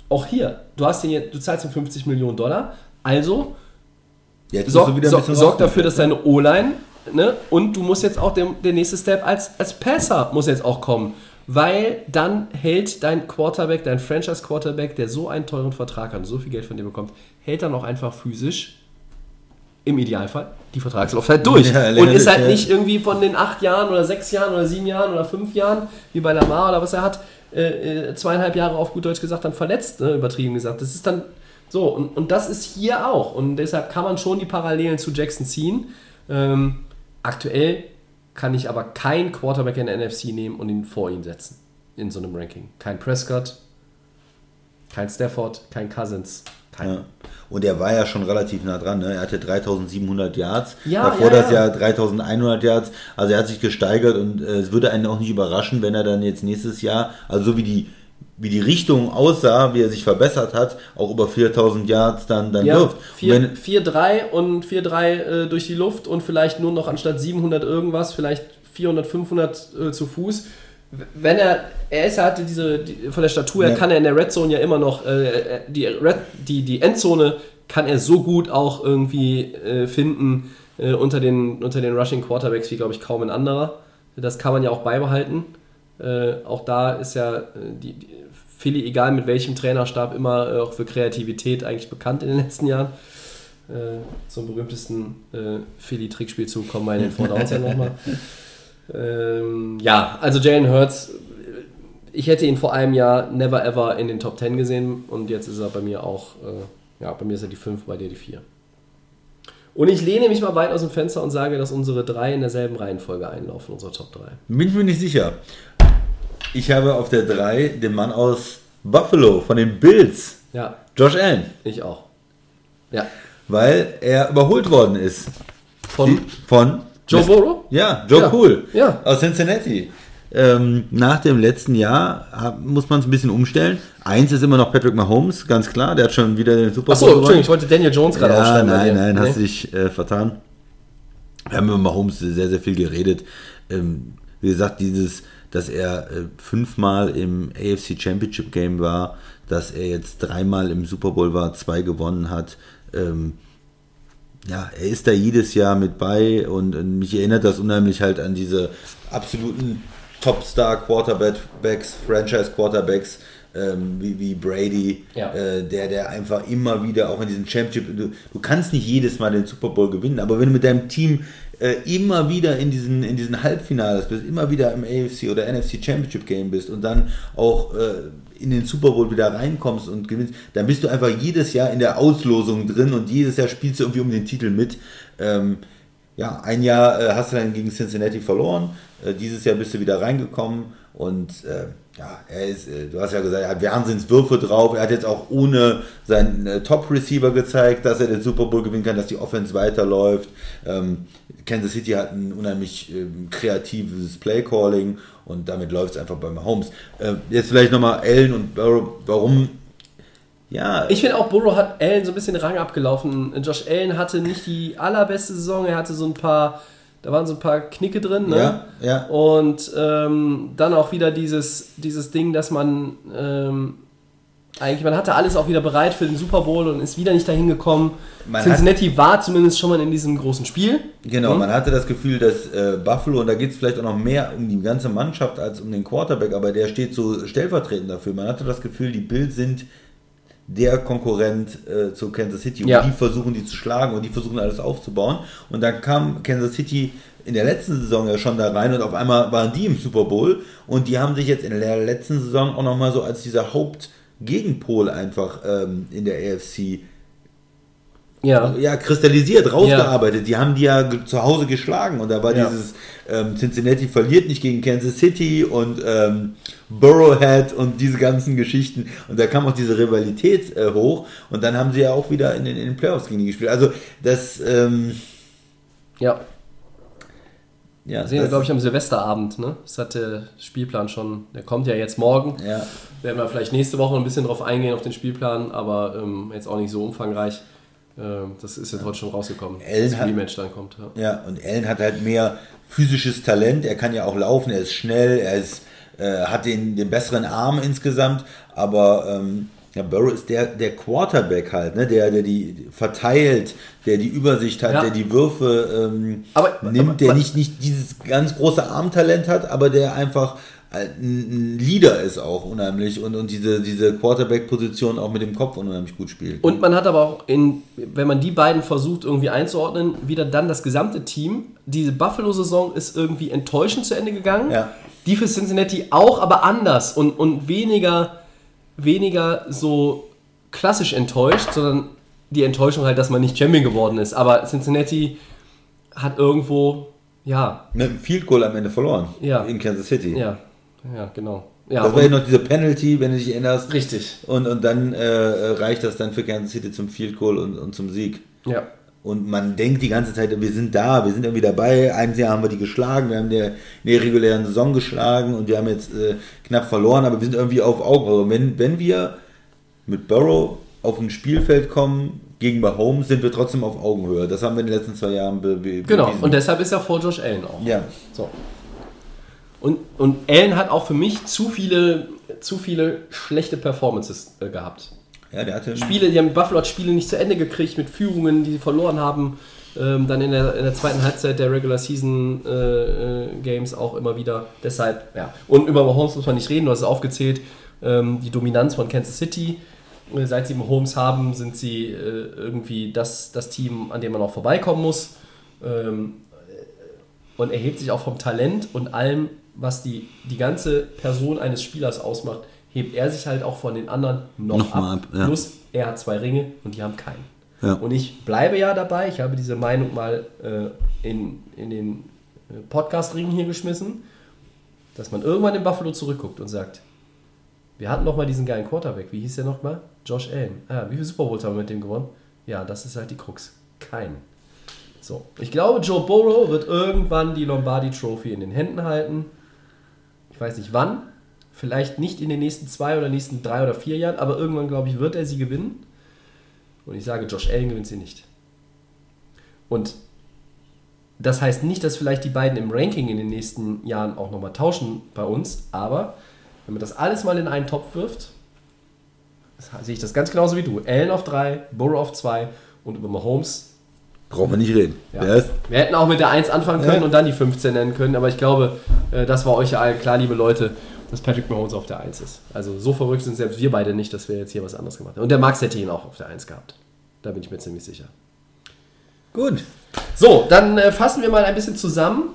auch hier, du hast den, du zahlst ihm 50 Millionen Dollar, also Jetzt sorg, sorg, sorg dafür, dass deine O-Line, ne, und du musst jetzt auch der, der nächste Step als, als Passer muss jetzt auch kommen. Weil dann hält dein Quarterback, dein Franchise-Quarterback, der so einen teuren Vertrag hat und so viel Geld von dir bekommt, hält dann auch einfach physisch im Idealfall die Vertragslaufzeit durch. Ja, und ist halt ja. nicht irgendwie von den acht Jahren oder sechs Jahren oder sieben Jahren oder fünf Jahren, wie bei Lamar oder was er hat, äh, äh, zweieinhalb Jahre auf gut Deutsch gesagt, dann verletzt, ne, übertrieben gesagt. Das ist dann so, und, und das ist hier auch. Und deshalb kann man schon die Parallelen zu Jackson ziehen. Ähm, aktuell kann ich aber keinen Quarterback in der NFC nehmen und ihn vor ihn setzen. In so einem Ranking. Kein Prescott, kein Stafford, kein Cousins. Kein. Ja. Und er war ja schon relativ nah dran. Ne? Er hatte 3700 Yards. Ja, Davor ja, das ja. Jahr 3100 Yards. Also er hat sich gesteigert und äh, es würde einen auch nicht überraschen, wenn er dann jetzt nächstes Jahr, also so wie die, wie die Richtung aussah, wie er sich verbessert hat, auch über 4000 Yards dann, dann Ja, wirft. Und wenn- 4-3 und 4-3 äh, durch die Luft und vielleicht nur noch anstatt 700 irgendwas, vielleicht 400, 500 äh, zu Fuß. Wenn er, er ist, er hatte diese, die, von der Statur her Ja. kann er in der Red Zone ja immer noch, äh, die, Red, die, die Endzone kann er so gut auch irgendwie äh, finden äh, unter, den, unter den Rushing Quarterbacks wie, glaube ich, kaum ein anderer. Das kann man ja auch beibehalten. Äh, auch da ist ja äh, die, die Philly, egal mit welchem Trainerstab, immer äh, auch für Kreativität eigentlich bekannt in den letzten Jahren. Äh, zum berühmtesten äh, Philly-Trickspielzug kommen wir in den Four Downs ja nochmal. Ähm, ja, also Jalen Hurts, ich hätte ihn vor einem Jahr never ever in den Top 10 gesehen und jetzt ist er bei mir auch, äh, ja, bei mir ist er die 5, bei dir die 4. Und ich lehne mich mal weit aus dem Fenster und sage, dass unsere drei in derselben Reihenfolge einlaufen, unsere Top 3. Bin ich mir nicht sicher. Ich habe auf der 3 den Mann aus Buffalo von den Bills, Ja, Josh Allen, ich auch. Ja. weil er überholt worden ist Von von Joe Burrow? Ja, Joe Ja. Cool Ja. aus Cincinnati. Ähm, nach dem letzten Jahr hab, muss man es ein bisschen umstellen. Eins ist immer noch Patrick Mahomes, ganz klar. Der hat schon wieder den Super Achso, Entschuldigung, ich wollte Daniel Jones gerade Ja, aufschreiben. nein, nein, hast du Nee. dich äh, vertan. Wir haben über Mahomes sehr, sehr viel geredet. Ähm, wie gesagt, dieses, dass er äh, fünfmal im AFC Championship Game war, dass er jetzt dreimal im Super Bowl war, zwei gewonnen hat. Ähm, ja, er ist da jedes Jahr mit bei und, und mich erinnert das unheimlich halt an diese absoluten Topstar-Quarterbacks, Franchise-Quarterbacks, ähm, wie, wie Brady, Ja. äh, der, der einfach immer wieder auch in diesem Championship, du, du kannst nicht jedes Mal den Super Bowl gewinnen, aber wenn du mit deinem Team äh, immer wieder in diesen, in diesen Halbfinales bist, immer wieder im AFC oder NFC Championship Game bist und dann auch äh, in den Super Bowl wieder reinkommst und gewinnst, dann bist du einfach jedes Jahr in der Auslosung drin und jedes Jahr spielst du irgendwie um den Titel mit. Ähm, ja, ein Jahr äh, hast du dann gegen Cincinnati verloren, äh, dieses Jahr bist du wieder reingekommen und äh, ja, er ist, äh, du hast ja gesagt, er hat Wahnsinnswürfe drauf, er hat jetzt auch ohne seinen äh, Top-Receiver gezeigt, dass er den Super Bowl gewinnen kann, dass die Offense weiterläuft. Ähm, Kansas City hat ein unheimlich ähm, kreatives Play-Calling und damit läuft es einfach bei Mahomes. Äh, jetzt vielleicht nochmal Allen und Burrow, warum ja, Ich finde auch, Burrow hat Allen so ein bisschen Rang abgelaufen. Josh Allen hatte nicht die allerbeste Saison, er hatte so ein paar, da waren so ein paar Knicke drin, ne? Ja, ja. Und ähm, dann auch wieder dieses, dieses Ding, dass man ähm, eigentlich, man hatte alles auch wieder bereit für den Super Bowl und ist wieder nicht dahin gekommen. Man Cincinnati war zumindest schon mal in diesem großen Spiel. Genau, Mhm. man hatte das Gefühl, dass äh, Buffalo, und da geht es vielleicht auch noch mehr um die ganze Mannschaft als um den Quarterback, aber der steht so stellvertretend dafür. Man hatte das Gefühl, die Bills sind der Konkurrent äh, zu Kansas City und Ja. die versuchen die zu schlagen und die versuchen alles aufzubauen. Und dann kam Kansas City in der letzten Saison ja schon da rein und auf einmal waren die im Super Bowl und die haben sich jetzt in der letzten Saison auch nochmal so als dieser Hauptgegenpol einfach ähm, in der AFC Ja. ja, kristallisiert, rausgearbeitet. Die haben die ja zu Hause geschlagen und da war Ja. dieses ähm, Cincinnati verliert nicht gegen Kansas City und ähm, Burrowhead und diese ganzen Geschichten und da kam auch diese Rivalität äh, hoch und dann haben sie ja auch wieder in den, in den Playoffs gegen die gespielt. Also das, ähm, Ja. ja, Sehen wir, glaube ich, am Silvesterabend, ne? Das hat der Spielplan schon, der kommt ja jetzt morgen. ja. Werden wir vielleicht nächste Woche ein bisschen drauf eingehen, auf den Spielplan, aber ähm, jetzt auch nicht so umfangreich. Ähm, das ist heute schon rausgekommen, Allen das hat- Rematch dann kommt. Ja. Ja, und Allen hat halt mehr physisches Talent. Er kann ja auch laufen, er ist schnell, er ist, äh, hat den, den besseren Arm insgesamt. Aber ähm, Ja, Burrow ist der, der Quarterback halt, ne? der, der die verteilt, der die Übersicht hat, Ja. der die Würfe ähm, Aber- nimmt, aber- der aber- nicht, nicht dieses ganz große Armtalent hat, aber der einfach ein ein Leader ist auch unheimlich und, und diese, diese Quarterback-Position auch mit dem Kopf unheimlich gut spielt. Und man hat aber auch, in, wenn man die beiden versucht irgendwie einzuordnen, wieder dann das gesamte Team. Diese Buffalo-Saison ist irgendwie enttäuschend zu Ende gegangen. Ja. Die für Cincinnati auch, aber anders und, und weniger, weniger so klassisch enttäuscht, sondern die Enttäuschung halt, dass man nicht Champion geworden ist. Aber Cincinnati hat irgendwo, ja, mit dem Field Goal am Ende verloren Ja. in Kansas City. ja, ja, genau. Ja, Das war ja noch diese Penalty, wenn du dich erinnerst. richtig. Und, und dann äh, reicht das dann für Kansas City zum Field Goal und, und zum Sieg. Ja. Und man denkt die ganze Zeit, wir sind da, wir sind irgendwie dabei. Ein Jahr haben wir die geschlagen, wir haben die in der regulären Saison geschlagen und wir haben jetzt äh, knapp verloren, aber wir sind irgendwie auf Augenhöhe. Wenn, wenn wir mit Burrow auf ein Spielfeld kommen gegen Mahomes, sind wir trotzdem auf Augenhöhe. Das haben wir in den letzten zwei Jahren be Genau, bewiesen. und deshalb ist er vor Josh Allen auch. ja, So. Und, und Allen hat auch für mich zu viele, zu viele schlechte Performances äh, gehabt. ja, der hatte Spiele, die haben Buffalo hat Spiele nicht zu Ende gekriegt mit Führungen, die sie verloren haben. Ähm, dann in der, in der zweiten Halbzeit der Regular Season äh, äh, Games auch immer wieder. Deshalb, ja. Und über Mahomes muss man nicht reden, du hast es aufgezählt. Ähm, die Dominanz von Kansas City. Äh, Seit sie Mahomes haben, sind sie äh, irgendwie das, das Team, an dem man auch vorbeikommen muss. Ähm, und erhebt sich auch vom Talent und allem, was die, die ganze Person eines Spielers ausmacht, hebt er sich halt auch von den anderen noch, Noch ab. ab, ja. Plus, er hat zwei Ringe und die haben keinen. Ja. Und ich bleibe ja dabei, ich habe diese Meinung mal äh, in, in den äh, Podcast-Ring hier geschmissen, dass man irgendwann in Buffalo zurückguckt und sagt, wir hatten noch mal diesen geilen Quarterback, wie hieß der noch mal? Josh Allen. Ah, wie viele Super Bowls haben wir mit dem gewonnen? Ja, das ist halt die Krux. Kein. So, ich glaube, Joe Burrow wird irgendwann die Lombardi Trophy in den Händen halten. Ich weiß nicht wann, vielleicht nicht in den nächsten zwei oder nächsten drei oder vier Jahren, aber irgendwann, glaube ich, wird er sie gewinnen. Und ich sage, Josh Allen gewinnt sie nicht. Und das heißt nicht, dass vielleicht die beiden im Ranking in den nächsten Jahren auch nochmal tauschen bei uns, aber wenn man das alles mal in einen Topf wirft, sehe ich das ganz genauso wie du. Allen auf 3, Burrow auf 2 und über Mahomes. Brauchen wir nicht reden. Ja. Ist, Wir hätten auch mit der 1 anfangen können Ja. und dann die 15 nennen können, aber ich glaube, äh, das war euch ja allen klar, liebe Leute, dass Patrick Mahomes auf der 1 ist. Also so verrückt sind selbst wir beide nicht, dass wir jetzt hier was anderes gemacht haben. Und der Max hätte ihn auch auf der 1 gehabt. Da bin ich mir ziemlich sicher. gut. So, dann äh, fassen wir mal ein bisschen zusammen.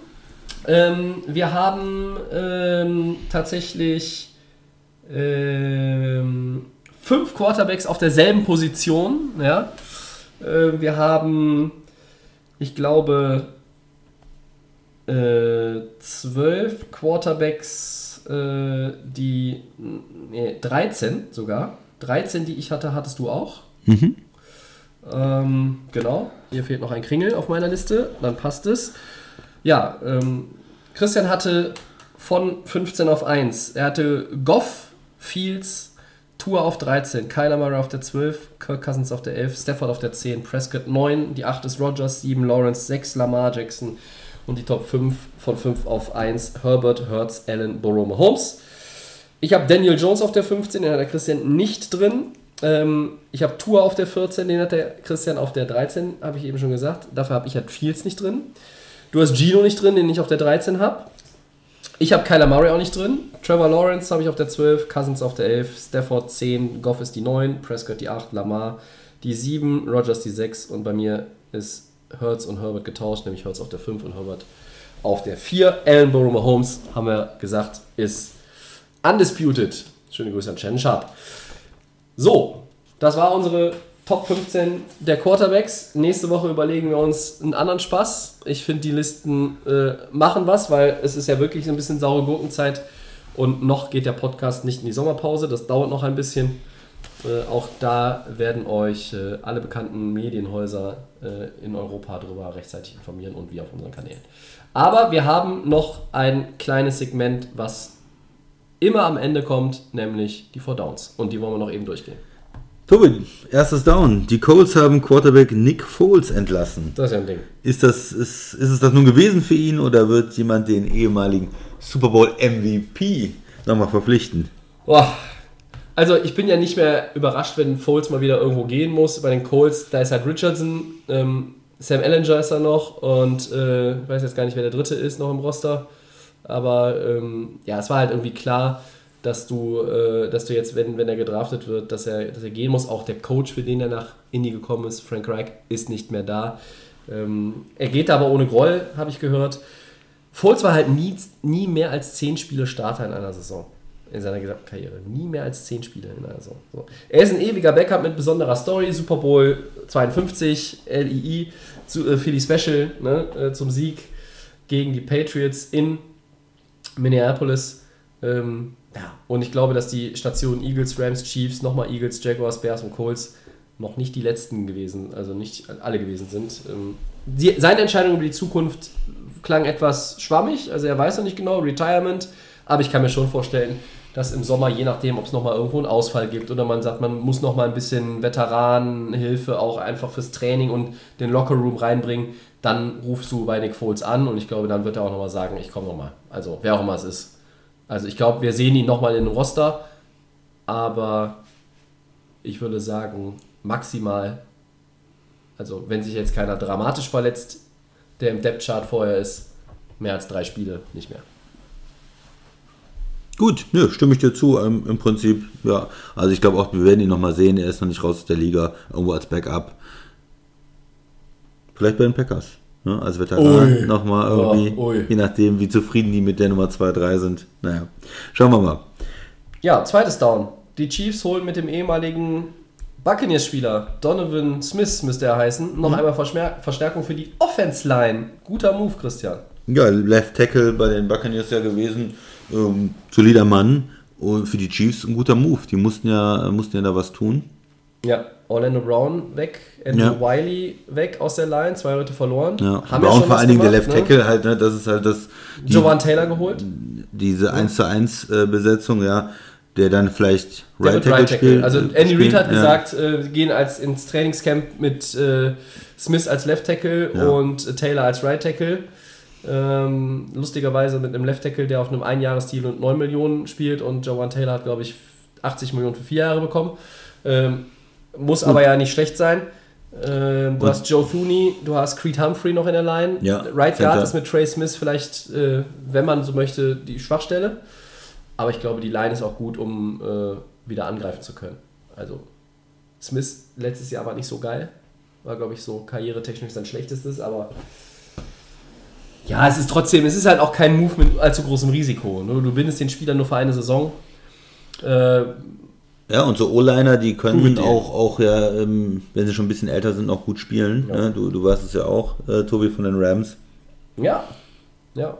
Ähm, wir haben ähm, tatsächlich ähm, fünf Quarterbacks auf derselben Position. Ja? Äh, wir haben, ich glaube, äh, zwölf Quarterbacks, äh, die, nee, 13 sogar. 13, die ich hatte, hattest du auch. Ähm, genau. Hier fehlt noch ein Kringel auf meiner Liste. Dann passt es. Ja, ähm, Christian hatte von 15 auf 1. Er hatte Goff, Fields, Tour auf 13, Kyler Murray auf der 12, Kirk Cousins auf der 11, Stafford auf der 10, Prescott 9, die 8 ist Rogers, 7 Lawrence, 6 Lamar Jackson und die Top 5 von 5 auf 1 Herbert, Hertz, Allen, Burrow, Mahomes. Ich habe Daniel Jones auf der 15, den hat der Christian nicht drin. Ähm, ich habe Tour auf der 14, den hat der Christian auf der 13, habe ich eben schon gesagt. Dafür habe ich halt Fields nicht drin. Du hast Gino nicht drin, den ich auf der 13 habe. Ich habe Kyler Murray auch nicht drin. Trevor Lawrence habe ich auf der 12, Cousins auf der 11, Stafford 10, Goff ist die 9, Prescott die 8, Lamar die 7, Rogers die 6 und bei mir ist Hertz und Herbert getauscht, nämlich Hertz auf der 5 und Herbert auf der 4. Allen Burrow Mahomes, haben wir gesagt, ist undisputed. Schöne Grüße an Shannon Sharp. So, das war unsere Top 15 der Quarterbacks. Nächste Woche überlegen wir uns einen anderen Spaß. Ich finde, die Listen äh, machen was, weil es ist ja wirklich so ein bisschen saure Gurkenzeit und noch geht der Podcast nicht in die Sommerpause. Das dauert noch ein bisschen. Äh, auch da werden euch äh, alle bekannten Medienhäuser äh, in Europa darüber rechtzeitig informieren und wir auf unseren Kanälen. Aber wir haben noch ein kleines Segment, was immer am Ende kommt, nämlich die Four Downs. Und die wollen wir noch eben durchgehen. Tobi, erstes Down. Die Colts haben Quarterback Nick Foles entlassen. Das ist ja ein Ding. Ist, das, ist, ist es das nun gewesen für ihn oder wird jemand den ehemaligen Super Bowl MVP nochmal verpflichten? Boah, Also ich bin ja nicht mehr überrascht, wenn Foles mal wieder irgendwo gehen muss. Bei den Colts, da ist halt Richardson, ähm, Sam Ellinger ist da noch und äh, ich weiß jetzt gar nicht, wer der dritte ist noch im Roster. Aber ähm, ja, es war halt irgendwie klar, dass du, äh, dass du jetzt, wenn, wenn er gedraftet wird, dass er, dass er gehen muss. Auch der Coach, für den er nach Indy gekommen ist, Frank Reich, ist nicht mehr da. Ähm, er geht aber ohne Groll, habe ich gehört. Foles war halt nie, nie mehr als 10 Spiele Starter in einer Saison. In seiner gesamten Karriere. Nie mehr als 10 Spiele in einer Saison. So. Er ist ein ewiger Backup mit besonderer Story. Super Bowl 52, LII, zu, äh, Philly Special ne, äh, zum Sieg gegen die Patriots in Minneapolis. Ähm, ja, und ich glaube, dass die Stationen Eagles, Rams, Chiefs, nochmal Eagles, Jaguars, Bears und Colts noch nicht die letzten gewesen, also nicht alle gewesen sind. Ähm, die, seine Entscheidung über die Zukunft klang etwas schwammig, also er weiß noch nicht genau, Retirement, aber ich kann mir schon vorstellen, dass im Sommer, je nachdem, ob es nochmal irgendwo einen Ausfall gibt oder man sagt, man muss nochmal ein bisschen Veteranenhilfe auch einfach fürs Training und den Lockerroom reinbringen, dann rufst du bei Nick Foles an und ich glaube, dann wird er auch nochmal sagen, ich komme nochmal. Also wer auch immer es ist. Also ich glaube, wir sehen ihn nochmal in Roster, aber ich würde sagen, maximal, also wenn sich jetzt keiner dramatisch verletzt, der im Depth-Chart vorher ist, mehr als drei Spiele nicht mehr. Gut, nö, stimme ich dir zu. Ähm, Im Prinzip, ja. Also ich glaube auch, wir werden ihn nochmal sehen. Er ist noch nicht raus aus der Liga, irgendwo als Backup. Vielleicht bei den Packers. Ne? Als Veteran nochmal irgendwie. Ja, ui. je nachdem, wie zufrieden die mit der Nummer 2, 3 sind. Naja, schauen wir mal. Ja, zweites Down. Die Chiefs holen mit dem ehemaligen Buccaneers-Spieler Donovan Smith, müsste er heißen, noch einmal Verschmer Verstärkung für die Offense-Line. Guter Move, Christian. Ja, Left Tackle bei den Buccaneers ja gewesen. Ähm, solider Mann. Und für die Chiefs ein guter Move. Die mussten ja, mussten ja da was tun. Ja, Orlando Brown weg, Andrew Ja. Wiley weg aus der Line, zwei Leute verloren. Ja, Haben Brown ja vor allen Dingen der Left Tackle halt, ne? das ist halt das. die- Jovan Taylor geholt. diese 1 zu 1 äh, Besetzung, ja, der dann vielleicht Der Right Tackle. Also Andy Reid spielt, hat ja. gesagt, äh, wir gehen als ins Trainingscamp mit äh, Smith als Left Tackle Ja. und Taylor als Right Tackle. Ähm, lustigerweise mit einem Left Tackle, der auf einem Einjahresdeal und 9 Millionen spielt und Jovan Taylor hat, glaube ich, 80 Millionen für vier Jahre bekommen. Ähm, muss aber ja nicht schlecht sein. Ähm, du hast Joe Thuney, du hast Creed Humphrey noch in der Line. Ja, right Guard ist mit Trey Smith vielleicht, äh, wenn man so möchte, die Schwachstelle. Aber ich glaube, die Line ist auch gut, um äh, wieder angreifen zu können. Also Smith letztes Jahr war nicht so geil. War, glaube ich, so karrieretechnisch sein schlechtestes, aber ja, es ist trotzdem, es ist halt auch kein Move mit allzu großem Risiko. Ne? Du bindest den Spieler nur für eine Saison. Äh, Ja, und so O-Liner, die können auch, auch ja, ähm, wenn sie schon ein bisschen älter sind, auch gut spielen. Ja. Ne? Du, du weißt es ja auch, äh, Tobi von den Rams. ja, ja,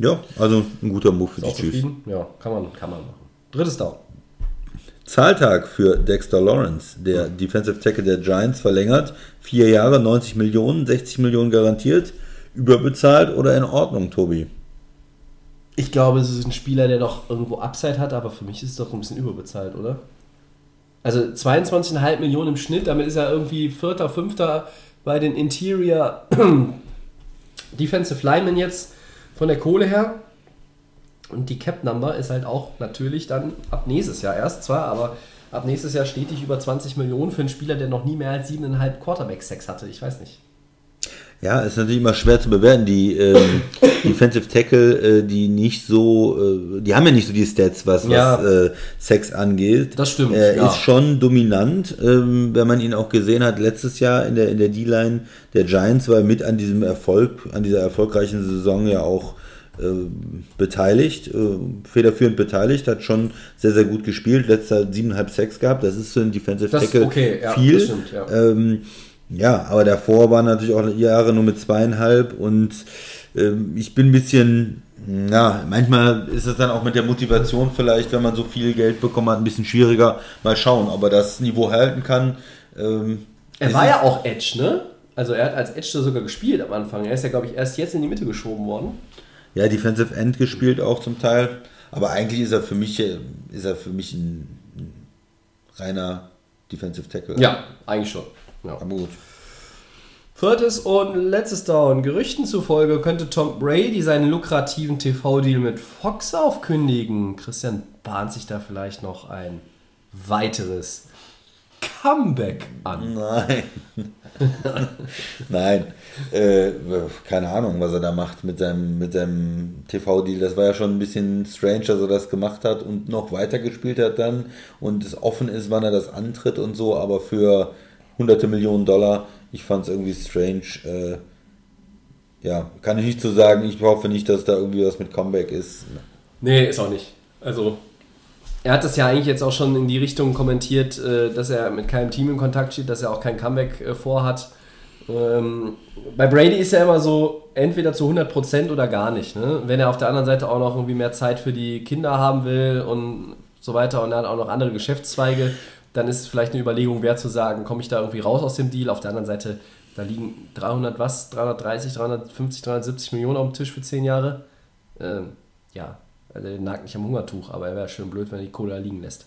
Ja, also ein guter Move für ist die auch Chiefs. Ja, kann man, kann man machen. Drittes Down. Zahltag für Dexter Lawrence, der Defensive Tackle der Giants, verlängert. Vier Jahre, 90 Millionen, 60 Millionen garantiert. Überbezahlt oder in Ordnung, Tobi? Ich glaube, es ist ein Spieler, der noch irgendwo Upside hat, aber für mich ist es doch ein bisschen überbezahlt, oder? Also 22,5 Millionen im Schnitt, damit ist er irgendwie Vierter, Fünfter bei den Interior Defensive Linemen jetzt von der Kohle her. Und die Cap Number ist halt auch natürlich dann ab nächstes Jahr erst zwar, aber ab nächstes Jahr stetig über 20 Millionen für einen Spieler, der noch nie mehr als 7,5 Quarterback-Sex hatte. Ich weiß nicht. Ja, ist natürlich immer schwer zu bewerten. Die ähm, Defensive Tackle, äh, die nicht so, äh, die haben ja nicht so die Stats, was, Ja. was äh, Sex angeht. Das stimmt, Er ja. ist schon dominant, ähm, wenn man ihn auch gesehen hat letztes Jahr in der, in der D-Line der Giants, war er mit an diesem Erfolg, an dieser erfolgreichen Saison ja auch äh, beteiligt, äh, federführend beteiligt, hat schon sehr, sehr gut gespielt, letzter 7,5 Sex gehabt, das ist für einen Defensive Das Tackle okay, ja, viel. stimmt, ja. Ähm, ja, aber davor waren natürlich auch Jahre nur mit zweieinhalb und ähm, ich bin ein bisschen, ja, manchmal ist es dann auch mit der Motivation vielleicht, wenn man so viel Geld bekommen hat, ein bisschen schwieriger. Mal schauen, ob er das Niveau halten kann. Ähm, Er war ja auch Edge, ne? Also er hat als Edge sogar gespielt am Anfang. Er ist ja, glaube ich, erst jetzt in die Mitte geschoben worden. Ja, Defensive End gespielt auch zum Teil. Aber eigentlich ist er für mich, äh, ist er für mich ein, ein reiner Defensive Tackle. Ja, eigentlich schon. Ja. Aber gut. Viertes und letztes Down. Gerüchten zufolge könnte Tom Brady seinen lukrativen TV-Deal mit Fox aufkündigen. Christian bahnt sich da vielleicht noch ein weiteres Comeback an. Nein. Nein. Äh, keine Ahnung, was er da macht mit seinem, mit seinem TV-Deal. Das war ja schon ein bisschen strange, dass er das gemacht hat und noch weitergespielt hat dann und es offen ist, wann er das antritt und so, aber für hunderte Millionen Dollar, ich fand es irgendwie strange. Äh, ja, kann ich nicht so sagen. Ich hoffe nicht, dass da irgendwie was mit Comeback ist. Nee, ist auch nicht. Also, er hat das ja eigentlich jetzt auch schon in die Richtung kommentiert, äh, dass er mit keinem Team in Kontakt steht, dass er auch kein Comeback äh, vorhat. Ähm, bei Brady ist er immer so, entweder zu 100% oder gar nicht. Ne? Wenn er auf der anderen Seite auch noch irgendwie mehr Zeit für die Kinder haben will und so weiter und dann auch noch andere Geschäftszweige, dann ist es vielleicht eine Überlegung wert zu sagen, komme ich da irgendwie raus aus dem Deal. Auf der anderen Seite, da liegen 300 was, 330, 350, 370 Millionen auf dem Tisch für 10 Jahre. Ähm, ja, also der nagt nicht am Hungertuch, aber er wäre schön blöd, wenn er die Kohle liegen lässt.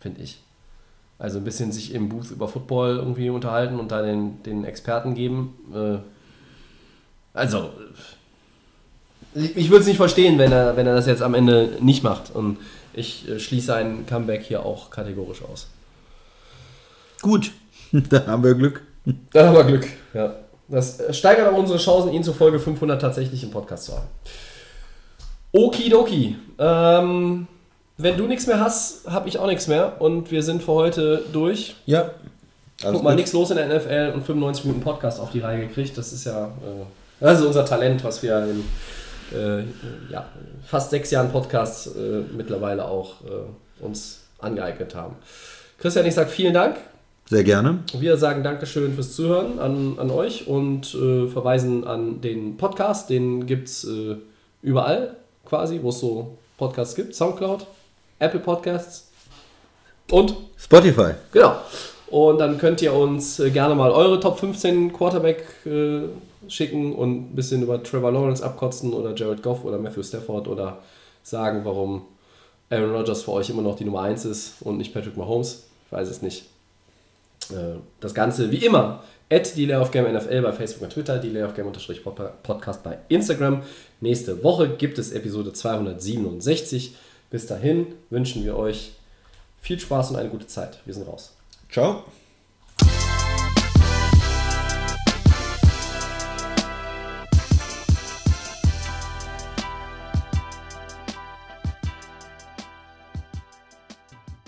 Finde ich. Also ein bisschen sich im Booth über Football irgendwie unterhalten und da den, den Experten geben. Äh, also, ich, ich würde es nicht verstehen, wenn er, wenn er das jetzt am Ende nicht macht. Und ich äh, schließe ein Comeback hier auch kategorisch aus. Gut, da haben wir Glück. Da haben wir Glück, ja. Das steigert auch unsere Chancen, ihn zu Folge 500 tatsächlich im Podcast zu haben. Okidoki. Ähm, wenn du nichts mehr hast, habe ich auch nichts mehr. Und wir sind für heute durch. Ja. Guck mal, nichts los in der NFL und 95 Minuten Podcast auf die Reihe gekriegt. Das ist ja äh, das ist unser Talent, was wir in äh, ja, fast sechs Jahren Podcast äh, mittlerweile auch äh, uns angeeignet haben. Christian, ich sage vielen Dank. Sehr gerne. Wir sagen Dankeschön fürs Zuhören an, an euch und äh, verweisen an den Podcast. Den gibt es äh, überall quasi, wo es so Podcasts gibt. Soundcloud, Apple Podcasts und Spotify. Genau. Und dann könnt ihr uns äh, gerne mal eure Top 15 Quarterback äh, schicken und ein bisschen über Trevor Lawrence abkotzen oder Jared Goff oder Matthew Stafford oder sagen, warum Aaron Rodgers für euch immer noch die Nummer 1 ist und nicht Patrick Mahomes. Ich weiß es nicht. Äh, das Ganze wie immer at Delay of Game NFL bei Facebook und Twitter, Delay of Game Podcast bei Instagram. Nächste Woche gibt es Episode 267. Bis dahin wünschen wir euch viel Spaß und eine gute Zeit. Wir sind raus. Ciao.